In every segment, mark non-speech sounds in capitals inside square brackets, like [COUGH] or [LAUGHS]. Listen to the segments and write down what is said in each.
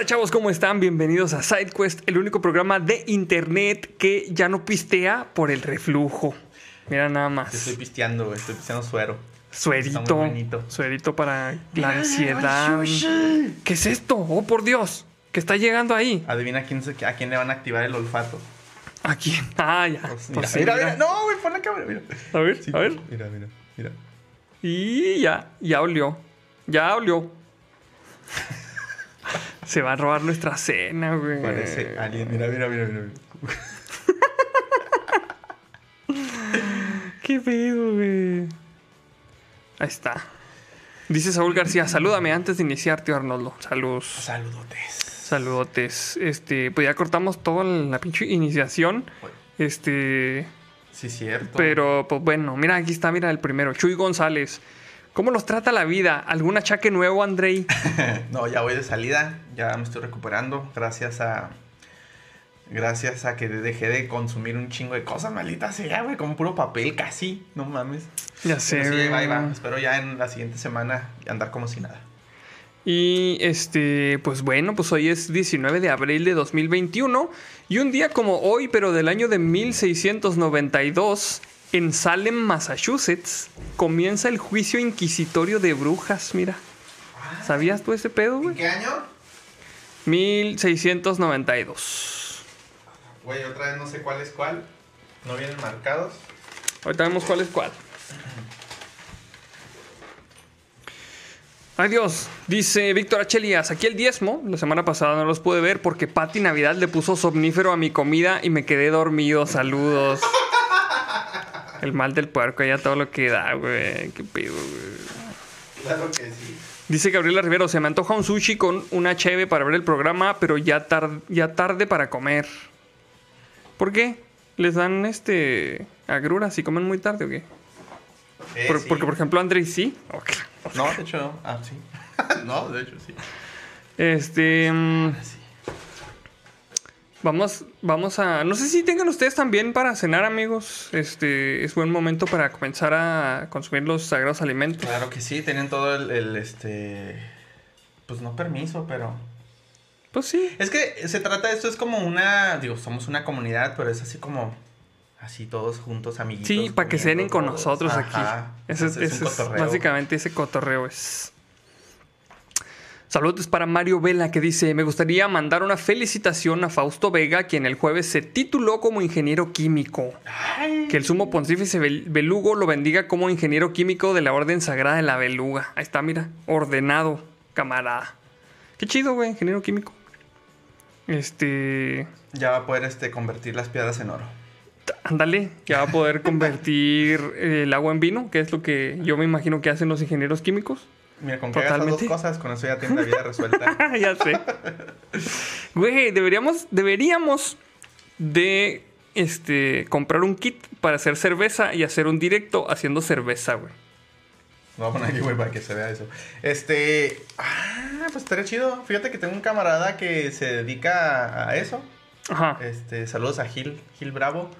Hola chavos, ¿cómo están? Bienvenidos a SideQuest, el único programa de internet que ya no pistea por el reflujo. Mira nada Yo más. estoy pisteando, güey. Estoy pisteando suero. Suerito. Está muy bonito. Suerito para la ansiedad. ¿Qué es esto? Oh, por Dios. ¿Qué está llegando ahí? Adivina quién se- a quién le van a activar el olfato. ¿A quién? [LAUGHS] Ah, ya. Pues, Pues mira, sí, mira, mira. mira. No, güey, pon la cámara, mira. A ver, Sí, a ver. Mira, mira, mira. Y ya, ya olió. Ya olió. Se va a robar nuestra cena, güey. Parece alien. Mira, mira, mira, mira. [LAUGHS] ¿Qué pedo, güey? Ahí está. Dice Saúl García, salúdame antes de iniciar, tío Arnoldo. Saludos. Saludotes. Saludotes. Este, pues ya cortamos toda la pinche iniciación. Este, Sí, cierto. pero pues bueno, mira, aquí está, mira el primero. Chuy González. ¿Cómo nos trata la vida? ¿Algún achaque nuevo, Andrei? [LAUGHS] No, ya voy de salida. Ya me estoy recuperando. Gracias a. Gracias a que dejé de consumir un chingo de cosas, maldita sea, güey. Como puro papel, casi. No mames. Ya sé, Pero sí, va, va. Espero ya en la siguiente semana andar como si nada. Y este, pues bueno, pues hoy es 19 de abril de 2021 y un día como hoy, pero del año de 1692, en Salem, Massachusetts, comienza el juicio inquisitorio de brujas, mira. ¿Sabías tú ese pedo, güey? qué año? 1692. Güey, otra vez no sé cuál es cuál. No vienen marcados. Ahorita vemos cuál es cuál. Ay Dios, dice Víctor H. Elías, aquí el diezmo, la semana pasada no los pude ver porque Patti Navidad le puso somnífero a mi comida y me quedé dormido, saludos. El mal del puerco, ya todo lo que da, güey, qué pedo, güey. Claro que sí. Dice Gabriela Rivero, se me antoja un sushi con una cheve para ver el programa, pero ya, tar- ya tarde para comer. ¿Por qué? ¿Les dan este agruras y comen muy tarde o qué? Eh, Por- sí. Porque, por ejemplo, André sí. No, de [LAUGHS] hecho no. Ah, sí. [LAUGHS] no, de hecho sí. Este. mm, Sí. Vamos, vamos a. No sé si tengan ustedes también para cenar, amigos. Este es buen momento para comenzar a consumir los sagrados alimentos. Claro que sí, tienen todo el, el, este. Pues no permiso, pero. Pues sí. Es que se trata de esto, es como una. Digo, somos una comunidad, pero es así como. Así todos juntos, amiguitos. Sí, para que cenen con nosotros Ajá. aquí. Ese es, ese es cotorreo. básicamente ese cotorreo es. Saludos para Mario Vela que dice, me gustaría mandar una felicitación a Fausto Vega, quien el jueves se tituló como ingeniero químico. Ay, Que el sumo pontífice Bel- Belugo lo bendiga como ingeniero químico de la Orden Sagrada de la Beluga. Ahí está, mira. Ordenado, camarada. Qué chido, güey, ingeniero químico. Este. Ya va a poder este, convertir las piedras en oro. Ándale, ya va a poder convertir eh, el agua en vino, que es lo que yo me imagino que hacen los ingenieros químicos. Mira, con que hagas dos cosas, con eso ya tienes la vida resuelta. [LAUGHS] ya sé. Güey, deberíamos, deberíamos de este, comprar un kit para hacer cerveza y hacer un directo haciendo cerveza, güey. Lo voy a poner aquí, güey, para que se vea eso. Este. Ah, pues estaría chido. Fíjate que tengo un camarada que se dedica a eso. Ajá. Este, saludos a Gil, Gil Bravo.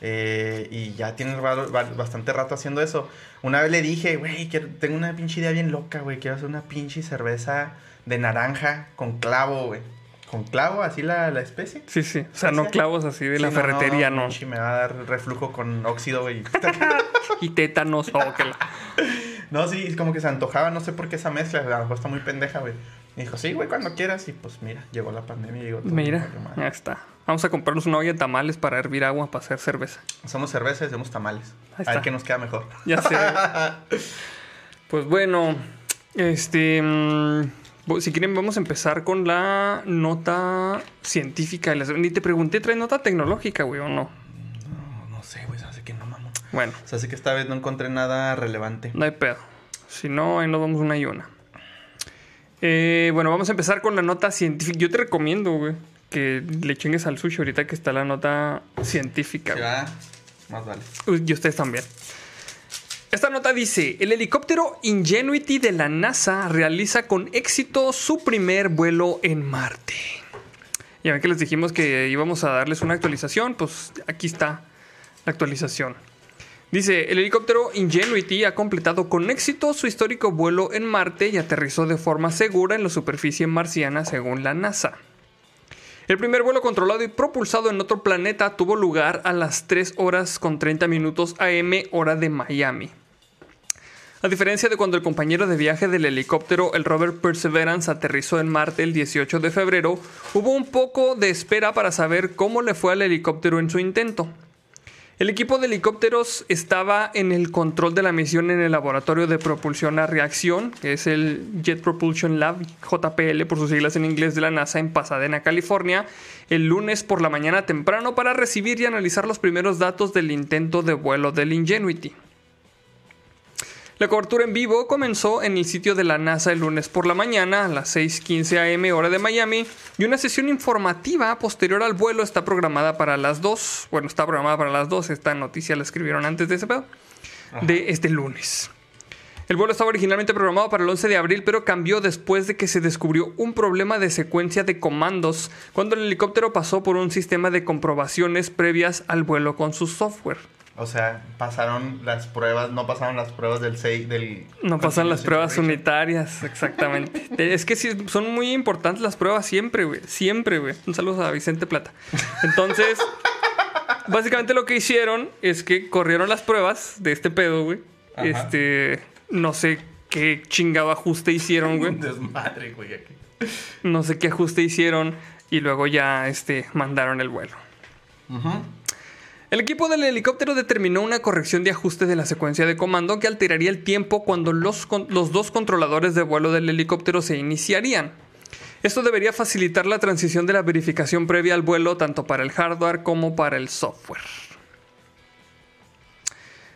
Eh, y ya tiene bastante rato haciendo eso. Una vez le dije, güey, tengo una pinche idea bien loca, güey. Quiero hacer una pinche cerveza de naranja con clavo, güey. Con clavo, así la, la especie. Sí, sí. O sea, no clavos así de la no, ferretería, no. pinche me va a dar reflujo con óxido, güey. [LAUGHS] Y tétanos, oh, que la- [LAUGHS] no, sí, es como que se antojaba. No sé por qué esa mezcla. A lo mejor está muy pendeja, güey. Me dijo, sí, güey, cuando quieras. Y pues mira, llegó la pandemia y llegó todo. Mira, ya está. Vamos a comprarnos una olla de tamales para hervir agua para hacer cerveza. Hacemos cerveza y hacemos tamales. Ahí A ver qué nos queda mejor. Ya sé. [LAUGHS] Pues bueno, este. mm, bo- Si quieren, vamos a empezar con la nota científica. se- Ni te pregunté, ¿trae nota tecnológica, güey, o no? No, no sé, güey, se hace que no, mamón. Bueno, O sea, hace que esta vez no encontré nada relevante. no hay pedo. Si no, ahí nos vamos una y una. Eh, bueno, vamos a empezar con la nota científica. Yo te recomiendo, güey, que le chingues al sushi ahorita que está la nota científica. ¿Sí va? Más vale. Y ustedes también. Esta nota dice, el helicóptero Ingenuity de la NASA realiza con éxito su primer vuelo en Marte. Ya ven que les dijimos que íbamos a darles una actualización, pues aquí está la actualización. Dice, el helicóptero Ingenuity ha completado con éxito su histórico vuelo en Marte y aterrizó de forma segura en la superficie marciana según la NASA. El primer vuelo controlado y propulsado en otro planeta tuvo lugar a las 3 horas con 30 minutos AM hora de Miami. A diferencia de cuando el compañero de viaje del helicóptero, el rover Perseverance, aterrizó en Marte el 18 de febrero, hubo un poco de espera para saber cómo le fue al helicóptero en su intento. El equipo de helicópteros estaba en el control de la misión en el laboratorio de propulsión a reacción, que es el Jet Propulsion Lab, JPL por sus siglas en inglés de la NASA en Pasadena, California, el lunes por la mañana temprano para recibir y analizar los primeros datos del intento de vuelo del Ingenuity. La cobertura en vivo comenzó en el sitio de la NASA el lunes por la mañana a las 6:15 am hora de Miami y una sesión informativa posterior al vuelo está programada para las 2. Bueno, está programada para las 2. Esta noticia la escribieron antes de ese pedo. De este lunes. El vuelo estaba originalmente programado para el 11 de abril, pero cambió después de que se descubrió un problema de secuencia de comandos cuando el helicóptero pasó por un sistema de comprobaciones previas al vuelo con su software. O sea, pasaron las pruebas, no pasaron las pruebas del 6 del No pasan las pruebas unitarias, exactamente. [LAUGHS] es que sí, son muy importantes las pruebas siempre, güey. Siempre, güey. Un saludo a Vicente Plata. Entonces, [LAUGHS] básicamente lo que hicieron es que corrieron las pruebas de este pedo, güey. Este, no sé qué chingado ajuste hicieron, güey. [LAUGHS] Desmadre, güey, aquí. No sé qué ajuste hicieron y luego ya, este, mandaron el vuelo. Ajá. El equipo del helicóptero determinó una corrección de ajuste de la secuencia de comando que alteraría el tiempo cuando los, los, dos controladores de vuelo del helicóptero se iniciarían. Esto debería facilitar la transición de la verificación previa al vuelo tanto para el hardware como para el software.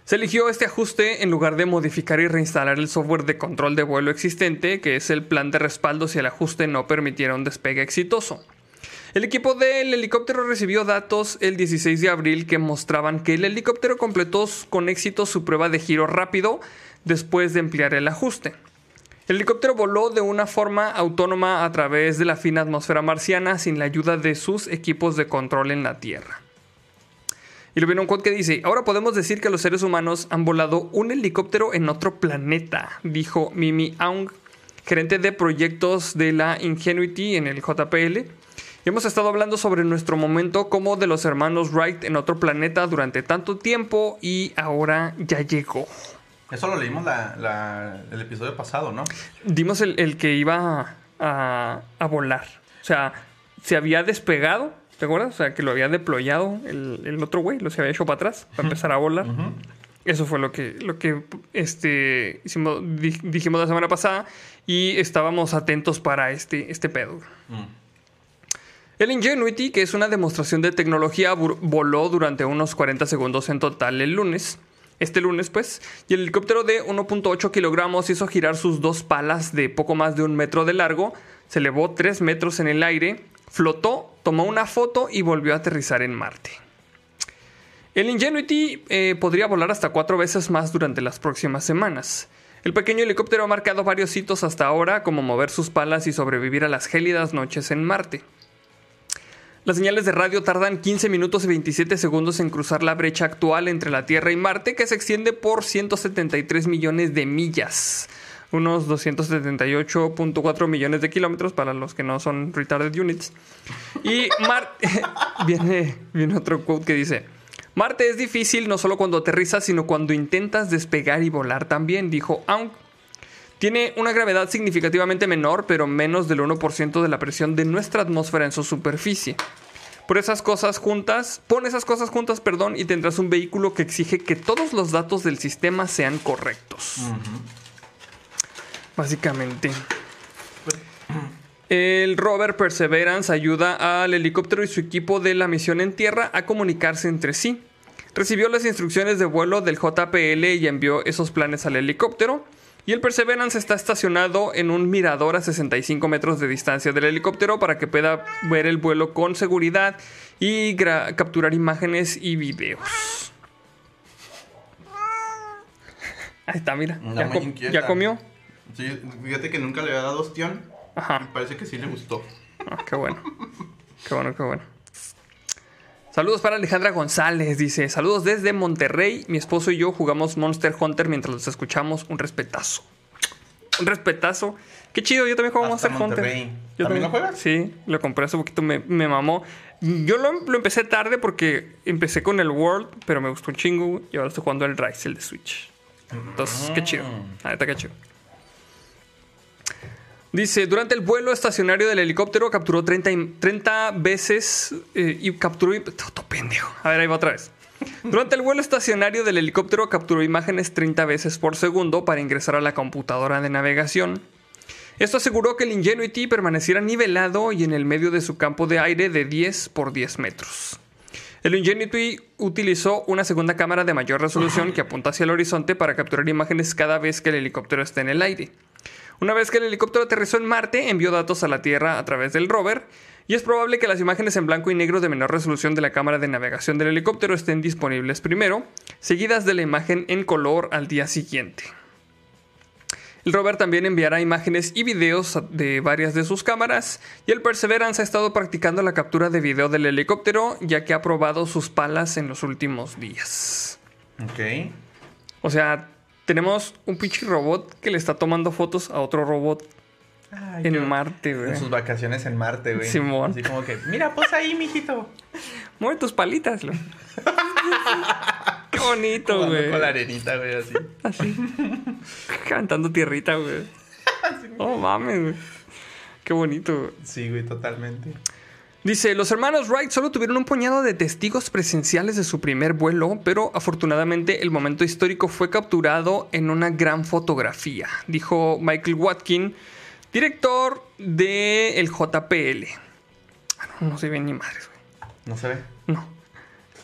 Se eligió este ajuste en lugar de modificar y reinstalar el software de control de vuelo existente, que es el plan de respaldo si el ajuste no permitiera un despegue exitoso. El equipo del helicóptero recibió datos el 16 de abril que mostraban que el helicóptero completó con éxito su prueba de giro rápido después de emplear el ajuste. El helicóptero voló de una forma autónoma a través de la fina atmósfera marciana sin la ayuda de sus equipos de control en la Tierra. Y lo viene un quote que dice, ahora podemos decir que los seres humanos han volado un helicóptero en otro planeta, dijo Mimi Aung, gerente de proyectos de la Ingenuity en el JPL hemos estado hablando sobre nuestro momento como de los hermanos Wright en otro planeta durante tanto tiempo y ahora ya llegó. Eso lo leímos el episodio pasado, ¿no? Dimos el, que iba a, volar. O sea, se había despegado, ¿te acuerdas? O sea, que lo había deployado el, otro güey, lo se había hecho para atrás para empezar a volar. Eso fue lo que, lo que este, dijimos la semana pasada y estábamos atentos para este, este pedo. Mm. El Ingenuity, que es una demostración de tecnología, voló durante unos 40 segundos en total el lunes. Este lunes, pues, y el helicóptero de 1.8 kilogramos hizo girar sus dos palas de poco más de un metro de largo, se elevó 3 metros en el aire, flotó, tomó una foto y volvió a aterrizar en Marte. El Ingenuity eh, podría volar hasta cuatro veces más durante las próximas semanas. El pequeño helicóptero ha marcado varios hitos hasta ahora, como mover sus palas y sobrevivir a las gélidas noches en Marte. Las señales de radio tardan 15 minutos y 27 segundos en cruzar la brecha actual entre la Tierra y Marte, que se extiende por 173 millones de millas. Unos 278.4 millones de kilómetros para los que no son retarded units. Y Marte. [LAUGHS] viene, viene otro quote que dice: Marte es difícil no solo cuando aterrizas, sino cuando intentas despegar y volar también, dijo Aung. Tiene una gravedad significativamente menor, pero menos del 1% de la presión de nuestra atmósfera en su superficie. Por esas cosas juntas, pon esas cosas juntas, perdón, y tendrás un vehículo que exige que todos los datos del sistema sean correctos. Básicamente. El rover Perseverance ayuda al helicóptero y su equipo de la misión en tierra a comunicarse entre sí. Recibió las instrucciones de vuelo del JPL y envió esos planes al helicóptero. Y el Perseverance está estacionado en un mirador a 65 metros de distancia del helicóptero para que pueda ver el vuelo con seguridad y capturar imágenes y videos. Ahí está, mira. Ya, comió. Sí, fíjate que nunca le había dado ostión. Ajá. parece que sí le gustó. Ah, qué bueno. Qué bueno, qué bueno. Saludos para Alejandra González, dice. Saludos desde Monterrey. Mi esposo y yo jugamos Monster Hunter mientras los escuchamos. Un respetazo. Un respetazo. Qué chido, yo también juego Hasta Monster Monterrey. Hunter. Yo ¿También lo juegas? Sí, lo compré hace poquito, me, me mamó. Yo lo, lo empecé tarde porque empecé con el World, pero me gustó un chingo y ahora estoy jugando el Rise, el de Switch. Entonces, qué chido. La neta, qué chido. Dice, durante el vuelo estacionario del helicóptero capturó 30, y- 30 veces eh, y capturó... pendejo. A ver, ahí va otra vez. Durante el vuelo estacionario del helicóptero capturó imágenes 30 veces por segundo para ingresar a la computadora de navegación. Esto aseguró que el Ingenuity permaneciera nivelado y en el medio de su campo de aire de 10 por 10 metros. El Ingenuity utilizó una segunda cámara de mayor resolución que apunta hacia el horizonte para capturar imágenes cada vez que el helicóptero esté en el aire. Una vez que el helicóptero aterrizó en Marte, envió datos a la Tierra a través del rover, y es probable que las imágenes en blanco y negro de menor resolución de la cámara de navegación del helicóptero estén disponibles primero, seguidas de la imagen en color al día siguiente. El rover también enviará imágenes y videos de varias de sus cámaras y el Perseverance ha estado practicando la captura de video del helicóptero ya que ha probado sus palas en los últimos días. Ok. O sea, tenemos un pinche robot que le está tomando fotos a otro robot Ay, en Marte, güey. En sus vacaciones en Marte, güey. Simón. Así como que, mira, pues ahí, mijito. Mueve tus palitas, lo. [LAUGHS] Qué bonito, Jugando güey. Con la arenita, güey, así. Así. [LAUGHS] Cantando tierrita, güey. Oh, mames, güey. Qué bonito, güey. Sí, güey, totalmente. Dice, los hermanos Wright solo tuvieron un puñado de testigos presenciales de su primer vuelo, pero afortunadamente el momento histórico fue capturado en una gran fotografía, dijo Michael Watkin, director del el JPL. Ah, No, no se ven ni madres, güey. ¿No se ve? No.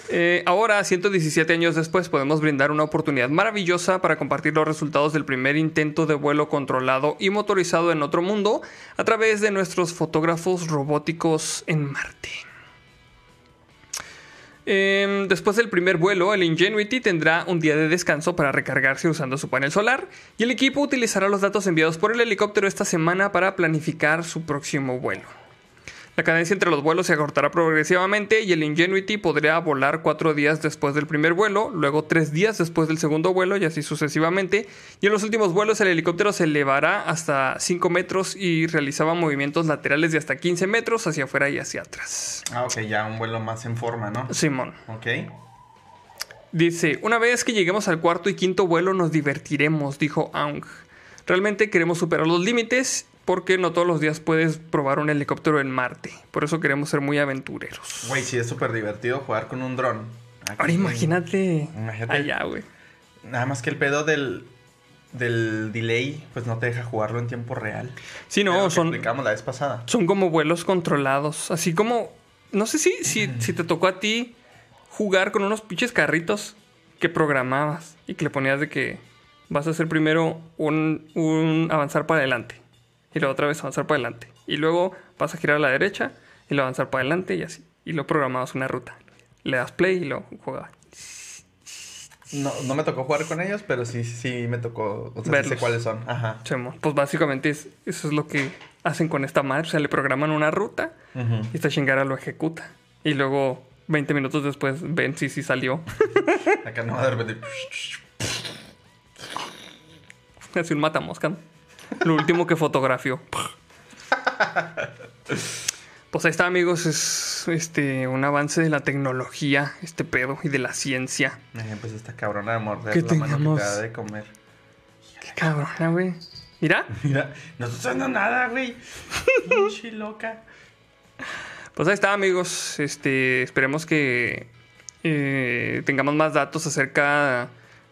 Eh, ahora, 117 años después, podemos brindar una oportunidad maravillosa para compartir los resultados del primer intento de vuelo controlado y motorizado en otro mundo a través de nuestros fotógrafos robóticos en Marte. Em, después del primer vuelo, el Ingenuity tendrá un día de descanso para recargarse usando su panel solar y el equipo utilizará los datos enviados por el helicóptero esta semana para planificar su próximo vuelo. La cadencia entre los vuelos se acortará progresivamente y el Ingenuity podría volar cuatro días después del primer vuelo, luego tres días después del segundo vuelo y así sucesivamente. Y en los últimos vuelos el helicóptero se elevará hasta 5 metros y realizaba movimientos laterales de hasta 15 metros hacia afuera y hacia atrás. Ah, ok, ya un vuelo más en forma, ¿no? Simón. Ok. Dice, una vez que lleguemos al cuarto y quinto vuelo nos divertiremos, dijo Aung. Realmente queremos superar los límites porque no todos los días puedes probar un helicóptero en Marte. Por eso queremos ser muy aventureros. Güey, sí, es súper divertido jugar con un dron. Aquí, Ahora imagínate, Imagínate. allá, güey. Nada más que el pedo del, del delay, pues no te deja jugarlo en tiempo real. Sí, no, son, explicamos la vez pasada. son como vuelos controlados. Así como, no sé si, si, si te tocó a ti jugar con unos pinches carritos que programabas y que le ponías de que vas a hacer primero un, un avanzar para adelante y luego otra vez avanzar para adelante y luego vas a girar a la derecha y luego avanzar para adelante y así. Y luego programabas una ruta. Le das play y lo jugabas. No, no me tocó jugar con ellos, pero sí, sí me tocó. O sea, sé Verlos. cuáles son. Ajá. Simón. Pues básicamente es- eso es lo que hacen con esta madre. O sea, le programan una ruta y esta chingada lo ejecuta. Y luego, 20 minutos después, ven si sí salió. [LAUGHS] Acá no de repente. [LAUGHS] Así un matamosca. Lo último que fotografió. Pues ahí está, amigos. Es este un avance de la tecnología, este pedo, y de la ciencia. Eh, pues esta cabrona de morder Que la mano que tengamos- te da de comer. Qué cabrona, güey. Mira. Mira, no estoy haciendo nada, güey. [LAUGHS] Pinche loca. Pues ahí está, amigos. Este, esperemos que eh, tengamos más datos acerca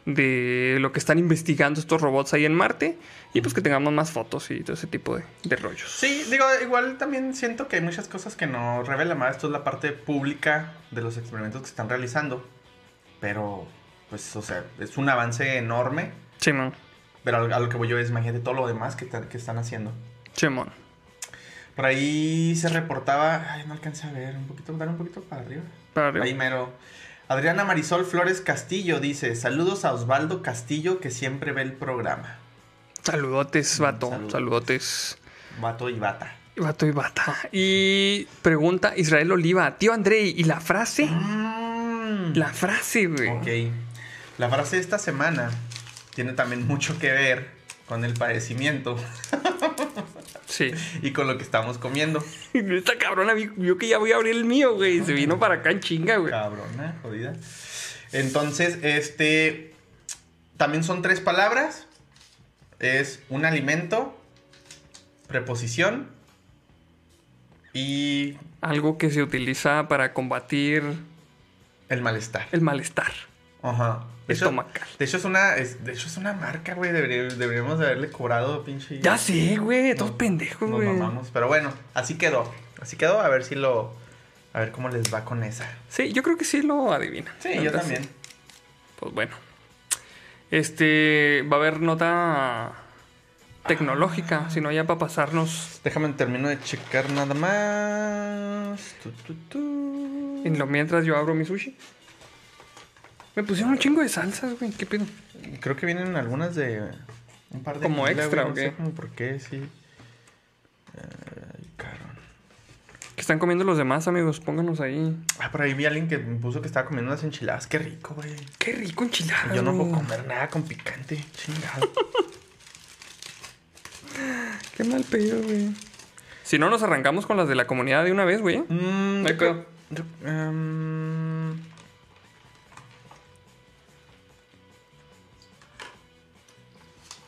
de lo que están investigando estos robots ahí en Marte. Y pues que tengamos más fotos y todo ese tipo de, de rollos. Sí, digo, igual también siento que hay muchas cosas que no revela más. Esto es la parte pública de los experimentos que están realizando. Pero, pues, o sea, es un avance enorme. Simón. Pero a lo que voy yo es, imagínate todo lo demás que, que están haciendo. Simón. Por ahí se reportaba. Ay, no alcancé a ver. Un poquito, dale un poquito para arriba. Para arriba. Ahí mero. Adriana Marisol Flores Castillo dice: Saludos a Osvaldo Castillo, que siempre ve el programa. Saludotes, vato. Saludos. Saludotes. Vato y bata. Vato y bata. Y pregunta Israel Oliva, tío Andrei, ¿y la frase? Mm. La frase, güey. Ok. La frase de esta semana tiene también mucho que ver con el padecimiento [LAUGHS] Sí. y con lo que estamos comiendo. [LAUGHS] Esta cabrona vi- vio que ya voy a abrir el mío, güey. Se vino para acá en chinga, güey. Cabrona, jodida. Entonces, este. También son tres palabras. Es un alimento, preposición y Algo que se utiliza para combatir el malestar. el malestar. Ajá. De hecho, Estomacal. de hecho es una, es- de hecho es una marca, güey. Debería- deberíamos de haberle cobrado, pinche. Ya sé, güey. Todos Nos- pendejos, Nos güey. mamamos. Pero bueno, así quedó. Así quedó. A ver si lo. A ver cómo les va con esa. Sí, yo creo que sí lo adivinan. Sí, yo también. Pues bueno. Este. Va a haber nota tecnológica, si no ya para pasarnos Déjame termino de checar nada más. Tu, tu, tu. en lo mientras yo abro mi sushi. Me pusieron un chingo de salsas, güey. ¿Qué pedo? Creo que vienen algunas de. Un par de. ¿Como extra güey, o no sé qué? como por qué, sí. Ay, cabrón. ¿Qué están comiendo los demás, amigos? Pónganos ahí. Ah, por ahí vi a alguien que me puso que estaba comiendo unas enchiladas. Qué rico, güey. Qué rico enchiladas. Yo no güey. puedo comer nada con picante. Chingado. [LAUGHS] Qué mal pedo, güey. Si no, nos arrancamos con las de la comunidad de una vez, güey. Mm, No hay yo pedo. creo- yo-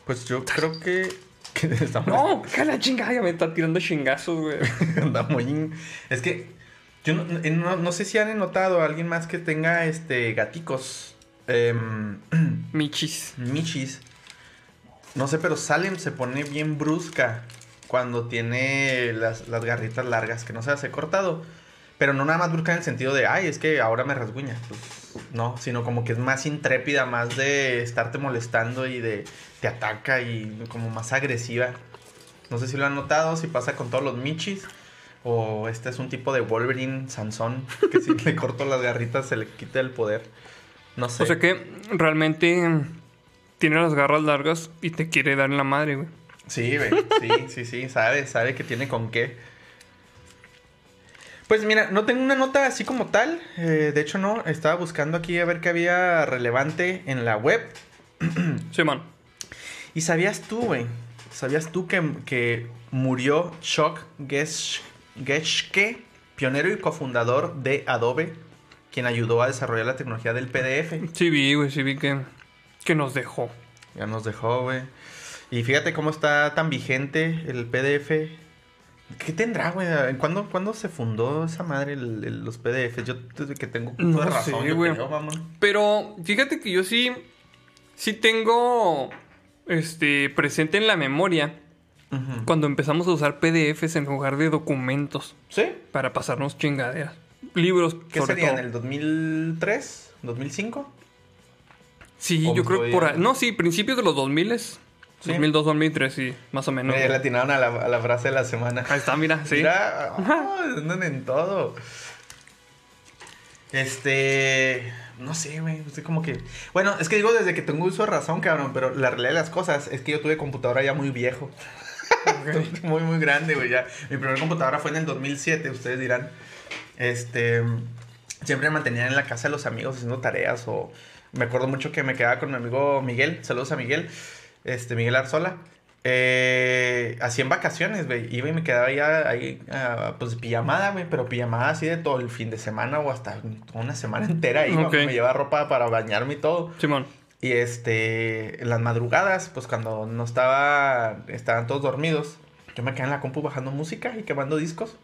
Pues yo creo que. [LAUGHS] que estamos- No, que la chingada ya me está tirando chingazos, güey. [LAUGHS] Anda muy in- Es que. Yo no, eh, no- no sé si han notado a alguien más que tenga este gaticos. em, [CLEARS THROAT] Michis. Michis. No sé, pero Salem se pone bien brusca cuando tiene las, las garritas largas, que no se las he cortado. Pero no nada más brusca en el sentido de, ay, es que ahora me rasguña. Pues, no, sino como que es más intrépida, más de estarte molestando y de te ataca y como más agresiva. No sé si lo han notado, si pasa con todos los Michis. O este es un tipo de Wolverine Sansón, que si [LAUGHS] le corto las garritas se le quita el poder. No sé. O sea que realmente tiene las garras largas y te quiere dar en la madre, güey. Sí, güey. Sí, sí, sí. Sabe, sabe que tiene con qué. Pues mira, no tengo una nota así como tal. eh, de hecho, no. Estaba buscando aquí a ver qué había relevante en la web. [CLEARS THROAT] Sí, man. Y sabías tú, güey. ¿Sabías tú que, que murió Chuck Gesch- Geschke, pionero y cofundador de Adobe, quien ayudó a desarrollar la tecnología del PDF? Sí vi, güey, sí vi que, que nos dejó. Ya nos dejó, güey. Y fíjate cómo está tan vigente el PDF. ¿Qué tendrá, güey? ¿Cuándo, ¿Cuándo se fundó esa madre, el- el- los PDF? Yo desde que tengo No de razón, sé, yo güey. creo, mamón. Pero fíjate que yo sí, sí tengo este, presente en la memoria cuando empezamos a usar PDFs en lugar de documentos ¿Sí? para pasarnos chingaderas. Libros, ¿Qué sobre sería? todo. ¿En el 2003? ¿2005? Sí, o yo creo por ahí. No, sí, principios de los 2000 Sí. 2002, 2003, sí, más o menos. Ya le atinaron a la, a la frase de la semana. Ahí está, mira, sí. Mira, ah, andan en todo. Este. No sé, güey. Estoy como que. Bueno, es que digo desde que tengo uso de razón, cabrón. Pero la realidad de las cosas es que yo tuve computadora ya muy viejo. [LAUGHS] muy, muy grande, güey. Ya. Mi primera computadora fue en el 2007, ustedes dirán. Este. Siempre me mantenía en la casa de los amigos haciendo tareas. O. Me acuerdo mucho que me quedaba con mi amigo Miguel. Saludos a Miguel. Este, Miguel Arzola. Eh, así en vacaciones, güey. Iba y me quedaba ya ahí, ah, pues pijamada, güey. Pero pijamada así de todo el fin de semana o hasta una semana entera. Ahí Ok. me llevaba ropa para bañarme y todo. Simón. Y este, en las madrugadas, pues cuando no estaba, estaban todos dormidos, yo me quedaba en la compu bajando música y quemando discos.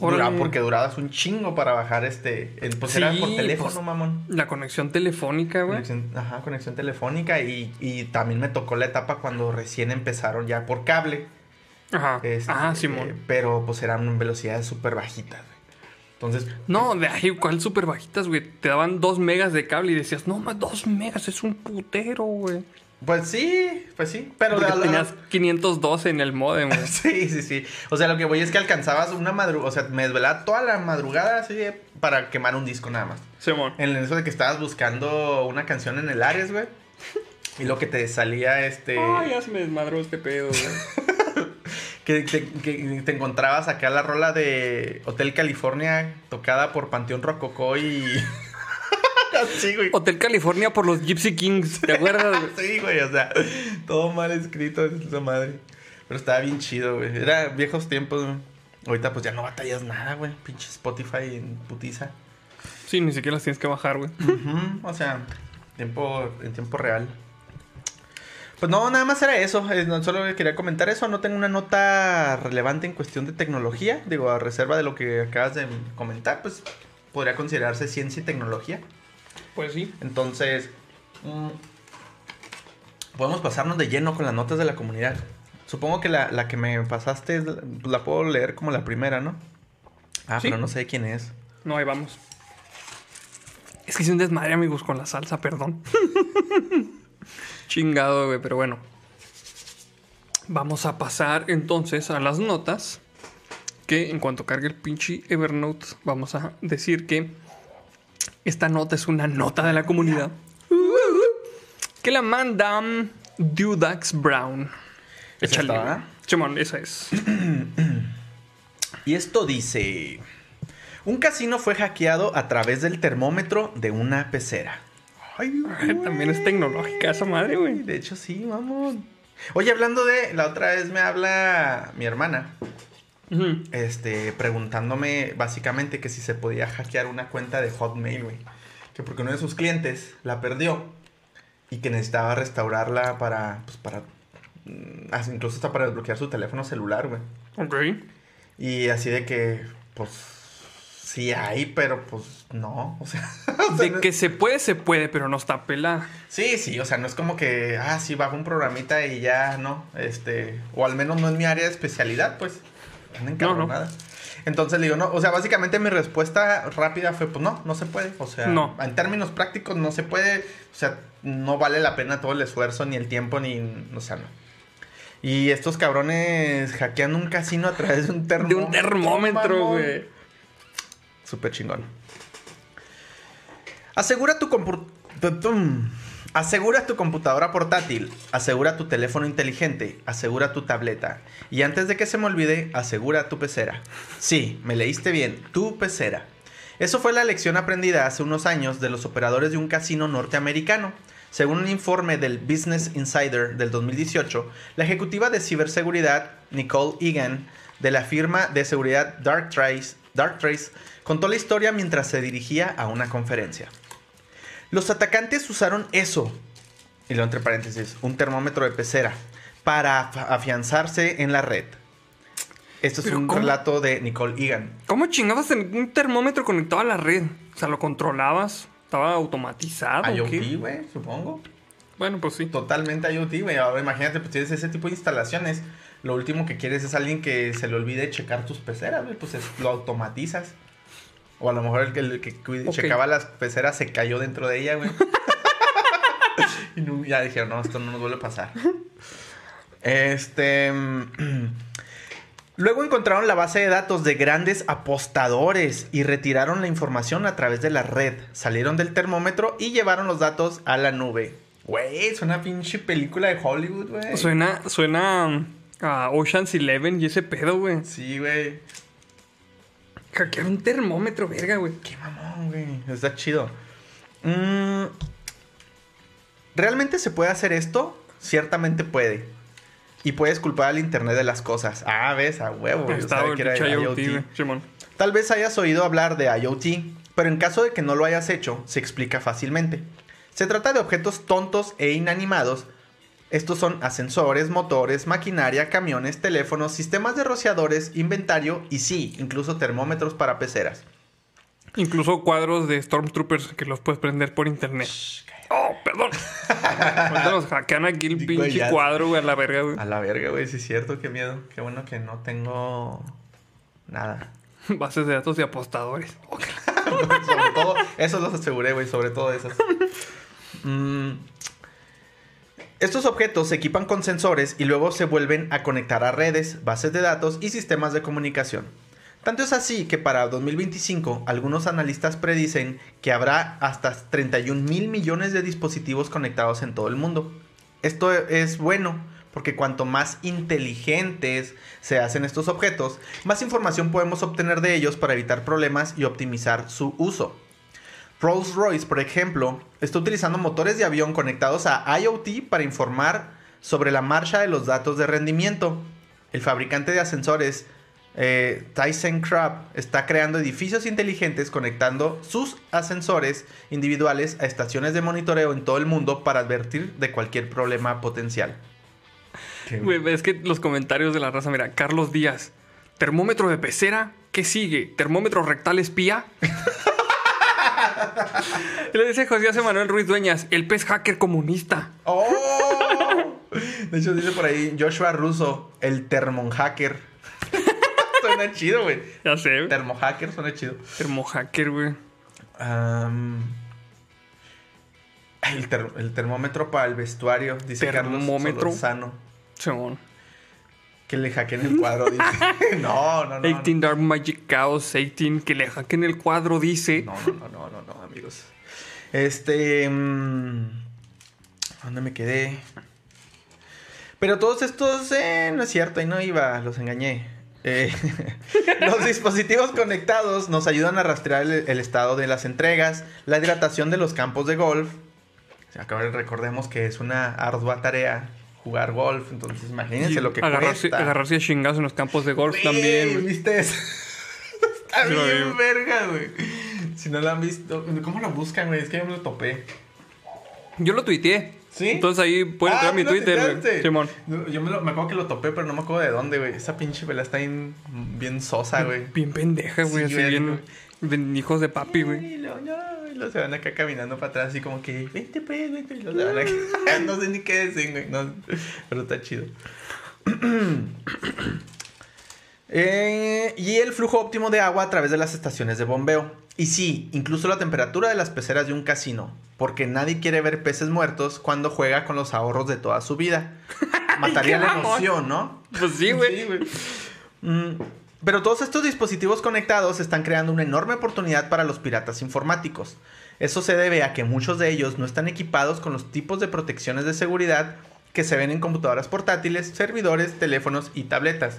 Duraba, porque durabas un chingo para bajar este, pues era por teléfono, pues, mamón. La conexión telefónica, güey. Conexión, ajá, conexión telefónica y, y también me tocó la etapa cuando recién empezaron ya por cable. Ajá. este, Ajá, eh, Simón. pero pues eran velocidades súper bajitas, güey. Entonces, No, de ahí, ¿cuál super bajitas, güey? Te daban dos megas de cable y decías, no, más dos megas es un putero, güey. Pues sí, pues sí. Pero Porque la- la- tenías 512 en el modem, güey. [LAUGHS] Sí, sí, sí. O sea, lo que voy es que alcanzabas una madrugada, o sea, me desvelaba toda la madrugada así de- para quemar un disco nada más. Simón. En eso de que estabas buscando una canción en el Ares, güey. Y lo que te salía este... Ay, ya se me desmadró este pedo, güey. [LAUGHS] que, te, que te encontrabas acá la rola de Hotel California tocada por Panteón Rococó y... [LAUGHS] Así, güey. Hotel California por los Gypsy Kings, ¿te acuerdas? [LAUGHS] sí, güey, o sea, todo mal escrito, esa madre. Pero estaba bien chido, güey. Era viejos tiempos, güey. Ahorita pues ya no batallas nada, güey. Pinche Spotify en putiza. Sí, ni siquiera las tienes que bajar, güey. O sea, tiempo, en tiempo real. Pues no, nada más era eso. solo quería comentar eso. No tengo una nota relevante en cuestión de tecnología. Digo, a reserva de lo que acabas de comentar, pues podría considerarse ciencia y tecnología. Pues sí. Entonces, mm, podemos pasarnos de lleno con las notas de la comunidad. Supongo que la, que me pasaste la puedo leer como la primera, ¿no? Ah, pero no sé quién es. No, ahí vamos. Es que hice un desmadre, amigos, con la salsa, perdón. [LAUGHS] Chingado, güey, pero bueno. Vamos a pasar entonces a las notas. Que en cuanto cargue el pinche Evernote, vamos a decir que esta nota es una nota de la comunidad. Que la manda Dudax Brown. Échale. Chimón, esa es. [CLEARS THROAT] y esto dice: Un casino fue hackeado a través del termómetro de una pecera. Ay, También es tecnológica esa madre, güey. De hecho, sí, vamos. Oye, hablando de. La otra vez me habla mi hermana. Este, preguntándome básicamente que si se podía hackear una cuenta de Hotmail, güey. Que porque uno de sus clientes la perdió y que necesitaba restaurarla para, pues, para, mm, incluso hasta para desbloquear su teléfono celular, güey. Ok. Y así de que, pues, sí hay, pero pues no, [LAUGHS] o sea. de que se puede, se puede, pero no está pelada. Sí, sí, o sea, no es como que, ah, sí, bajo un programita y ya, no, este, o al menos no es mi área de especialidad, pues. No, no. Nada. Entonces le digo, no, o sea, básicamente mi respuesta rápida fue, pues no, no se puede. O sea, no. en términos prácticos no se puede. O sea, no vale la pena todo el esfuerzo, ni el tiempo, ni, o sea, no. Y estos cabrones hackean un casino a través de un termómetro. [LAUGHS] De un termómetro, güey. Súper chingón. Asegura tu computadora Asegura tu computadora portátil, asegura tu teléfono inteligente, asegura tu tableta. Y antes de que se me olvide, asegura tu pecera. Sí, me leíste bien, tu pecera. Eso fue la lección aprendida hace unos años de los operadores de un casino norteamericano. Según un informe del Business Insider del 2018, la ejecutiva de ciberseguridad Nicole Egan de la firma de seguridad Darktrace, Darktrace contó la historia mientras se dirigía a una conferencia. Los atacantes usaron eso, y lo entre paréntesis, un termómetro de pecera, para afianzarse en la red. Esto es un relato de Nicole Egan. ¿Cómo chingabas en un termómetro conectado a la red? O sea, ¿lo controlabas? ¿Estaba automatizado? IoT, güey, supongo. Bueno, pues sí. Totalmente IoT, güey. Ahora imagínate, pues tienes ese tipo de instalaciones. Lo último que quieres es alguien que se le olvide checar tus peceras, güey. Pues lo automatizas. O a lo mejor el que, el que checaba las peceras se cayó dentro de ella, güey. [LAUGHS] y ya dijeron, no, esto no nos vuelve a pasar. Este. [CLEARS THROAT] Luego encontraron la base de datos de grandes apostadores y retiraron la información a través de la red. Salieron del termómetro y llevaron los datos a la nube. Güey, suena pinche película de Hollywood, güey. Suena, suena a Ocean's Eleven y ese pedo, güey. Sí, güey. Hackear un termómetro, verga, güey. Qué mamón, güey. Está chido. Mm, ¿Realmente se puede hacer esto? Ciertamente puede. Y puedes culpar al Internet de las cosas. Ah, ves, a huevo. Tal vez hayas oído hablar de IoT, pero en caso de que no lo hayas hecho, se explica fácilmente. Se trata de objetos tontos e inanimados estos son ascensores, motores, maquinaria, camiones, teléfonos, sistemas de rociadores, inventario y sí, incluso termómetros para peceras. Incluso cuadros de Stormtroopers que los puedes prender por internet. oh, perdón. nos hackean aquí el pinche cuadro, güey, a la verga, güey. A la verga, güey, sí es cierto, qué miedo. Qué bueno que no tengo nada. [LAUGHS] Bases de datos de apostadores. [LAUGHS] sobre todo, eso los aseguré, güey, sobre todo esos. Mmm... Estos objetos se equipan con sensores y luego se vuelven a conectar a redes, bases de datos y sistemas de comunicación. Tanto es así que para 2025 algunos analistas predicen que habrá hasta 31 mil millones de dispositivos conectados en todo el mundo. Esto es bueno porque cuanto más inteligentes se hacen estos objetos, más información podemos obtener de ellos para evitar problemas y optimizar su uso. Rolls-Royce, por ejemplo, está utilizando motores de avión conectados a IoT para informar sobre la marcha de los datos de rendimiento. El fabricante de ascensores eh, ThyssenKrupp está creando edificios inteligentes conectando sus ascensores individuales a estaciones de monitoreo en todo el mundo para advertir de cualquier problema potencial. Güey, es que los comentarios de la raza, mira, Carlos Díaz, termómetro de pecera, ¿qué sigue? ¿Termómetro rectal espía? [LAUGHS] [LAUGHS] Le dice José Manuel Ruiz Dueñas, el pez hacker comunista. ¡Oh! De hecho, dice por ahí Joshua Russo, el termonhacker. [LAUGHS] suena chido, güey. Ya sé, güey. Termohacker suena chido. Termohacker, güey. El, ter- el termómetro para el vestuario, dice Termómetro. Carlos Solozano. Simón. Que le hackeen el cuadro, dice. [LAUGHS] [LAUGHS] no, no, no. 18 Dark Magic Chaos 18, que le hackeen el cuadro, dice. No, no, no, no, no, no, amigos. Este. mm, ¿Dónde me quedé? Pero todos estos. eh, no es cierto, ahí no iba, los engañé. Eh, [LAUGHS] los dispositivos conectados nos ayudan a rastrear el, el estado de las entregas, la hidratación de los campos de golf. Acá recordemos que es una ardua tarea jugar golf, entonces imagínense lo que agarrarse, cuesta. agarrarse a chingazos en los campos de golf Güey, también. ¿Viste eso? [LAUGHS] Está Sí bien verga, güey. Si no lo han visto, ¿cómo lo buscan, güey? Es que yo me lo topé. Yo lo tuiteé. ¿Sí? Entonces ahí pueden entrar a mi ¿sí lo Twitter, güey. Simón. Yo me, lo- me acuerdo que lo topé, pero no me acuerdo de dónde, güey. Esa pinche vela está bien, bien sosa, güey. Bien pendeja, güey. Sí, así bien, bien hijos de papi, güey. Y luego, no, y luego se van acá caminando para atrás, así como que, vente, pues, vente. Y luego se van acá. no sé ni qué decir, güey. No, pero está chido. [CLEARS THROAT] Eh, y el flujo óptimo de agua a través de las estaciones de bombeo. Y sí, incluso la temperatura de las peceras de un casino. Porque nadie quiere ver peces muertos cuando juega con los ahorros de toda su vida. [LAUGHS] Mataría la emoción, ¿no? Pues sí, güey. Mm, pero todos estos dispositivos conectados están creando una enorme oportunidad para los piratas informáticos. Eso se debe a que muchos de ellos no están equipados con los tipos de protecciones de seguridad que se ven en computadoras portátiles, servidores, teléfonos y tabletas.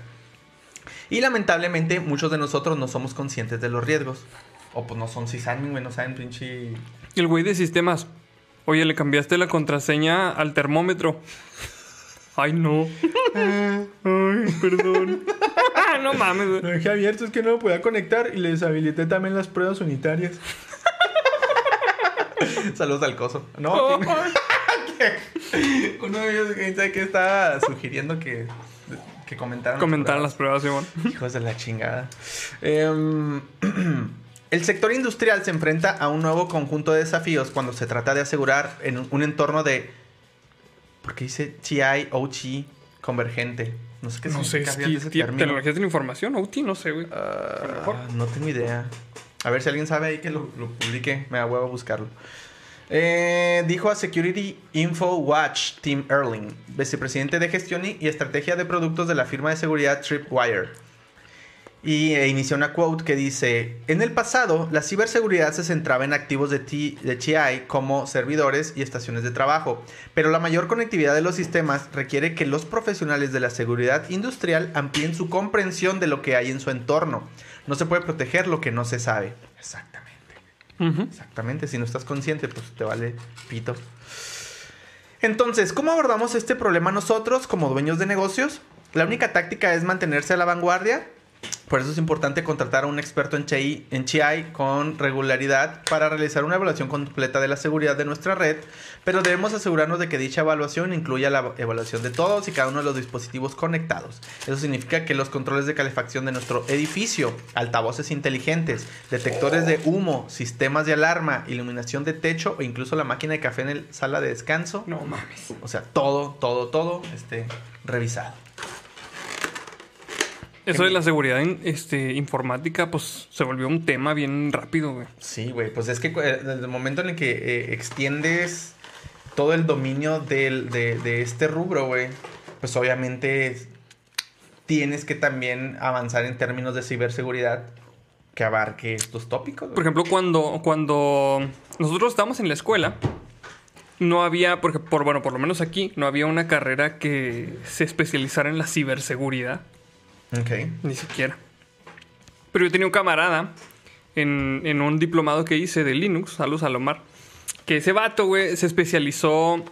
Y lamentablemente muchos de nosotros no somos conscientes de los riesgos. O pues no son sysadmin, güey, no saben pinche... El güey de sistemas. Oye, le cambiaste la contraseña al termómetro. Ay, no. [LAUGHS] Ay, perdón. [LAUGHS] [LAUGHS] no mames, güey. Lo dejé abierto, es que no lo podía conectar y le deshabilité también las pruebas unitarias. [LAUGHS] Saludos al coso. No, ¿quién- [LAUGHS] uno de ellos, qué estaba sugiriendo que, que comentaran. Comentar las pruebas, Simón. Hijos de la chingada. Em, [CLEARS THROAT] el sector industrial se enfrenta a un nuevo conjunto de desafíos cuando se trata de asegurar en un- entorno de. ¿Por qué dice TI, OT convergente? No sé qué No sé, es que tecnologías de la información, OT, no sé, güey. Ah, mejor. no tengo idea. A ver si alguien sabe ahí que lo, lo publique. Me da huevo buscarlo. Eh, dijo a Security Info Watch Tim Erling, vicepresidente de gestión y estrategia de productos de la firma de seguridad Tripwire. Y eh, inició una quote que dice, en el pasado la ciberseguridad se centraba en activos de, T- de TI como servidores y estaciones de trabajo, pero la mayor conectividad de los sistemas requiere que los profesionales de la seguridad industrial amplíen su comprensión de lo que hay en su entorno. No se puede proteger lo que no se sabe. Exactamente. Exactamente, si no estás consciente, pues te vale pito. Entonces, ¿cómo abordamos este problema nosotros como dueños de negocios? La única táctica es mantenerse a la vanguardia. Por eso es importante contratar a un experto en CHI, en CHI con regularidad para realizar una evaluación completa de la seguridad de nuestra red, pero debemos asegurarnos de que dicha evaluación incluya la evaluación de todos y cada uno de los dispositivos conectados. Eso significa que los controles de calefacción de nuestro edificio, altavoces inteligentes, detectores de humo, sistemas de alarma, iluminación de techo o incluso la máquina de café en la sala de descanso, No mames. o sea, todo, todo, todo esté revisado. Eso de la seguridad in- este, informática, pues se volvió un tema bien rápido, güey. Sí, güey, pues es que eh, desde el momento en el que eh, extiendes todo el dominio del- de, de este rubro, güey, pues obviamente tienes que también avanzar en términos de ciberseguridad que abarque estos tópicos. güey. Por ejemplo, cuando, cuando nosotros estábamos en la escuela, no había, porque por bueno, por lo menos aquí, no había una carrera que se especializara en la ciberseguridad. Ok. Ni siquiera. Pero yo tenía un camarada en, en un diplomado que hice de Linux, saludos a Lomar, que ese vato, güey, se especializó.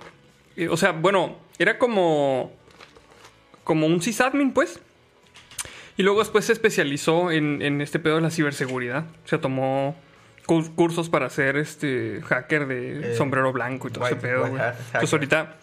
eh, o sea, bueno, era como. como un sysadmin, pues. Y luego después se especializó en, en este pedo de la ciberseguridad. O sea, tomó cur- cursos para ser este hacker de Eh, sombrero blanco y todo ese pedo, güey. Entonces hacker. ahorita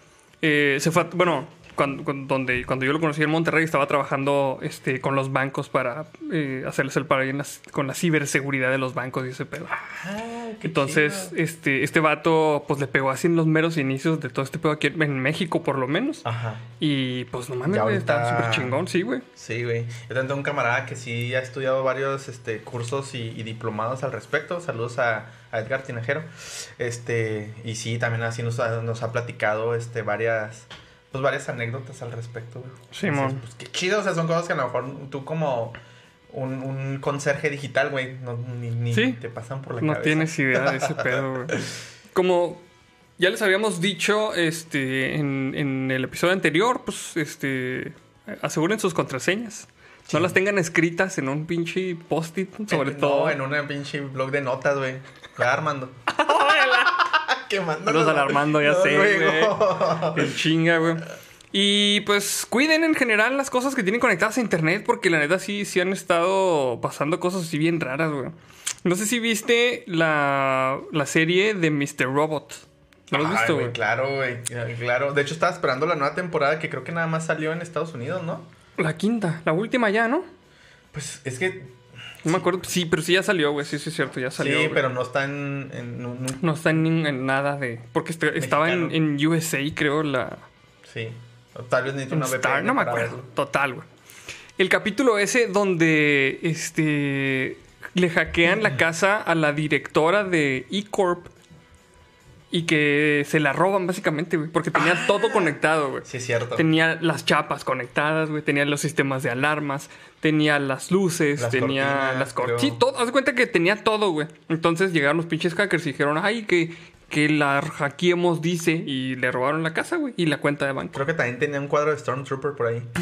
eh, se fue, a- bueno, cuando, cuando- donde, cuando yo lo conocí en Monterrey estaba trabajando este, con los bancos para eh, hacerles el paro con la ciberseguridad de los bancos y ese pedo. Ah, Entonces, chido. este, este vato pues le pegó así en los meros inicios de todo este pedo aquí en México por lo menos. Ajá. Y pues no mames, güey, está súper chingón, sí, güey. Sí, güey. Yo tengo un camarada que sí ha estudiado varios este, cursos y, y diplomados al respecto. Saludos a, a Edgar Tinajero. Este, y sí, también así nos ha, nos ha platicado este, varias, pues, varias anécdotas al respecto, güey. Simón. Dices, Pues qué chido, o sea, son cosas que a lo mejor tú como un, un conserje digital, güey, no, ni, ni Sí. te pasan por la No cabeza. tienes idea de ese pedo, güey. [LAUGHS] Como ya les habíamos dicho este, en, en el episodio anterior, pues este, aseguren sus contraseñas. No las tengan escritas en un pinche post-it, sobre En- todo. No, en una pinche blog de notas, güey. Ya Armando. [LAUGHS] Quemando Saludos al Armando, ya sé. En chinga, güey. Y pues cuiden en general las cosas que tienen conectadas a internet, porque la neta sí, sí han estado pasando cosas así bien raras, güey. No sé si viste la, la serie de Mr. Robot. ¿No lo has Ay, visto, güey? güey? Claro, güey. Claro. De hecho, estaba esperando la nueva temporada que creo que nada más salió en Estados Unidos, ¿no? La quinta, la última ya, ¿no? Pues es que. No me acuerdo. Sí, pero sí ya salió, güey. Sí, sí, es cierto, ya salió. sí, güey. pero no está en. en- no- no- No está en, en nada de. Porque este- estaba en, en USA, creo, la. sí. O Tal vez necesito una Star, no me acuerdo. verlo. Total, güey. El capítulo ese donde este le hackean la [CLEARS THROAT] casa a la directora de E-Corp y que se la roban básicamente, güey, porque tenía todo conectado, güey. Sí, es cierto. Tenía las chapas conectadas, güey. Tenía los sistemas de alarmas. Tenía las luces. Las tenía cortinas, las cortinas. Sí, todo. Haz de cuenta que tenía todo, güey. Entonces llegaron los pinches hackers y dijeron, ay, que, que la hackeemos, dice. Y le robaron la casa, güey. Y la cuenta de banco. Creo que también tenía un cuadro de Stormtrooper por ahí. [LAUGHS]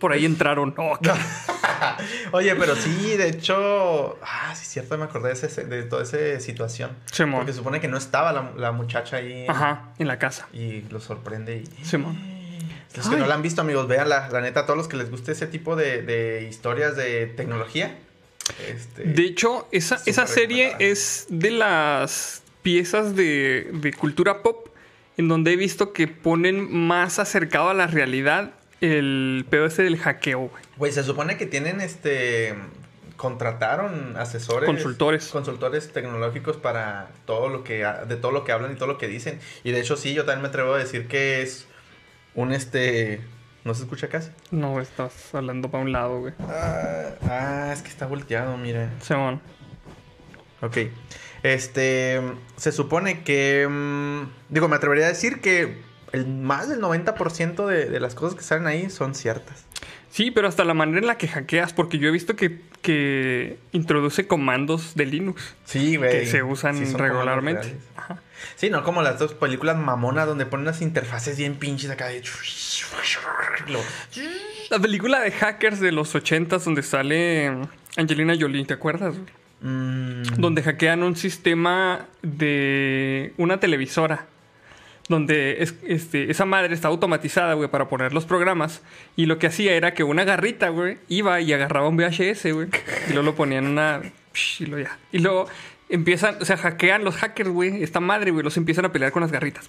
Por ahí entraron. Oh, [LAUGHS] Oye, pero sí, de hecho. Ah, sí, es cierto, me acordé de, ese- de toda esa situación. Simón. Porque supone que no estaba la, la muchacha ahí. Ajá, en la casa. Y lo sorprende y. Simón. Los que Ay. no la han visto, amigos, véanla. La neta, a todos los que les guste ese tipo de, de historias de tecnología. Este, De hecho, esa, esa serie es de las piezas de, de cultura pop en donde he visto que ponen más acercado a la realidad el pedo ese del hackeo, güey. Güey, se supone que tienen este. Contrataron asesores. Consultores. Consultores tecnológicos para todo lo que. De todo lo que hablan y todo lo que dicen. Y de hecho, sí, yo también me atrevo a decir que es un este. ¿No se escucha casi? No, estás hablando para un lado, güey. Ah, ah, es que está volteado, miren. Simón. Ok. Este. Se supone que. mm, digo, me atrevería a decir que el más del 90% de, de las cosas que salen ahí son ciertas. Sí, pero hasta la manera en la que hackeas, porque yo he visto que, que introduce comandos de Linux Sí, güey. que se usan Sí, regularmente. Ajá. Sí, no como las dos películas mamonas donde ponen unas interfaces bien pinches acá de. La película de hackers de los 80 donde sale Angelina Jolie, ¿te acuerdas? güey? Mm, donde hackean un sistema de una televisora. Donde es- este, esa madre está automatizada, güey, para poner los programas. Y lo que hacía era que una garrita, güey, iba y agarraba un VHS, güey. Y luego lo ponían en una... Y luego empiezan, o sea, hackean los hackers, güey. Esta madre, güey, los empiezan a pelear con las garritas.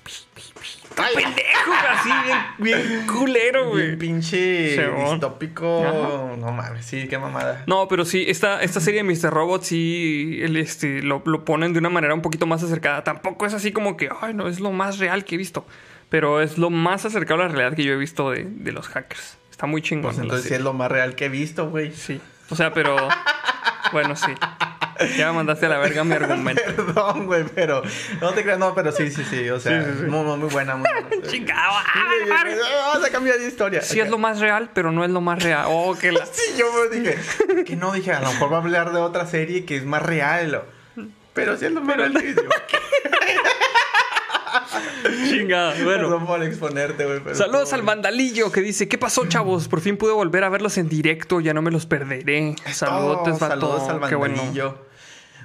Pendejo, así, bien, bien culero, güey. pinche Simón. distópico. Ajá. No mames, sí, qué mamada. No, pero sí, esta, esta serie de Mr. Robot sí el, este, lo, lo ponen de una manera un poquito más acercada. Tampoco es así como que, ay, no, es lo más real que he visto. Pero es lo más acercado a la realidad que yo he visto de, de los hackers. Está muy chingón. Pues entonces sí es lo más real que he visto, güey. Sí. O sea, pero... bueno, sí. Ya me mandaste a la verga mi [LAUGHS] argumento. Perdón, güey, pero no te creas, no, pero sí, sí, sí, o sea, Sí, sí, sí. Muy, muy buena, muy buena. [LAUGHS] Chingado. ah. Vamos a cambiar de historia. Sí es lo más real, pero no es lo más real. Oh, que la... Sí, yo me dije, que no, dije, a lo mejor va a hablar de otra serie que es más real. Pero sí es lo más real que [LAUGHS] yo. [LAUGHS] Chingada. Bueno. Perdón por exponerte, güey. pero Saludos al bueno. vandalillo que dice, ¿qué pasó, chavos? Por fin pude volver a verlos en directo, ya no me los perderé. Saludos, saludos al Qué bueno.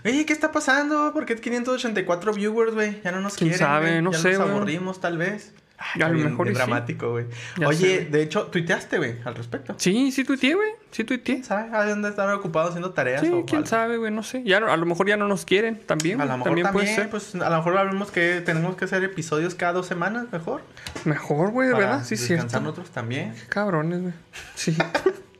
Oye, ¿qué está pasando? ¿Por qué 584 viewers, güey? Ya no nos ¿Quién quieren, sabe? No ya sé, nos aburrimos, tal vez. Ay, A lo mejor bien sí. dramático, güey. Oye, sé. de hecho, tuiteaste, güey, al respecto. Sí, sí tuiteé, güey. Sí tuiteé. ¿Quién sabe? ¿A dónde estar ocupado haciendo tareas Sí, o quién algo? sabe, güey, no sé. Ya a lo mejor ya no nos quieren también. A lo mejor también, puede ser. pues a lo mejor hablamos que tenemos que hacer episodios cada dos semanas, mejor. Mejor, güey, verdad, sí, descansar cierto. nosotros también. Cabrones, güey. Sí.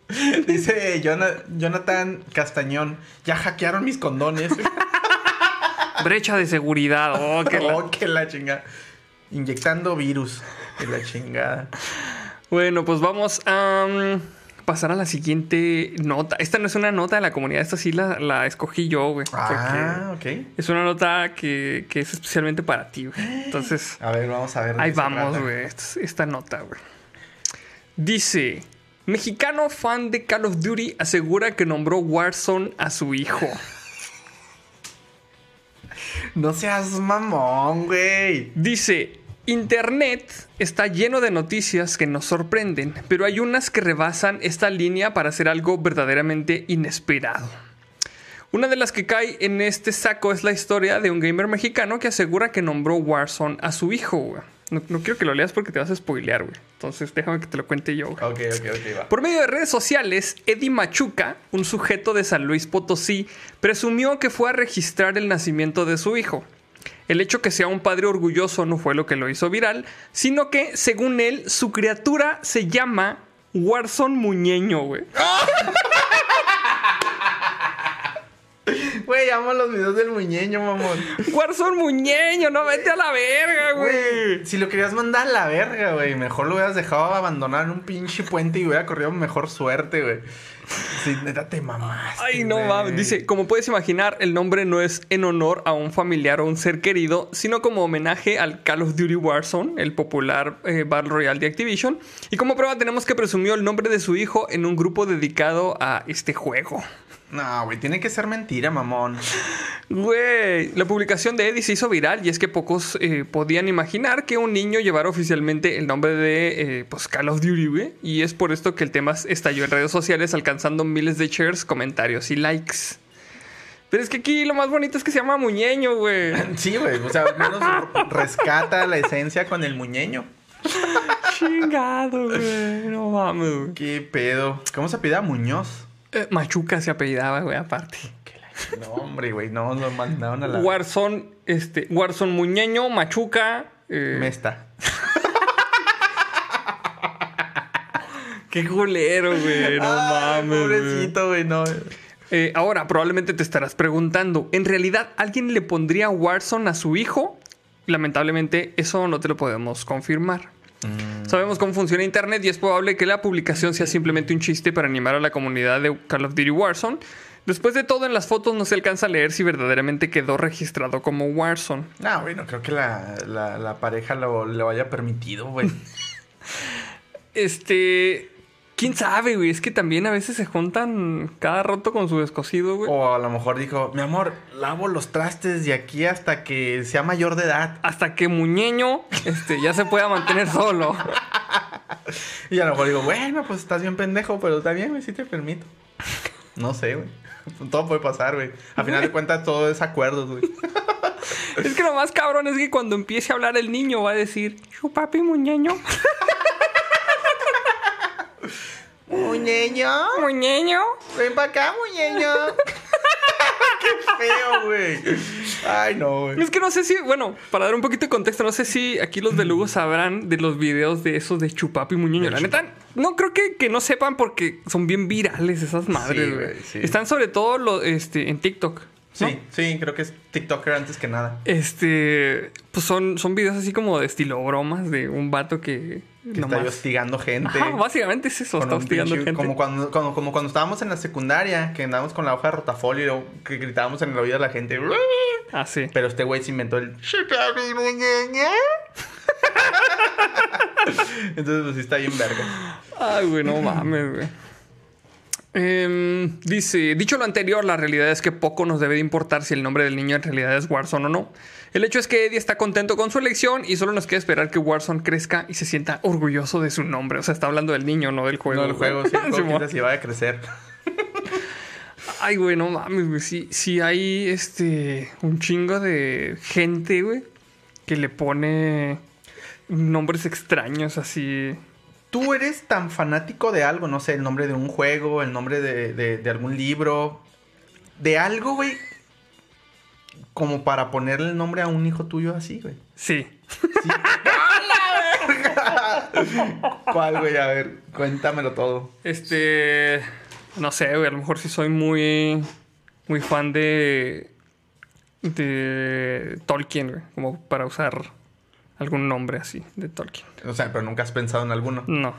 [LAUGHS] Dice Jona- Jonathan Castañón, ya hackearon mis condones. [LAUGHS] Brecha de seguridad. Oh, qué la- [LAUGHS] oh, que la chingada. Inyectando virus. Que la chingada. Bueno, pues vamos a mm, pasar a la siguiente nota. Esta no es una nota de la comunidad, esta sí la, la escogí yo, güey. Ah, ok. Es una nota que, que es especialmente para ti, güey. Entonces, [GASPS] A ver, vamos a ver. de ahí vamos, güey. Esta, esta nota, güey. Dice: Mexicano fan de Call of Duty asegura que nombró Warzone a su hijo. [LAUGHS] No seas mamón, güey. Dice, Internet está lleno de noticias que nos sorprenden, pero hay unas que rebasan esta línea para hacer algo verdaderamente inesperado. Una de las que cae en este saco es la historia de un gamer mexicano que asegura que nombró Warzone a su hijo. No, no quiero que lo leas porque te vas a spoilear, güey. Entonces déjame que te lo cuente yo, güey. Ok, ok, ok, va. Por medio de redes sociales, Eddie Machuca, un sujeto de San Luis Potosí, presumió que fue a registrar el nacimiento de su hijo. El hecho que sea un padre orgulloso no fue lo que lo hizo viral, sino que, según él, su criatura se llama Warzone Muñeño, güey. Güey, amo los videos del muñeño, mamón. Warzone Muñeño, no vete a la verga, güey. Güey, si lo querías mandar a la verga, güey, mejor lo hubieras dejado abandonar en un pinche puente y hubiera corrido mejor suerte, güey. Sí, neta te mamaste. Ay, no mames. Dice, como puedes imaginar, el nombre no es en honor a un familiar o un ser querido, sino como homenaje al Call of Duty Warzone, el popular eh, Battle Royale de Activision. Y como prueba tenemos que presumió el nombre de su hijo en un grupo dedicado a este juego. No, güey, tiene que ser mentira, mamón. Güey, la publicación de Eddie se hizo viral y es que pocos eh, podían imaginar que un niño llevara oficialmente el nombre de eh, pues Call of Duty, güey. Y es por esto que el tema estalló en redes sociales alcanzando miles de shares, comentarios y likes. Pero es que aquí lo más bonito es que se llama Muñeño, güey. [LAUGHS] Sí, güey, o sea, al menos rescata la esencia con el muñeño. Chingado, güey. No mames. ¿Qué pedo? ¿Cómo se pida Muñoz? Eh, Machuca se apellidaba, güey, aparte. No, hombre, güey, no, lo mandaron a la Warzone, este, Warzone Muñeño, Machuca. eh, mesta. [LAUGHS] Qué culero, güey. No Ay, mames. Pobrecito, güey, no. Eh, ahora, probablemente te estarás preguntando, ¿en realidad alguien le pondría Warzone a su hijo? Lamentablemente, eso no te lo podemos confirmar. Sabemos cómo funciona Internet y es probable que la publicación sea simplemente un chiste para animar a la comunidad de Call of Duty Warzone. Después de todo, en las fotos no se alcanza a leer si verdaderamente quedó registrado como Warzone. No, güey, no creo que la, la, la pareja lo, lo haya permitido, güey. [LAUGHS] Este. ¿Quién sabe, güey? Es que también a veces se juntan cada rato con su descosido, güey. O a lo mejor dijo, mi amor, lavo los trastes de aquí hasta que sea mayor de edad. Hasta que Muñeño este, ya se pueda mantener solo. [LAUGHS] Y a lo mejor digo, bueno, pues estás bien pendejo, pero está bien, güey, sí te permito. No sé, güey. [LAUGHS] Todo puede pasar, güey. A final de cuentas, todo es acuerdos, güey. [LAUGHS] Es que lo más cabrón es que cuando empiece a hablar el niño va a decir, su papi muñeño. Muñeño, Muñeño. ven para acá, muñeño. [LAUGHS] Qué feo, güey. Ay, no, güey. Es que no sé si, bueno, para dar un poquito de contexto, no sé si aquí los belugos sabrán de los videos de esos de Chupapi Muñeño. De La neta, no creo que, que no sepan porque son bien virales esas madres, Sí, güey. sí. Están sobre todo lo, este, en TikTok. ¿no? Sí, sí, creo que es TikToker antes que nada. Este, pues son, son videos así como de estilo bromas de un vato que, Que está hostigando gente. Ajá, básicamente es eso, está hostigando pinche- gente. Como cuando, como, como cuando estábamos en la secundaria, que andábamos con la hoja de rotafolio que gritábamos en el oído a la gente. Ah, sí. Pero este güey se inventó el. [LAUGHS] Entonces, pues sí está bien verga. Ay, güey, no mames, güey. Em, dice, dicho lo anterior, la realidad es que poco nos debe de importar si el nombre del niño en realidad es Warzone o no. El hecho es que Eddie está contento con su elección y solo nos queda esperar que Warzone crezca y se sienta orgulloso de su nombre. O sea, está hablando del niño, no del juego. No, [LAUGHS] el juego, sí, sí va a crecer. Ay, güey, no mames, güey. Sí, sí hay este un chingo de gente, güey, que le pone nombres extraños así. ¿Tú eres tan fanático de algo? No sé, el nombre de un juego, el nombre de, de- de algún libro. De algo, güey. Como para ponerle el nombre a un hijo tuyo así, güey. Sí. [LAUGHS] ¿Cuál, güey? A ver, cuéntamelo todo. Este. No sé, güey. A lo mejor sí soy muy. Muy fan de. De Tolkien, güey. Como para usar algún nombre así de Tolkien. O sea, pero nunca has pensado en alguno. No,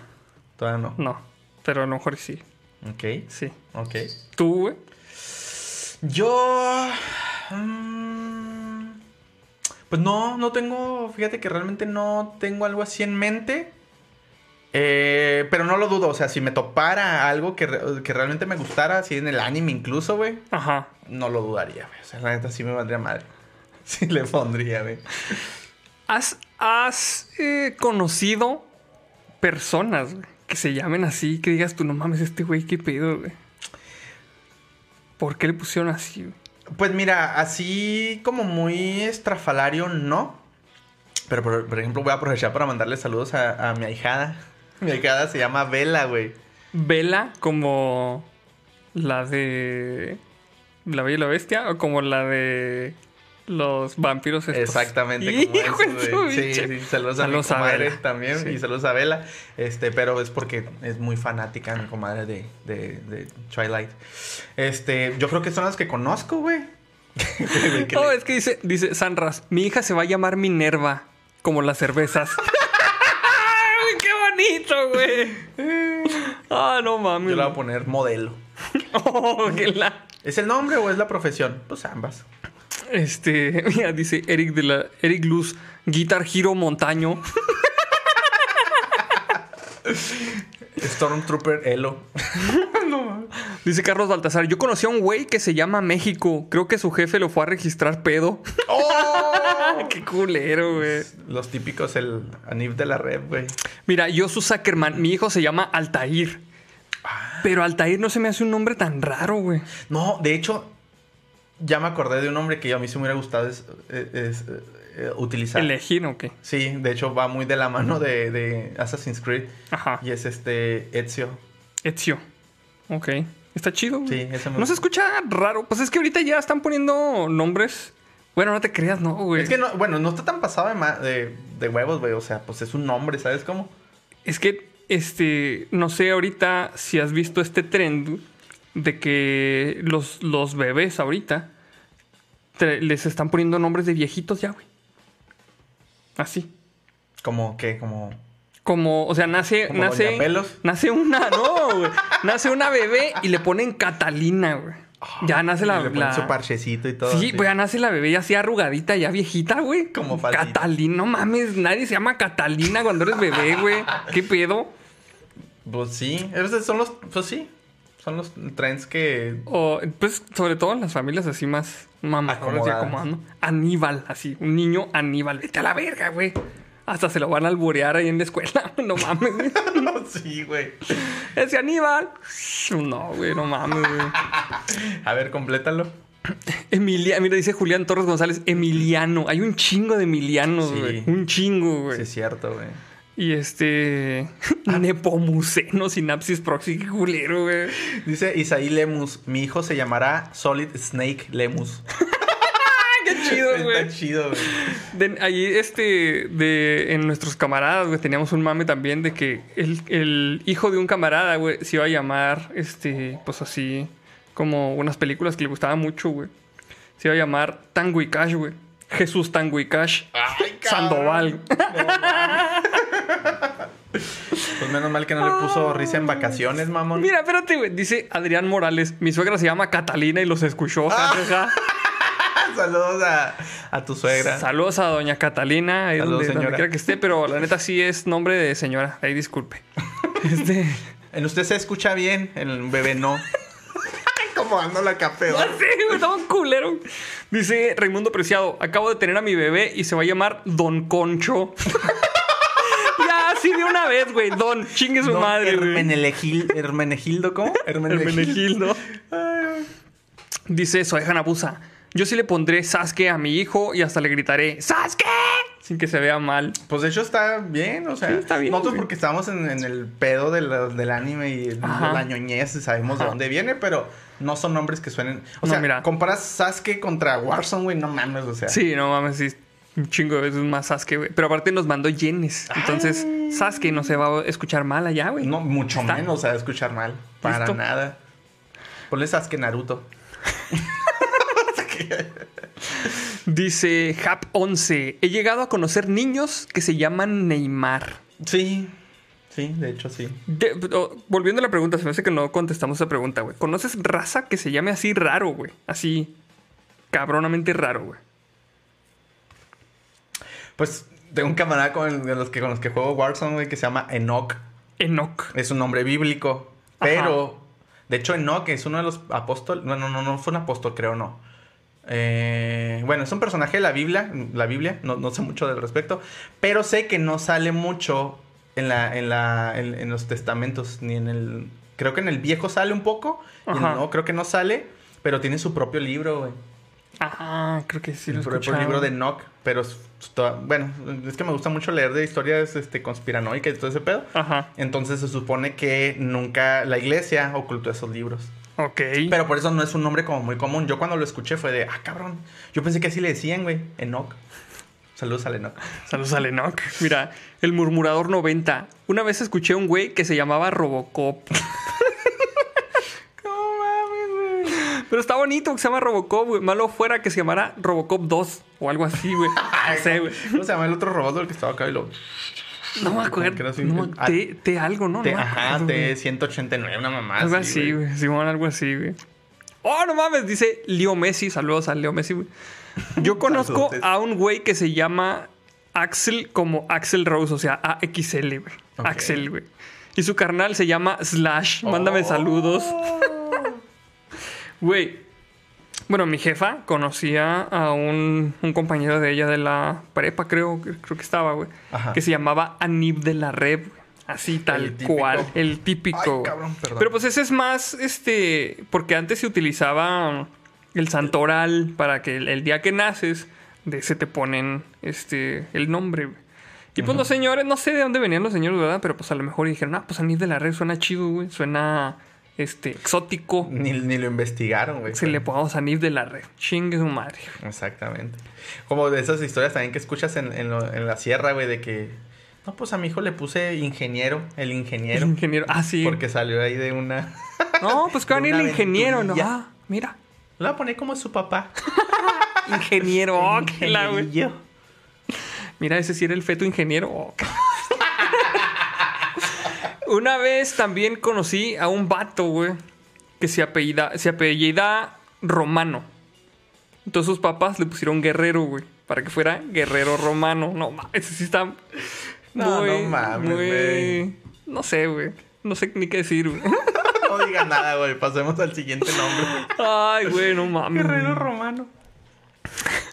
Todavía no. no. Pero a lo mejor sí. Ok, Sí. ok. ¿Tú, güey? Yo. mm, pues no, no tengo. Fíjate que realmente no tengo algo así en mente. Eh, pero no lo dudo. O sea, si me topara algo que, que realmente me gustara, así en el anime incluso, güey, Ajá. no lo dudaría, güey. O sea, la neta sí me valdría madre. [LAUGHS] Sí le pondría, güey. ¿Has, has eh, conocido personas güey, que se llamen así? Que digas tú, no mames, este güey, qué pedo, güey. ¿Por qué le pusieron así, güey? Pues mira, así como muy estrafalario, no. Pero por, ejemplo, voy a aprovechar para mandarle saludos a, a mi ahijada. [LAUGHS] Mi ahijada se llama Vela, güey. Vela como la de La Bella y la Bestia o como la de los vampiros estos? Exactamente [LAUGHS] como eso. Sí, sí, saludos a Saludos mi comadre también Sí. y saludos a Vela. Este, pero es porque es muy fanática mi comadre de, de, de Twilight. Este, yo creo que son las que conozco, güey. Le- [LAUGHS] es que dice, dice Sanras, mi hija se va a llamar Minerva, como las cervezas. [LAUGHS] ¡Ay, ¡Qué bonito, güey! Ah, no mames. Yo le voy a poner modelo. Oh, la- ¿Es el nombre o es la profesión? Pues ambas. Este, [LAUGHS] mira, dice Eric de la Eric Luz, Guitar Hero Montaño. Stormtrooper Elo. [LAUGHS] Dice Carlos Baltasar, yo conocí a un güey que se llama México. Creo que su jefe lo fue a registrar pedo. ¡Oh! [LAUGHS] Qué culero, güey. Los típicos, el Anif de la red, güey. Mira, yo su Zuckerman, mi hijo se llama Altair. Pero Altair no se me hace un nombre tan raro, güey. No, de hecho, ya me acordé de un nombre que a mí se me hubiera gustado es, es- es, eh, utilizar. ¿Elegir o qué? Sí, de hecho va muy de la mano de, de Assassin's Creed. Ajá. Y es este Ezio. Ezio. Ok. Está chido. Sí, ese me No se escucha raro. Pues es que ahorita ya están poniendo nombres. Bueno, no te creas, no, güey. Es que no, bueno, no está tan pasado de, de, de huevos, güey. O sea, pues es un nombre, ¿sabes cómo? Es que, este, no sé ahorita si has visto este trend de que los, los bebés ahorita te- les están poniendo nombres de viejitos ya, güey. Así. Como que, como. Como, o sea, nace, Como nace, nace una, [LAUGHS] no, güey. Nace una bebé y le ponen Catalina, güey. Ya nace la, Le ponen la- su parchecito y todo. Sí, así. pues ya nace la bebé ya así arrugadita, ya viejita, güey. Como falsita. Catalina, no mames, nadie se llama Catalina cuando eres bebé, güey. ¿Qué pedo? Pues sí, esos son los. Pues sí. Son los trends que. O, pues, sobre todo en las familias así más mamadoras y acomodando. Aníbal, así, un niño Aníbal, vete a la verga, güey. Hasta se lo van a alburear ahí en la escuela. [LAUGHS] No mames, [LAUGHS] güey. sí, güey. Ese Aníbal. [LAUGHS] No, güey, no mames, güey. A ver, complétalo. Emilia, mira, dice Julián Torres González, Emiliano. Hay un chingo de Emilianos, Sí. güey. Un chingo, güey. Sí, es cierto, güey. Y este. [LAUGHS] Nepomuceno, sinapsis proxy, qué culero, güey. Dice Isaí Lemus. Mi hijo se llamará Solid Snake Lemus. [LAUGHS] Qué chido, Está güey. chido, güey. Ahí, este, de, en nuestros camaradas, güey, teníamos un mame también de que el, el hijo de un camarada, güey, se iba a llamar, este, pues así, como unas películas que le gustaban mucho, güey. Se iba a llamar Tango y Cash, güey. Jesús Tango y Cash. Ay, Sandoval. Pues menos mal que no le puso risa en vacaciones, mamón. Mira, espérate, güey. Dice Adrián Morales. Mi suegra se llama Catalina y los escuchó. ja. [LAUGHS] Saludos a, a tu suegra. Saludos a doña Catalina, ahí Saludos, donde, donde quiera que esté, pero la neta sí es nombre de señora. Ahí disculpe. [LAUGHS] Este, En usted se escucha bien, en el bebé no. Como ando la café. Ya sé, güey, estaba un culero. Dice Raimundo Preciado, acabo de tener a mi bebé y se va a llamar Don Concho. [LAUGHS] ya, así de una vez, güey. Don, chingue su madre, güey. Hermenegildo, Hermenegildo, ¿cómo? Hermenegildo. Dice Soeja Nabusa, yo sí le pondré Sasuke a mi hijo y hasta le gritaré ¡Sasuke! Sin que se vea mal. Pues de hecho está bien, o sea, Sí, está bien, nosotros güey. porque estamos en, en el pedo de la- del anime y la ñoñez y sabemos de dónde viene, pero no son nombres que suenen. O No, sea, mira. comparas Sasuke contra Warzone, güey, no mames, o sea. Sí, no mames, sí. Un chingo de veces más Sasuke, güey. Pero aparte nos mandó yenes. Entonces, Sasuke no se va a escuchar mal allá, güey. No, mucho Está. menos, o sea, escuchar mal. Para Listo. nada. Ponle Sasuke Naruto. [LAUGHS] Dice Hap11, he llegado a conocer niños que se llaman Neymar. Sí, sí, de hecho sí. De- oh, volviendo a la pregunta, se me hace que no contestamos esa pregunta, güey. ¿Conoces raza que se llame así raro, güey? Así cabronamente raro, güey. Pues tengo un camarada con, de los que, con los que juego Warzone, güey, que se llama Enoch. Enoch. Es un nombre bíblico. Ajá. Pero, de hecho, Enoch es uno de los apóstoles. Bueno, no, no fue un apóstol, creo, no. Eh, bueno, es un personaje de la Biblia. La Biblia, no, no sé mucho del respecto. Pero sé que no sale mucho en, la, en, la, en, en los testamentos. Ni en el. Creo que en el viejo sale un poco. Y nuevo creo que no sale. Pero tiene su propio libro, güey. Ah, creo que sí lo el propio libro de Enoch. Pero, bueno, es que me gusta mucho leer de historias este, conspiranoicas y todo ese pedo. Ajá. Entonces se supone que nunca la iglesia ocultó esos libros. Ok. Pero por eso no es un nombre como muy común. Yo cuando lo escuché fue de, ah, cabrón. Yo pensé que así le decían, güey. Enoch. Saludos al Enoch. Saludos al Enoch. Mira, el murmurador 90. Una vez escuché a un güey que se llamaba Robocop. [LAUGHS] No mames, güey. Pero está bonito que se llama Robocop, güey. Malo fuera que se llamara Robocop 2 o algo así, güey. [LAUGHS] No sé, güey. ¿Cómo se llama el otro robot del que estaba acá y lo... No me acuerdo. así, No, el- ah, T, T algo, ¿no? T- No ajá, acuerdo, güey. T189, una mamá Algo así, güey. Simón, algo así, güey. Oh, no mames, dice Leo Messi. Saludos a Leo Messi, güey. Yo [LAUGHS] conozco a un güey que se llama Axel como Axel Rose, o sea, AXL, güey. Axel, güey. Y su carnal se llama Slash. Mándame Oh. saludos. [LAUGHS] Güey. Bueno, mi jefa conocía a un, un compañero de ella de la prepa, creo, que- creo que estaba, güey. Que se llamaba Anib de la Red, güey. Así tal El cual. El típico. Ay, cabrón. Pero pues ese es más, este, porque antes se utilizaba el santoral para que el, el día que naces, de ese te ponen, este, el nombre, güey. Y pues los señores, no sé de dónde venían los señores, ¿verdad? Pero pues a lo mejor dijeron, ah, pues Anib de la Red suena chido, güey. Suena, este, exótico. Ni, ni lo investigaron, güey. Se le pongamos Anib de la Red. Chingue su madre. Exactamente. Como de esas historias también que escuchas en, en lo- en la sierra, güey, de que... No, pues a mi hijo le puse ingeniero, el El ingeniero. ingeniero. Ah, sí. Porque salió ahí de una... No, pues [LAUGHS] que van el ingeniero, ¿no? Ah, mira. Lo voy a poner como su papá. [LAUGHS] Ingeniero. Oh, que la, güey. Mira, ese sí era el feto ingeniero. Oh, Una vez también conocí a un vato, güey, que se apellida, se apellida Romano. Entonces sus papás le pusieron guerrero, güey, para que fuera guerrero romano. No, ese sí está No, muy, no mames, güey. No sé, güey. No sé ni qué decir, güey. [LAUGHS] No diga nada, güey. Pasemos al siguiente nombre. Ay, güey, no mames. Guerrero romano. [LAUGHS]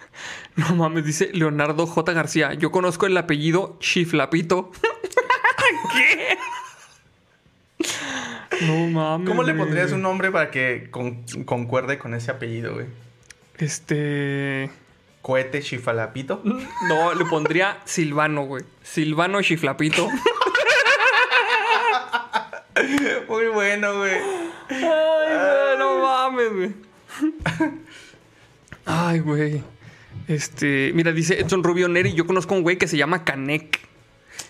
No mames, dice Leonardo J. García. Yo conozco el apellido Chiflapito. [LAUGHS] ¿Qué? No mames. ¿Cómo le pondrías un nombre para que con- concuerde con ese apellido, güey? Este. Cohete chifalapito. No, le pondría Silvano, güey. Silvano Chiflapito. Muy bueno, güey. Ay, güey, no mames, güey. Ay, güey. Este, mira, dice Edson Rubio Neri, yo conozco a un güey que se llama Canek.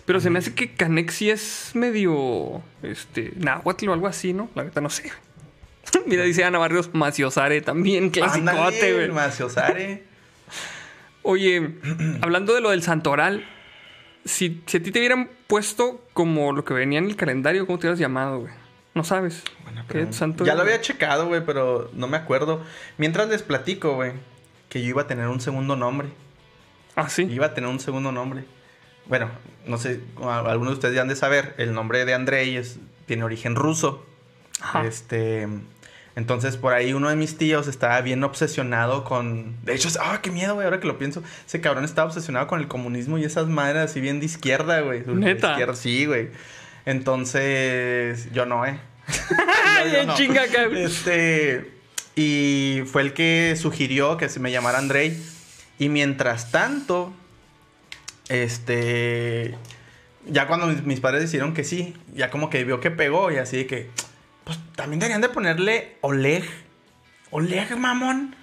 Pero se me hace que Canek sí es medio, este, náhuatl o algo así, ¿no? La verdad no sé. [LAUGHS] mira, dice Ana Barrios Maciosare, también clasicote, güey. Maciosare. Oye, [CLEARS THROAT] hablando de lo del santoral, si, si a ti te hubieran puesto como lo que venía en el calendario, ¿cómo te hubieras llamado, güey? No sabes. ¿Qué santo Ya lo había checado, güey, pero no me acuerdo. Mientras les platico, güey, que yo iba a tener un segundo nombre. Ah, sí. Iba a tener un segundo nombre. Bueno, no sé, algunos de ustedes ya han de saber, el nombre de Andrei es tiene origen ruso. Ajá. Este. Entonces, por ahí uno de mis tíos estaba bien obsesionado con. De hecho, ¡ah, qué miedo, güey! Ahora que lo pienso. Ese cabrón estaba obsesionado con el comunismo y esas madres así bien de izquierda, güey. De ¿Neta? izquierda, sí, güey. Entonces, yo no, ¿eh? [LAUGHS] Yo en chinga. Este. Y fue el que sugirió que se me llamara Andrei. Y mientras tanto, este. Ya cuando mis, mis padres dijeron que sí, ya como que vio que pegó y así de que. Pues también deberían de ponerle Oleg. Oleg, mamón.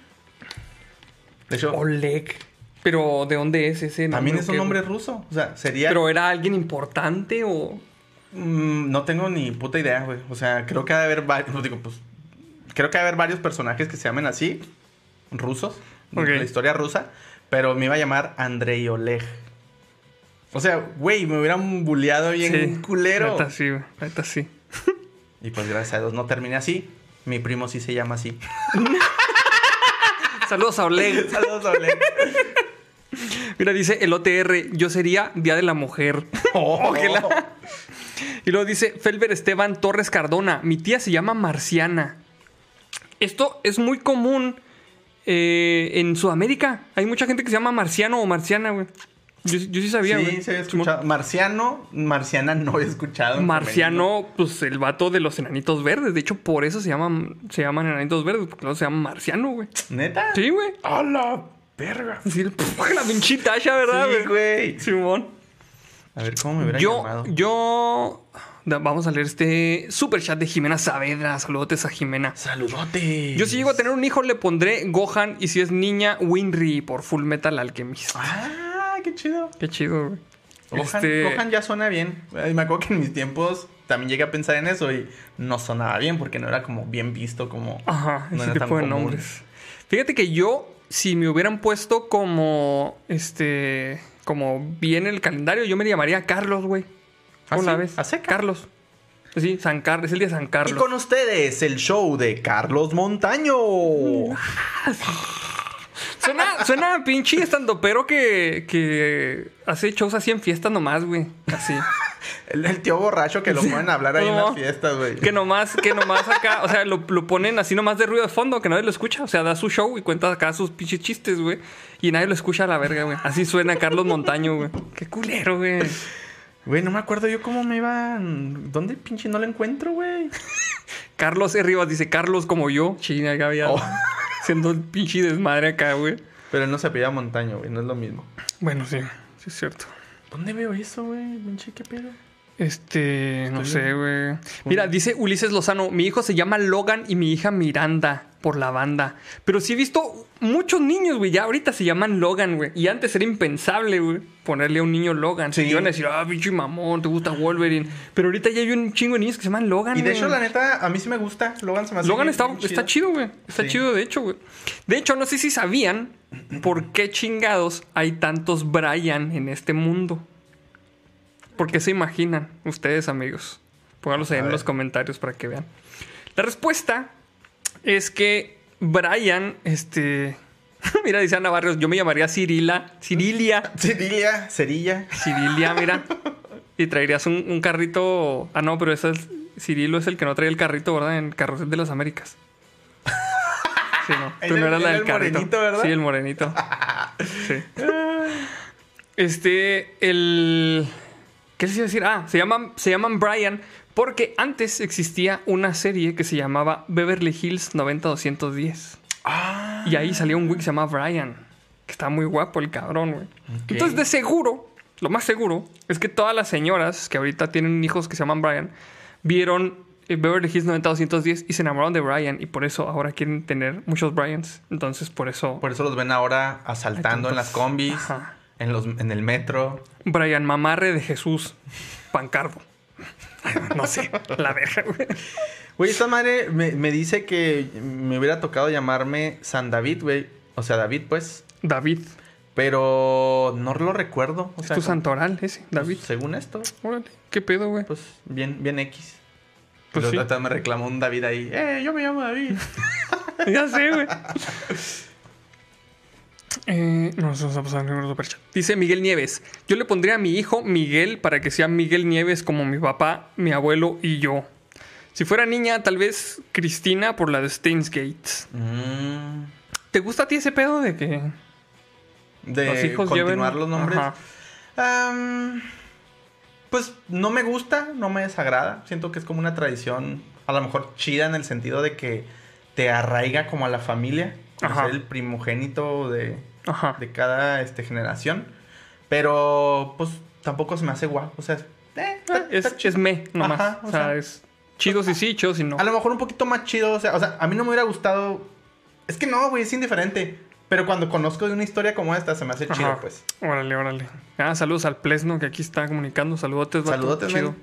De hecho, Oleg. Pero, ¿de dónde es ese nombre? también es un nombre ruso. O sea, sería. ¿Pero era alguien importante o...? Mm, no tengo ni puta idea, güey. O sea, creo que ha de haber varios. Digo, pues. Creo que ha de haber varios personajes que se llamen así. Rusos. de la historia rusa. Pero me iba a llamar Andrei Oleg. O sea, güey, me hubieran bulleado bien culero. Neta sí. Neta sí. [LAUGHS] Y pues gracias a Dios no terminé así. Mi primo sí se llama así. [LAUGHS] Saludos a Oleg. [LAUGHS] Saludos, Oleg. Mira, dice el OTR, yo sería Día de la Mujer. Oh. Ojalá. Y luego dice Felber Esteban Torres Cardona, mi tía se llama Marciana. Esto es muy común eh, en Sudamérica. Hay mucha gente que se llama Marciano o Marciana, güey. Yo, yo sí sabía, güey. Sí, se había escuchado. Marciano, Marciana no he escuchado. Marciano, pues el vato de los enanitos verdes. De hecho, por eso se llaman, se llaman enanitos verdes, porque luego se llama Marciano, güey. ¿Neta? Sí, güey. ¡A la verga! Sí, [LAUGHS] la pinche tacha, ¿verdad, Sí, güey. Simón. A ver, ¿cómo me hubiera Yo, llamado? yo. Vamos a leer este super chat de Jimena Saavedra. Saludotes a Jimena. Saludote. Yo si llego a tener un hijo le pondré Gohan y si es niña Winry por Full Metal Alchemist. Ah, qué chido. Qué chido, güey. Gohan, Este, Gohan ya suena bien. Me acuerdo que en mis tiempos también llegué a pensar en eso y no sonaba bien porque no era como bien visto como... Ajá, no ese era tan tipo de común. nombres. Fíjate que yo, si me hubieran puesto como este. Como bien el calendario, yo me llamaría Carlos, güey. ¿Ah, Una vez. ¿A seca? Carlos. Sí, San Carlos, es el día de San Y Carlos. con ustedes el show de Carlos Montaño. [LAUGHS] Suena, suena pinche estando pero que, que hace shows así en fiestas nomás, güey. Así. [LAUGHS] El, el tío borracho que lo ponen a hablar ahí en las fiestas, güey. Que nomás, que nomás acá, o sea, lo, lo ponen así nomás de ruido de fondo, que nadie lo escucha. O sea, da su show y cuenta acá sus pinches chistes, güey. Y nadie lo escucha a la verga, güey. Así suena Carlos Montaño, güey. Qué culero, güey. Güey, no me acuerdo yo cómo me iban. ¿Dónde pinche no lo encuentro, güey? [LAUGHS] Carlos E. Rivas dice, Carlos como yo. China, acá había Oh. Siendo el pinche desmadre acá, güey. Pero él no se apellida Montaño, güey, no es lo mismo. Bueno, sí, sí es cierto. ¿Dónde veo eso, güey? Pinche, ¿qué pedo? Este, no sé, güey. Mira, dice Ulises Lozano, mi hijo se llama Logan y mi hija Miranda por la banda. Pero sí he visto muchos niños, güey, ya ahorita se llaman Logan, güey. Y antes era impensable, güey, ponerle a un niño Logan. Sí. Y iban a decir, ah, pinche mamón, te gusta Wolverine. Pero ahorita ya hay un chingo de niños que se llaman Logan, Y de hecho, la neta, a mí sí me gusta. Logan se me hace Logan bien- está, bien está chido, güey. Está Sí. chido, de hecho, güey. De hecho, no sé si sabían por qué chingados hay tantos Brian en este mundo. ¿Por qué se imaginan ustedes, amigos? Pónganlos ahí A en ver. los comentarios para que vean. La respuesta es que Brian, este... [LAUGHS] mira, dice Ana Barrios, yo me llamaría Cirila. Cirilia. [LAUGHS] Cirilia, cerilla. Cirilia, mira. Y traerías un, un carrito. Ah, no, pero ese es. Cirilo es el que no trae el carrito, ¿verdad? En Carrusel de las Américas. Sí, no. [LAUGHS] Tú Era no el- eras la del el carrito. morenito, ¿verdad? Sí, el morenito. Sí. Este, el. ¿Qué les iba a decir? Ah, se llaman, se llaman Brian porque antes existía una serie que se llamaba Beverly Hills 90210. Ah. Y ahí salía un güey que se llama Brian. Que está muy guapo el cabrón, güey. Entonces, de seguro, lo más seguro, es que todas las señoras que ahorita tienen hijos que se llaman Brian, vieron eh, Beverly Hills 90210 y se enamoraron de Brian. Y por eso ahora quieren tener muchos Bryans. Entonces, por eso, Por eso los ven ahora asaltando en las combis, en, los, en el metro. Brian Mamarre de Jesús Pancardo. [LAUGHS] no sé, la verga, güey. Güey, esta madre me, me dice que me hubiera tocado llamarme San David, güey. O sea, David, pues. David. Pero no lo recuerdo. O Es sea, tu como- santoral ese, pues, David. según esto, Órale, ¿qué pedo, güey? pues bien, bien X. Pues Pues sí. me reclamó un David ahí. ¡Eh, yo me llamo David! [LAUGHS] Ya sé, güey. Eh, no, nos vamos a pasar el número superchat. Dice Miguel Nieves. Yo le pondría a mi hijo Miguel para que sea Miguel Nieves como mi papá, mi abuelo y yo. Si fuera niña, tal vez Cristina por la de Steins Gates. Mm, ¿Te gusta a ti ese pedo de que de los hijos continuar lleven los nombres. Pues no me gusta, no me desagrada. Siento que es como una tradición, a lo mejor chida en el sentido de que te arraiga como a la familia. Ajá. ser el primogénito de, Ajá. de cada este, generación. Pero pues tampoco se me hace guapo. O sea, eh, Es, está chido. es me, nomás. Ajá, o, o sea, sea, es chido si sí, chido si no. A lo mejor un poquito más chido. O sea, o sea, a mí no me hubiera gustado. Es que no, güey, es indiferente. Pero cuando conozco de una historia como esta, se me hace chido, pues. Órale, órale. Ah, saludos al Plesno que aquí está comunicando. Saludotes. Saludotes, Chido. men.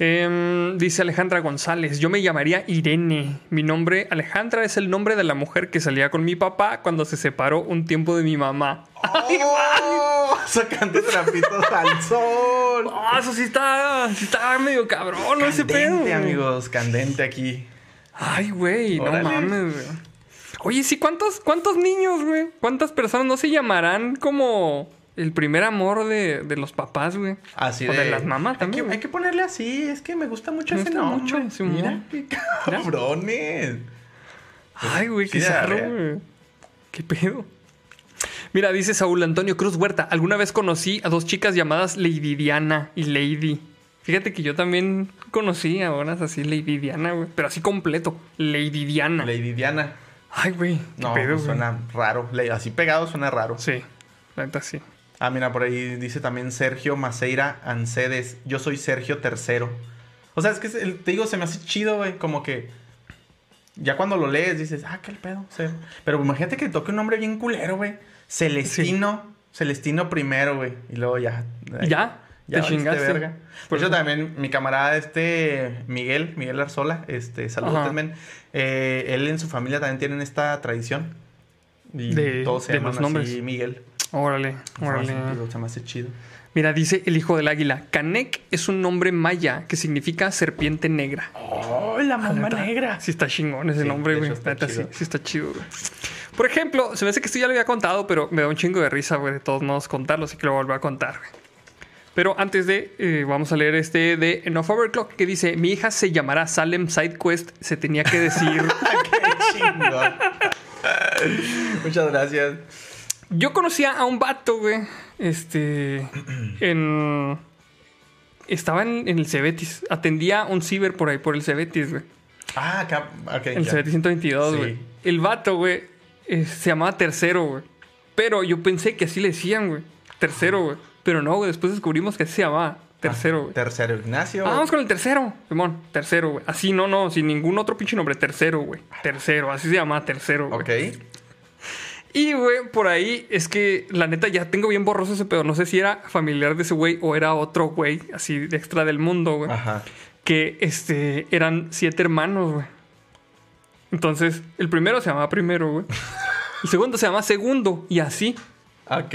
Em, dice Alejandra González, yo me llamaría Irene. Mi nombre, Alejandra, es el nombre de la mujer que salía con mi papá cuando se separó un tiempo de mi mamá. [LAUGHS] ¡Oh! [LAUGHS] Sacando trapitos al sol. Ah, eso sí está, sí está medio cabrón, ¿no? ese pedo. Candente, amigos, candente aquí. Ay, güey, no mames, güey. Oye, sí, ¿cuántos, cuántos niños, güey? ¿Cuántas personas no se llamarán como el primer amor de, de los papás, güey? Así O de, de las mamás hay también, que, hay que ponerle así, es que me gusta mucho Me ese gusta nombre. mucho, Mira, qué cabrones. Ay, güey, qué zarro, güey. ¿Qué pedo? Mira, dice Saúl Antonio Cruz Huerta. Alguna vez conocí a dos chicas llamadas Lady Diana y Lady. Fíjate que yo también conocí a unas así, Lady Diana, güey. Pero así completo. Lady Diana. Lady Diana. Ay, güey. ¿Qué No, pedo, pues suena raro. Así pegado suena raro. Sí, la neta sí. Ah, mira, por ahí dice también Sergio Maceira Ancedes. Yo soy Sergio Tercero. O sea, es que te digo, se me hace chido, güey. Como que ya cuando lo lees dices, ah, qué pedo. O sea, pero imagínate que toque un nombre bien culero, güey. Celestino. Celestino primero, güey. Y luego ya. ¿Y ya? ¿Te valiste chingaste? verga. Por eso también mi camarada este Miguel, Miguel Arzola, este, saludos, men. Eh, él en su familia también tienen esta tradición. Y De- todos se de llaman los nombres. así Miguel. Órale, órale. se me hace chido. Mira, dice el hijo del águila. Canek es un nombre maya que significa serpiente negra. ¡Oh, la mamá Neta, negra! Sí está chingón ese Sí, nombre, güey. está Neta, sí, sí está chido, güey. Por ejemplo, se me hace que esto ya lo había contado, pero me da un chingo de risa, güey, de todos modos contarlo, así que lo vuelvo a contar, güey. Pero antes de, eh, vamos a leer este de Enough Overclock que dice, mi hija se llamará Salem Sidequest, se tenía que decir... [LAUGHS] ¡Qué chingón! [LAUGHS] Muchas gracias. Yo conocía a un vato, güey, este, en... Estaba en, en el Cebetis, atendía un ciber por ahí, por el Cebetis, güey. Ah, acá. ok, El. Cebetis 122, Sí. güey. El vato, güey, eh, se llamaba Tercero, güey. Pero yo pensé que así le decían, güey. Tercero, güey. Pero no, güey. Después descubrimos que así se llamaba. Tercero, güey. Tercero, Ignacio. Ah, vamos con el tercero, Simón. Tercero, güey. Así, no, no. Sin ningún otro pinche nombre. Tercero, güey. Tercero. Así se llamaba Tercero, güey. Ok. Y, güey, por ahí es que la neta ya tengo bien borroso ese pedo. No sé si era familiar de ese güey o era otro güey, así de extra del mundo, güey. Ajá. que este eran siete hermanos, güey. Entonces, el primero se llamaba primero, güey. [LAUGHS] El segundo se llama segundo. Y así. Ok.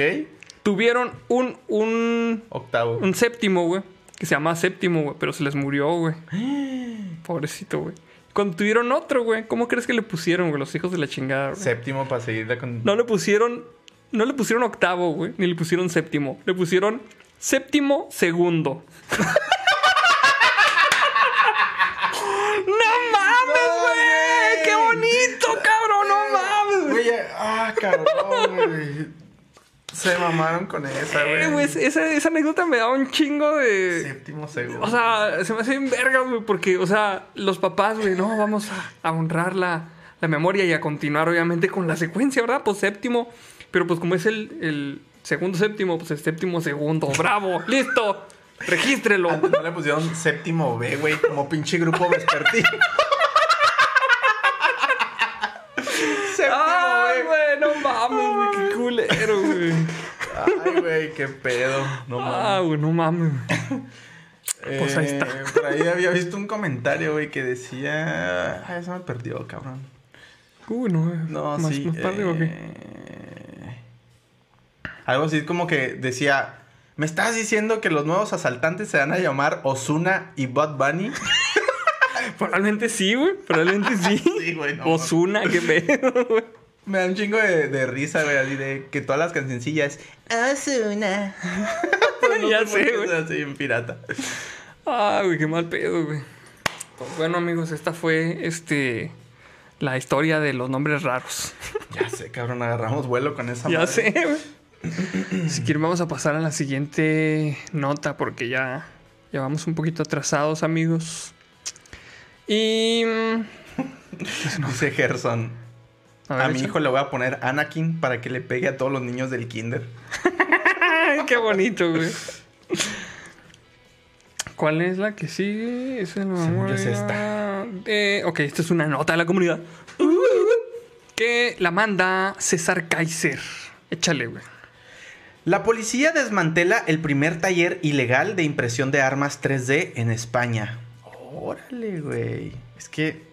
Tuvieron un, un, Octavo. un séptimo, güey. Que se llama séptimo, güey. Pero se les murió, güey. [GASPS] Pobrecito, güey. Cuando tuvieron otro, güey. ¿Cómo crees que le pusieron, güey? Los hijos de la chingada, güey. Séptimo para seguirle con. No le pusieron. No le pusieron octavo, güey. Ni le pusieron séptimo. Le pusieron séptimo segundo. [LAUGHS] ¡No mames, güey! ¡Qué bonito, cabrón! ¡No mames! Güey, ah, cabrón, güey. Se mamaron con esa, Eh, güey. güey, esa, esa anécdota me da un chingo de. Séptimo segundo. O sea, se me hace bien verga, güey, porque, o sea, los papás, güey, no, vamos a, a honrar la, la memoria y a continuar, obviamente, con la secuencia, ¿verdad? Pues séptimo. Pero pues como es el, el segundo séptimo, pues el séptimo segundo. ¡Bravo! [LAUGHS] ¡Listo! ¡Regístrelo! Antes no le pusieron séptimo B, güey, como pinche grupo vespertino. [LAUGHS] séptimo ¡Ay, B. güey! No mames, güey. Ay, güey, qué pedo. No Ah, mames. güey, no mames. pues ahí está. Eh, Por ahí había visto un comentario, güey, que decía. Ay, eso me perdió, cabrón. Uy, no, güey. No, ¿Más, sí. más tarde o qué? eh, Algo así como que decía. ¿Me estás diciendo que los nuevos asaltantes se van a llamar Osuna y Bud Bunny? [LAUGHS] Probablemente sí, güey. Probablemente sí. [LAUGHS] Sí, güey, no. Osuna, qué pedo, güey. Me da un chingo de, de risa, güey, así de que todas las cancioncillas. Osuna. [LAUGHS] Ya sé, güey. Así en pirata. Ah, güey, qué mal pedo, güey. Exacto. Bueno, amigos, esta fue este la historia de los nombres raros. [LAUGHS] Ya sé, cabrón, agarramos vuelo con esa ya madre. sé. güey. si quieren vamos a pasar a la siguiente nota porque ya, ya vamos un poquito atrasados, amigos. Y mm, [LAUGHS] Dice Gerson. A, mi hijo le voy a poner Anakin para que le pegue a todos los niños del kinder. [LAUGHS] Qué bonito, güey. ¿Cuál es la que sigue? Es es. Eh, ok, esta es una nota de la comunidad. Que la manda César Kaiser. Échale, güey. La policía desmantela el primer taller ilegal de impresión de armas 3D en España. Órale, güey. Es que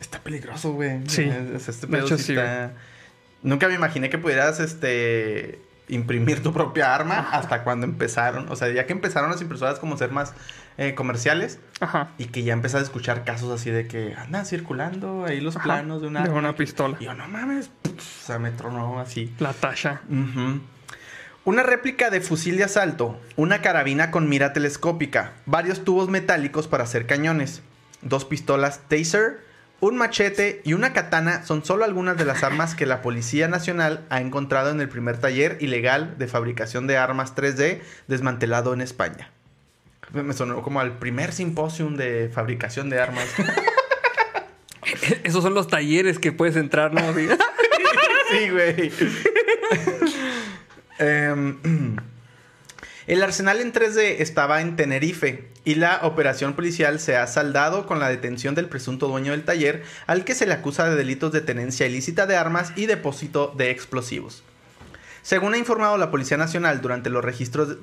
está peligroso, güey. Sí. Es- Este De pedo hecho, sí está- Nunca me imaginé que pudieras este imprimir tu propia arma hasta cuando empezaron. O sea, ya que empezaron las impresoras como ser más eh, comerciales Ajá. y que ya empecé a escuchar casos así de que andan circulando ahí los Ajá, planos de una de una pistola. Y yo, no mames. O sea, me tronó así. La Tasha. Ujú. Una réplica de fusil de asalto, una carabina con mira telescópica, varios tubos metálicos para hacer cañones, dos pistolas taser, un machete y una katana son solo algunas de las armas que la Policía Nacional ha encontrado en el primer taller ilegal de fabricación de armas 3D desmantelado en España. Me sonó como al primer simposium de fabricación de armas. [LAUGHS] Esos son los talleres que puedes entrar, ¿no? [LAUGHS] Sí, güey. [LAUGHS] Em, [CLEARS THROAT] el arsenal en 3D estaba en Tenerife y la operación policial se ha saldado con la detención del presunto dueño del taller al que se le acusa de delitos de tenencia ilícita de armas y depósito de explosivos. Según ha informado la Policía Nacional durante los registros...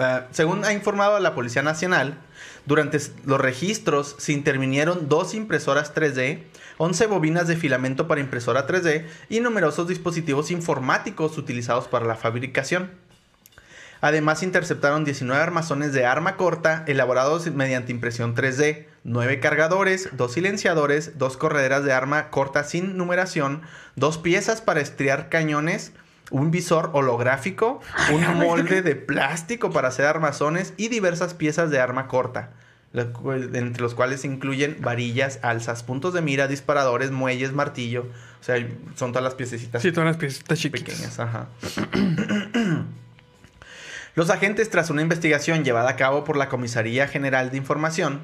Ah, según ha informado la Policía Nacional, durante los registros se intervinieron dos impresoras 3D, 11 bobinas de filamento para impresora 3D y numerosos dispositivos informáticos utilizados para la fabricación. Además, interceptaron 19 armazones de arma corta elaborados mediante impresión 3D, 9 cargadores, 2 silenciadores, 2 correderas de arma corta sin numeración, 2 piezas para estriar cañones, un visor holográfico, un molde de plástico para hacer armazones y diversas piezas de arma corta, entre los cuales se incluyen varillas, alzas, puntos de mira, disparadores, muelles, martillo. O sea, son todas las piececitas Sí, todas las piecitas chiquitas. pequeñas, ajá. [CLEARS THROAT] Los agentes, tras una investigación llevada a cabo por la Comisaría General de Información,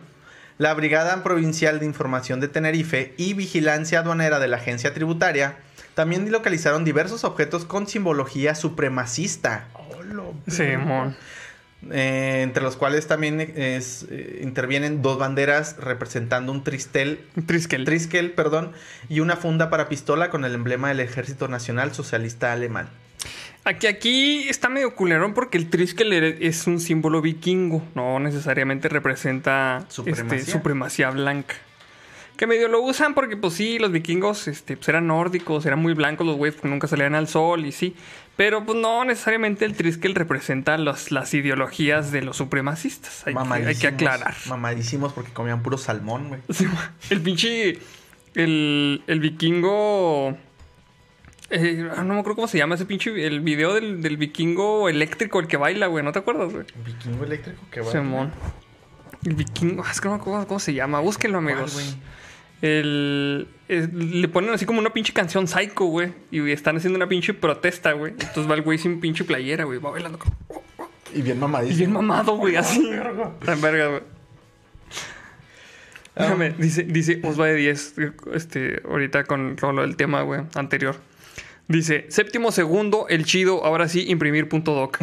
la Brigada Provincial de Información de Tenerife y Vigilancia Aduanera de la Agencia Tributaria, también localizaron diversos objetos con simbología supremacista. Simón. Eh, entre los cuales también es, eh, intervienen dos banderas representando un tristel Triskel. Triskel, perdón, y una funda para pistola con el emblema del Ejército Nacional Socialista Alemán. Aquí, aquí está medio culerón porque el Triskel es un símbolo vikingo. No necesariamente representa Supremacía. este, supremacía blanca. Que medio lo usan porque, pues sí, los vikingos este, pues, eran nórdicos, eran muy blancos los güeyes nunca salían al sol y sí. Pero pues no necesariamente el Triskel representa los- las ideologías de los supremacistas. Hay, que, hay que Mamadísimos, aclarar. Mamadísimos porque comían puro salmón, güey. [LAUGHS] Sí, el pinche. El, el vikingo. Eh, ah, no me acuerdo cómo se llama ese pinche. El video del, del vikingo eléctrico, el que baila, güey. ¿No te acuerdas, güey? Vikingo eléctrico que va. Simón. El vikingo. ah, Es que no me acuerdo cómo se llama. Búsquenlo, amigos. el, le ponen así como una pinche canción psycho, güey. Y están haciendo una pinche protesta, güey. Entonces va el güey sin pinche playera, güey. Va bailando. como- Y bien Y mamadísimo. bien mamado, güey. Así. [LAUGHS] En verga, güey. Déjame, dice, dice Osva de 10, este, ahorita con, con lo del tema, güey, anterior. Dice, séptimo segundo, el chido, ahora sí, imprimir punto doc.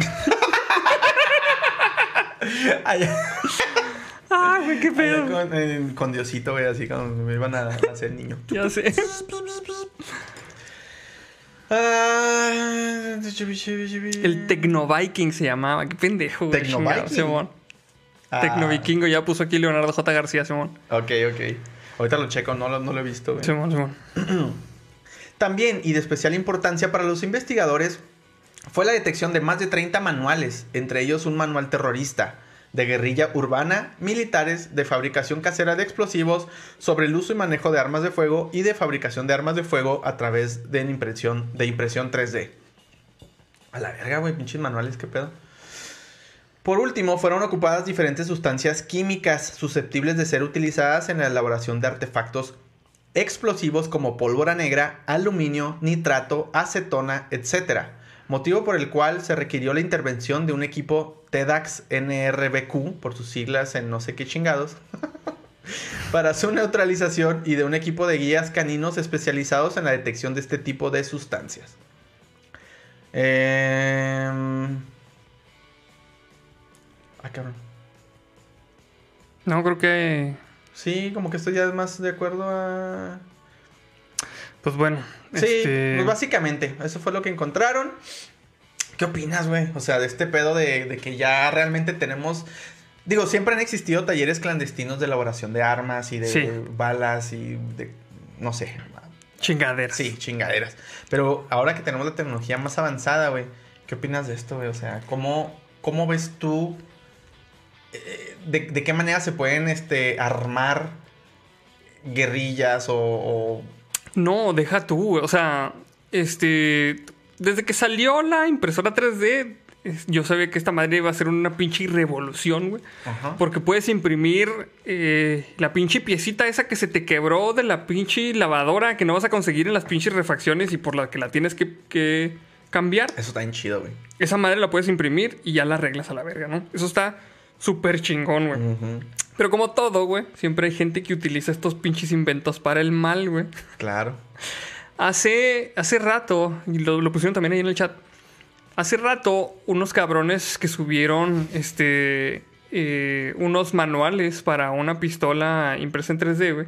Ay, güey, qué allá pedo. con, eh, con Diosito, güey, así cuando me iban a hacer niño. Ya sé. Ah, El Tecno Viking se llamaba. Qué pendejo, güey. Tecno chingado, Viking. Simón. Ah, Tecno Vikingo, ya puso aquí Leonardo J. García, Simón. Ok, ok. Ahorita lo checo, no lo, no lo he visto, güey. Simón, Simón. [CLEARS THROAT] También, y de especial importancia para los investigadores, fue la detección de más de 30 manuales, entre ellos un manual terrorista, de guerrilla urbana, militares, de fabricación casera de explosivos, sobre el uso y manejo de armas de fuego y de fabricación de armas de fuego a través de impresión, impresión 3D. A la verga, güey, pinches manuales, qué pedo. Por último, fueron ocupadas diferentes sustancias químicas susceptibles de ser utilizadas en la elaboración de artefactos explosivos como pólvora negra, aluminio, nitrato, acetona, etc. Motivo por el cual se requirió la intervención de un equipo TEDAX NRBQ, por sus siglas en no sé qué chingados, [LAUGHS] para su neutralización y de un equipo de guías caninos especializados en la detección de este tipo de sustancias. Cabrón. No, creo que. Sí, como que estoy ya más de acuerdo a. Pues bueno. Sí, este, pues básicamente, eso fue lo que encontraron. ¿Qué opinas, güey? O sea, de este pedo de, de que ya realmente tenemos. Digo, siempre han existido talleres clandestinos de elaboración de armas y de Sí. balas y de. No sé. Chingaderas. Sí, chingaderas. Pero ahora que tenemos la tecnología más avanzada, güey, ¿qué opinas de esto, güey? O sea, ¿cómo, cómo ves tú de, de qué manera se pueden este, armar guerrillas o, o- No, deja tú. O sea, este. Desde que salió la impresora 3D, es- yo sabía que esta madre iba a ser una pinche revolución, güey. Ajá. Porque puedes imprimir eh, la pinche piecita esa que se te quebró de la pinche lavadora que no vas a conseguir en las pinches refacciones y por la que la tienes que, que cambiar. Eso está bien chido, güey. Esa madre la puedes imprimir y ya la arreglas a la verga, ¿no? Eso está súper chingón, güey. Pero como todo, güey, siempre hay gente que utiliza estos pinches inventos para el mal, güey. Claro. Hace, hace rato, y lo, lo pusieron también ahí en el chat, hace rato unos cabrones que subieron este, eh, unos manuales para una pistola impresa en 3D, güey,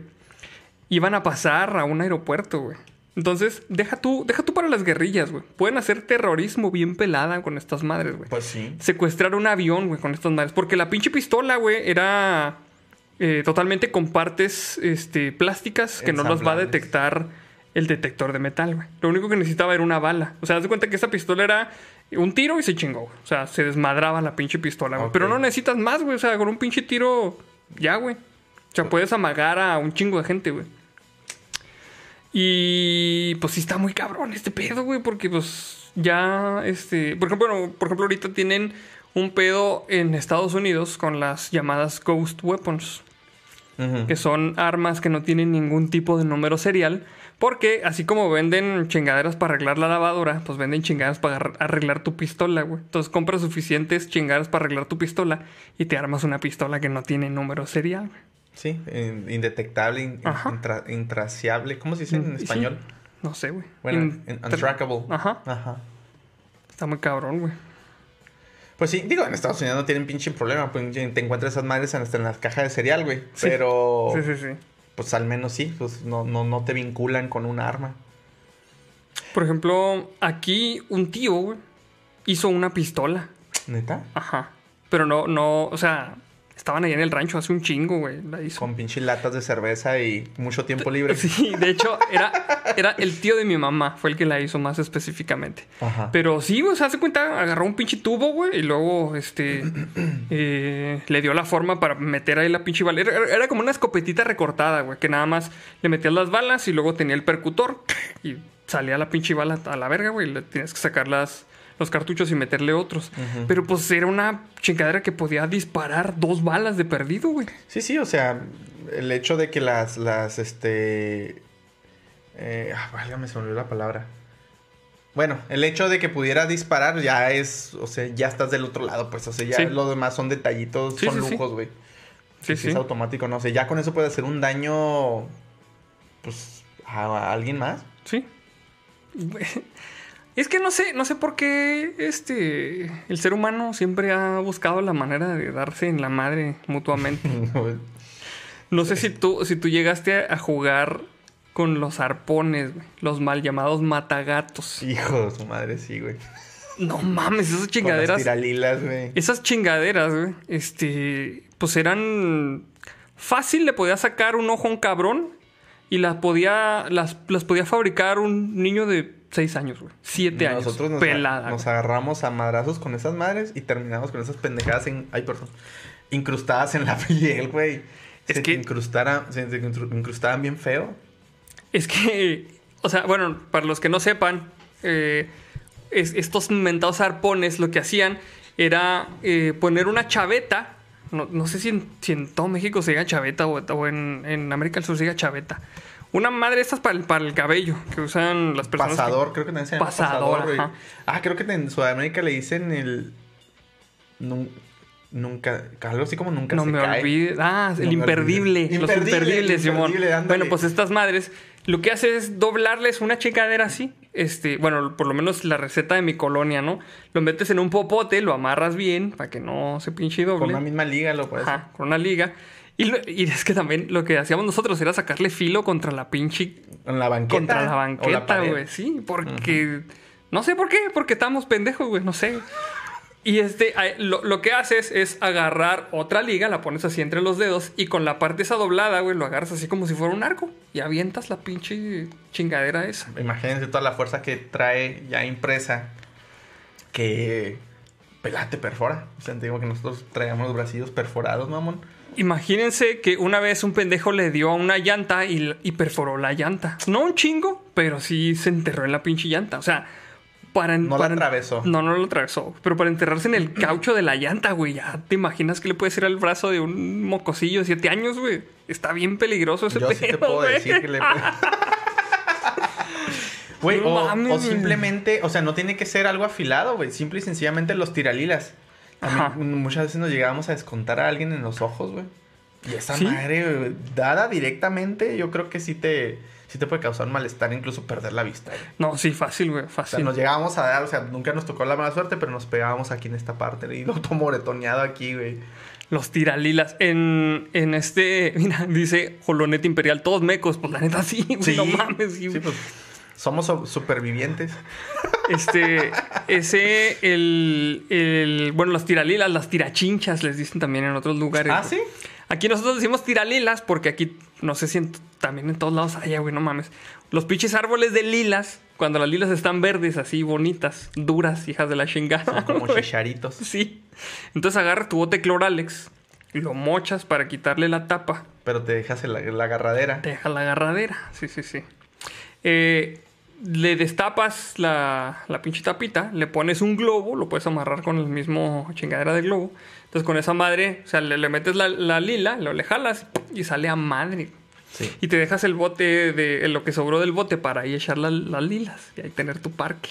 iban a pasar a un aeropuerto, güey. Entonces, deja tú, deja tú para las guerrillas, güey. Pueden hacer terrorismo bien pelada con estas madres, güey Pues sí. secuestrar un avión, güey, con estas madres. Porque la pinche pistola, güey, era eh, totalmente con partes este, plásticas que no las va a detectar el detector de metal, güey. Lo único que necesitaba era una bala. O sea, haz de cuenta que esa pistola era un tiro y se chingó, güey. O sea, se desmadraba la pinche pistola, güey. Pero no necesitas más, güey. O sea, con un pinche tiro, ya, güey. O sea, puedes amagar a un chingo de gente, güey. Y pues sí está muy cabrón este pedo, güey, porque pues ya, este, por ejemplo, bueno, por ejemplo, ahorita tienen un pedo en Estados Unidos con las llamadas Ghost Weapons, que son armas que no tienen ningún tipo de número serial, porque así como venden chingaderas para arreglar la lavadora, pues venden chingaderas para ar- arreglar tu pistola, güey. Entonces compras suficientes chingaderas para arreglar tu pistola y te armas una pistola que no tiene número serial, güey. Sí, in- indetectable, in- intra- intraciable. ¿Cómo se dice en Sí. español? No sé, güey. Bueno, In- in- untrackable. Ajá. Ajá. Está muy cabrón, güey. Pues sí, digo, en Estados Unidos no tienen pinche problema. Pues te encuentras esas madres hasta en las cajas de cereal, güey. Sí. Pero, Sí, sí, sí. pues al menos sí, pues no, no, no te vinculan con un arma. Por ejemplo, aquí un tío, güey, hizo una pistola. ¿Neta? Ajá. Pero no, no, o sea, estaban allá en el rancho hace un chingo, güey. La hizo. Con pinche latas de cerveza y mucho tiempo libre. Sí, de hecho, [LAUGHS] era, era el tío de mi mamá, fue el que la hizo más específicamente. Ajá. Pero sí, güey, se hace cuenta, agarró un pinche tubo, güey, y luego, este, [CLEARS THROAT] eh, le dio la forma para meter ahí la pinche bala. Era, era como una escopetita recortada, güey, que nada más le metías las balas y luego tenía el percutor [LAUGHS] y salía la pinche bala a la verga, güey, y le tienes que sacar las, los cartuchos y meterle otros. Pero pues era una chingadera que podía disparar dos balas de perdido, güey. Sí, sí, o sea, el hecho de que las, las, este... Eh, ah, válgame, se me olvidó la palabra. Bueno, el hecho de que pudiera disparar ya es, o sea, ya estás del otro lado, pues, o sea, ya Sí. lo demás son detallitos, Sí, son sí, lujos, güey. Sí, sí. Es automático, no sé, ya con eso puede hacer un daño, pues, a, a alguien más. Sí. [LAUGHS] Es que no sé, no sé por qué este el ser humano siempre ha buscado la manera de darse en la madre mutuamente. [LAUGHS] No sé si tú, si tú llegaste a jugar con los arpones, güey, los mal llamados matagatos. Hijo de su madre, sí, güey. No mames, esas Con las chingaderas. tiralilas, güey. Esas chingaderas, güey, este, pues eran fácil, le podía sacar un ojo a un cabrón y las podía, las, las podía fabricar un niño de 6 años, güey. 7 años. Nosotros nos, pelada. nos güey. agarramos a madrazos con esas madres y terminamos con esas pendejadas en, ay, perdón, incrustadas en la [LAUGHS] piel, güey. Es se que- te incrustaran, se te incru- incrustaban bien feo. Es que, o sea, bueno, para los que no sepan, eh, es- estos mentados arpones lo que hacían era eh, poner una chaveta. No, no sé si en, si en todo México se diga chaveta o, o en, en América del Sur se diga chaveta. Una madre estas para el, para el cabello que usan las personas. que- Pasador, creo que también se llama Pasador, güey. ajá. Ah, creo que en Sudamérica le dicen el. nun- Nunca. Algo así como nunca No se me olvides. Ah, No el imperdible. Los Imperdible, imperdibles, Simón. Bueno, pues estas madres lo que hace es doblarles una chingadera así. Este, bueno, por lo menos la receta de mi colonia, ¿no? Lo metes en un popote, lo amarras bien para que no se pinche y doble. Con una misma liga lo puedes Ajá, con una liga. Y, lo- y es que también lo que hacíamos nosotros era sacarle filo contra la pinche. En la banqueta. Contra la o la banqueta, güey. Sí, porque. No sé por qué, porque estamos pendejos, güey, no sé. Y este, lo, lo que haces es agarrar otra liga, la pones así entre los dedos y con la parte esa doblada, güey, lo agarras así como si fuera un arco y avientas la pinche chingadera esa. Imagínense toda la fuerza que trae ya impresa. Que. Pelate perfora. O sea, te digo que nosotros traíamos los bracillos perforados, mamón. Imagínense que una vez un pendejo le dio a una llanta y, y perforó la llanta. No un chingo, pero sí se enterró en la pinche llanta. O sea, para... No la para- atravesó. No, no lo atravesó. Pero para enterrarse en el [CLEARS THROAT] caucho de la llanta, güey. Ya te imaginas que le puede ser al brazo de un mocosillo de 7 años, güey. Está bien peligroso ese Yo pedo, sí te puedo güey. decir que le. [LAUGHS] Güey, No o, mames, o simplemente, o sea, no tiene que ser algo afilado, güey. Simple y sencillamente los tiralilas. También, muchas veces nos llegábamos a descontar a alguien en los ojos, güey. Y esa ¿Sí? madre, güey, dada directamente, yo creo que sí te, sí te puede causar malestar, incluso perder la vista, güey. No, sí, fácil, güey. O sea, Fácil. nos llegábamos a dar, o sea, nunca nos tocó la mala suerte, pero nos pegábamos aquí en esta parte. Y lo tomo moretoneado aquí, güey. Los tiralilas. En, en este, [LAUGHS] mira, dice Jolonete Imperial, todos mecos. Pues la neta sí, güey. No mames, sí, Sí, pues somos so- supervivientes. Este, ese, el, el, bueno, las tiralilas, las tirachinchas les dicen también en otros lugares. ¿Ah, sí? Aquí nosotros decimos tiralilas porque aquí, no sé si en- también en todos lados hay, güey, no mames. Los pinches árboles de lilas, cuando las lilas están verdes, así bonitas, duras, hijas de la chingada. Como güey. chicharitos. Sí. Entonces agarras tu bote cloralex, lo mochas para quitarle la tapa, Pero te dejas la, la agarradera. te deja la agarradera. Sí, sí, sí. Eh, le destapas la, la pinche tapita, le pones un globo, lo puedes amarrar con el mismo chingadera de globo. Entonces con esa madre, o sea, le, le metes la, la lila, lo le jalas y sale a madre. Sí. Y te dejas el bote de lo que sobró del bote para ahí echar la- las lilas y ahí tener tu parque.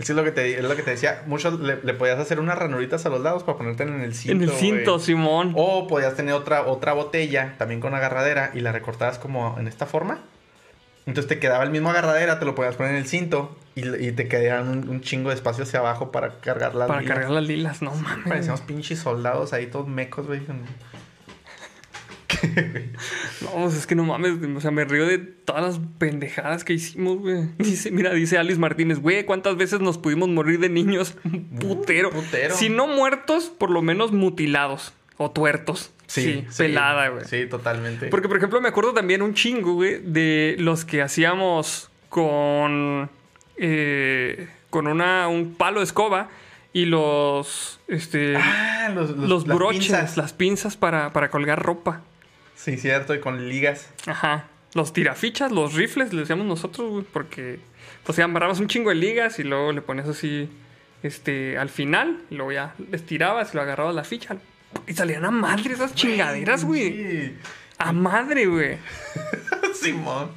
Eso es lo que te, es lo que te decía. Muchos le, le podías hacer unas ranuritas a los lados para ponerte en el cinto. en el cinto. Simón. O podías tener otra, otra botella también con agarradera y la recortabas como en esta forma. Entonces te quedaba el mismo agarradera, te lo podías poner en el cinto y, y te quedaban un, un chingo de espacio hacia abajo para cargar las para lilas. cargar las lilas, no mames. Parecíamos pinches soldados ahí todos mecos, güey. [LAUGHS] No, pues es que no mames, o sea, me río de todas las pendejadas que hicimos, güey. [LAUGHS] Dice, mira, dice Alice Martínez, güey, ¿cuántas veces nos pudimos morir de niños? [LAUGHS] Putero. putero. Si no muertos, por lo menos mutilados o tuertos. Sí, pelada, güey. Sí, totalmente. Porque, por ejemplo, me acuerdo también un chingo, güey, de los que hacíamos con. eh, con una, un palo de escoba y los. Este. Ah, los, los, los las broches, pinzas. las pinzas para, para colgar ropa. Sí, cierto, y con ligas. Ajá. Los tirafichas, los rifles, le decíamos nosotros, güey, porque pues ya amarrabas un chingo de ligas y luego le ponías así, este, al final, y luego ya estirabas y lo agarrabas la ficha. Y salían a madre esas chingaderas, güey. Sí. A madre, güey. [LAUGHS] Simón.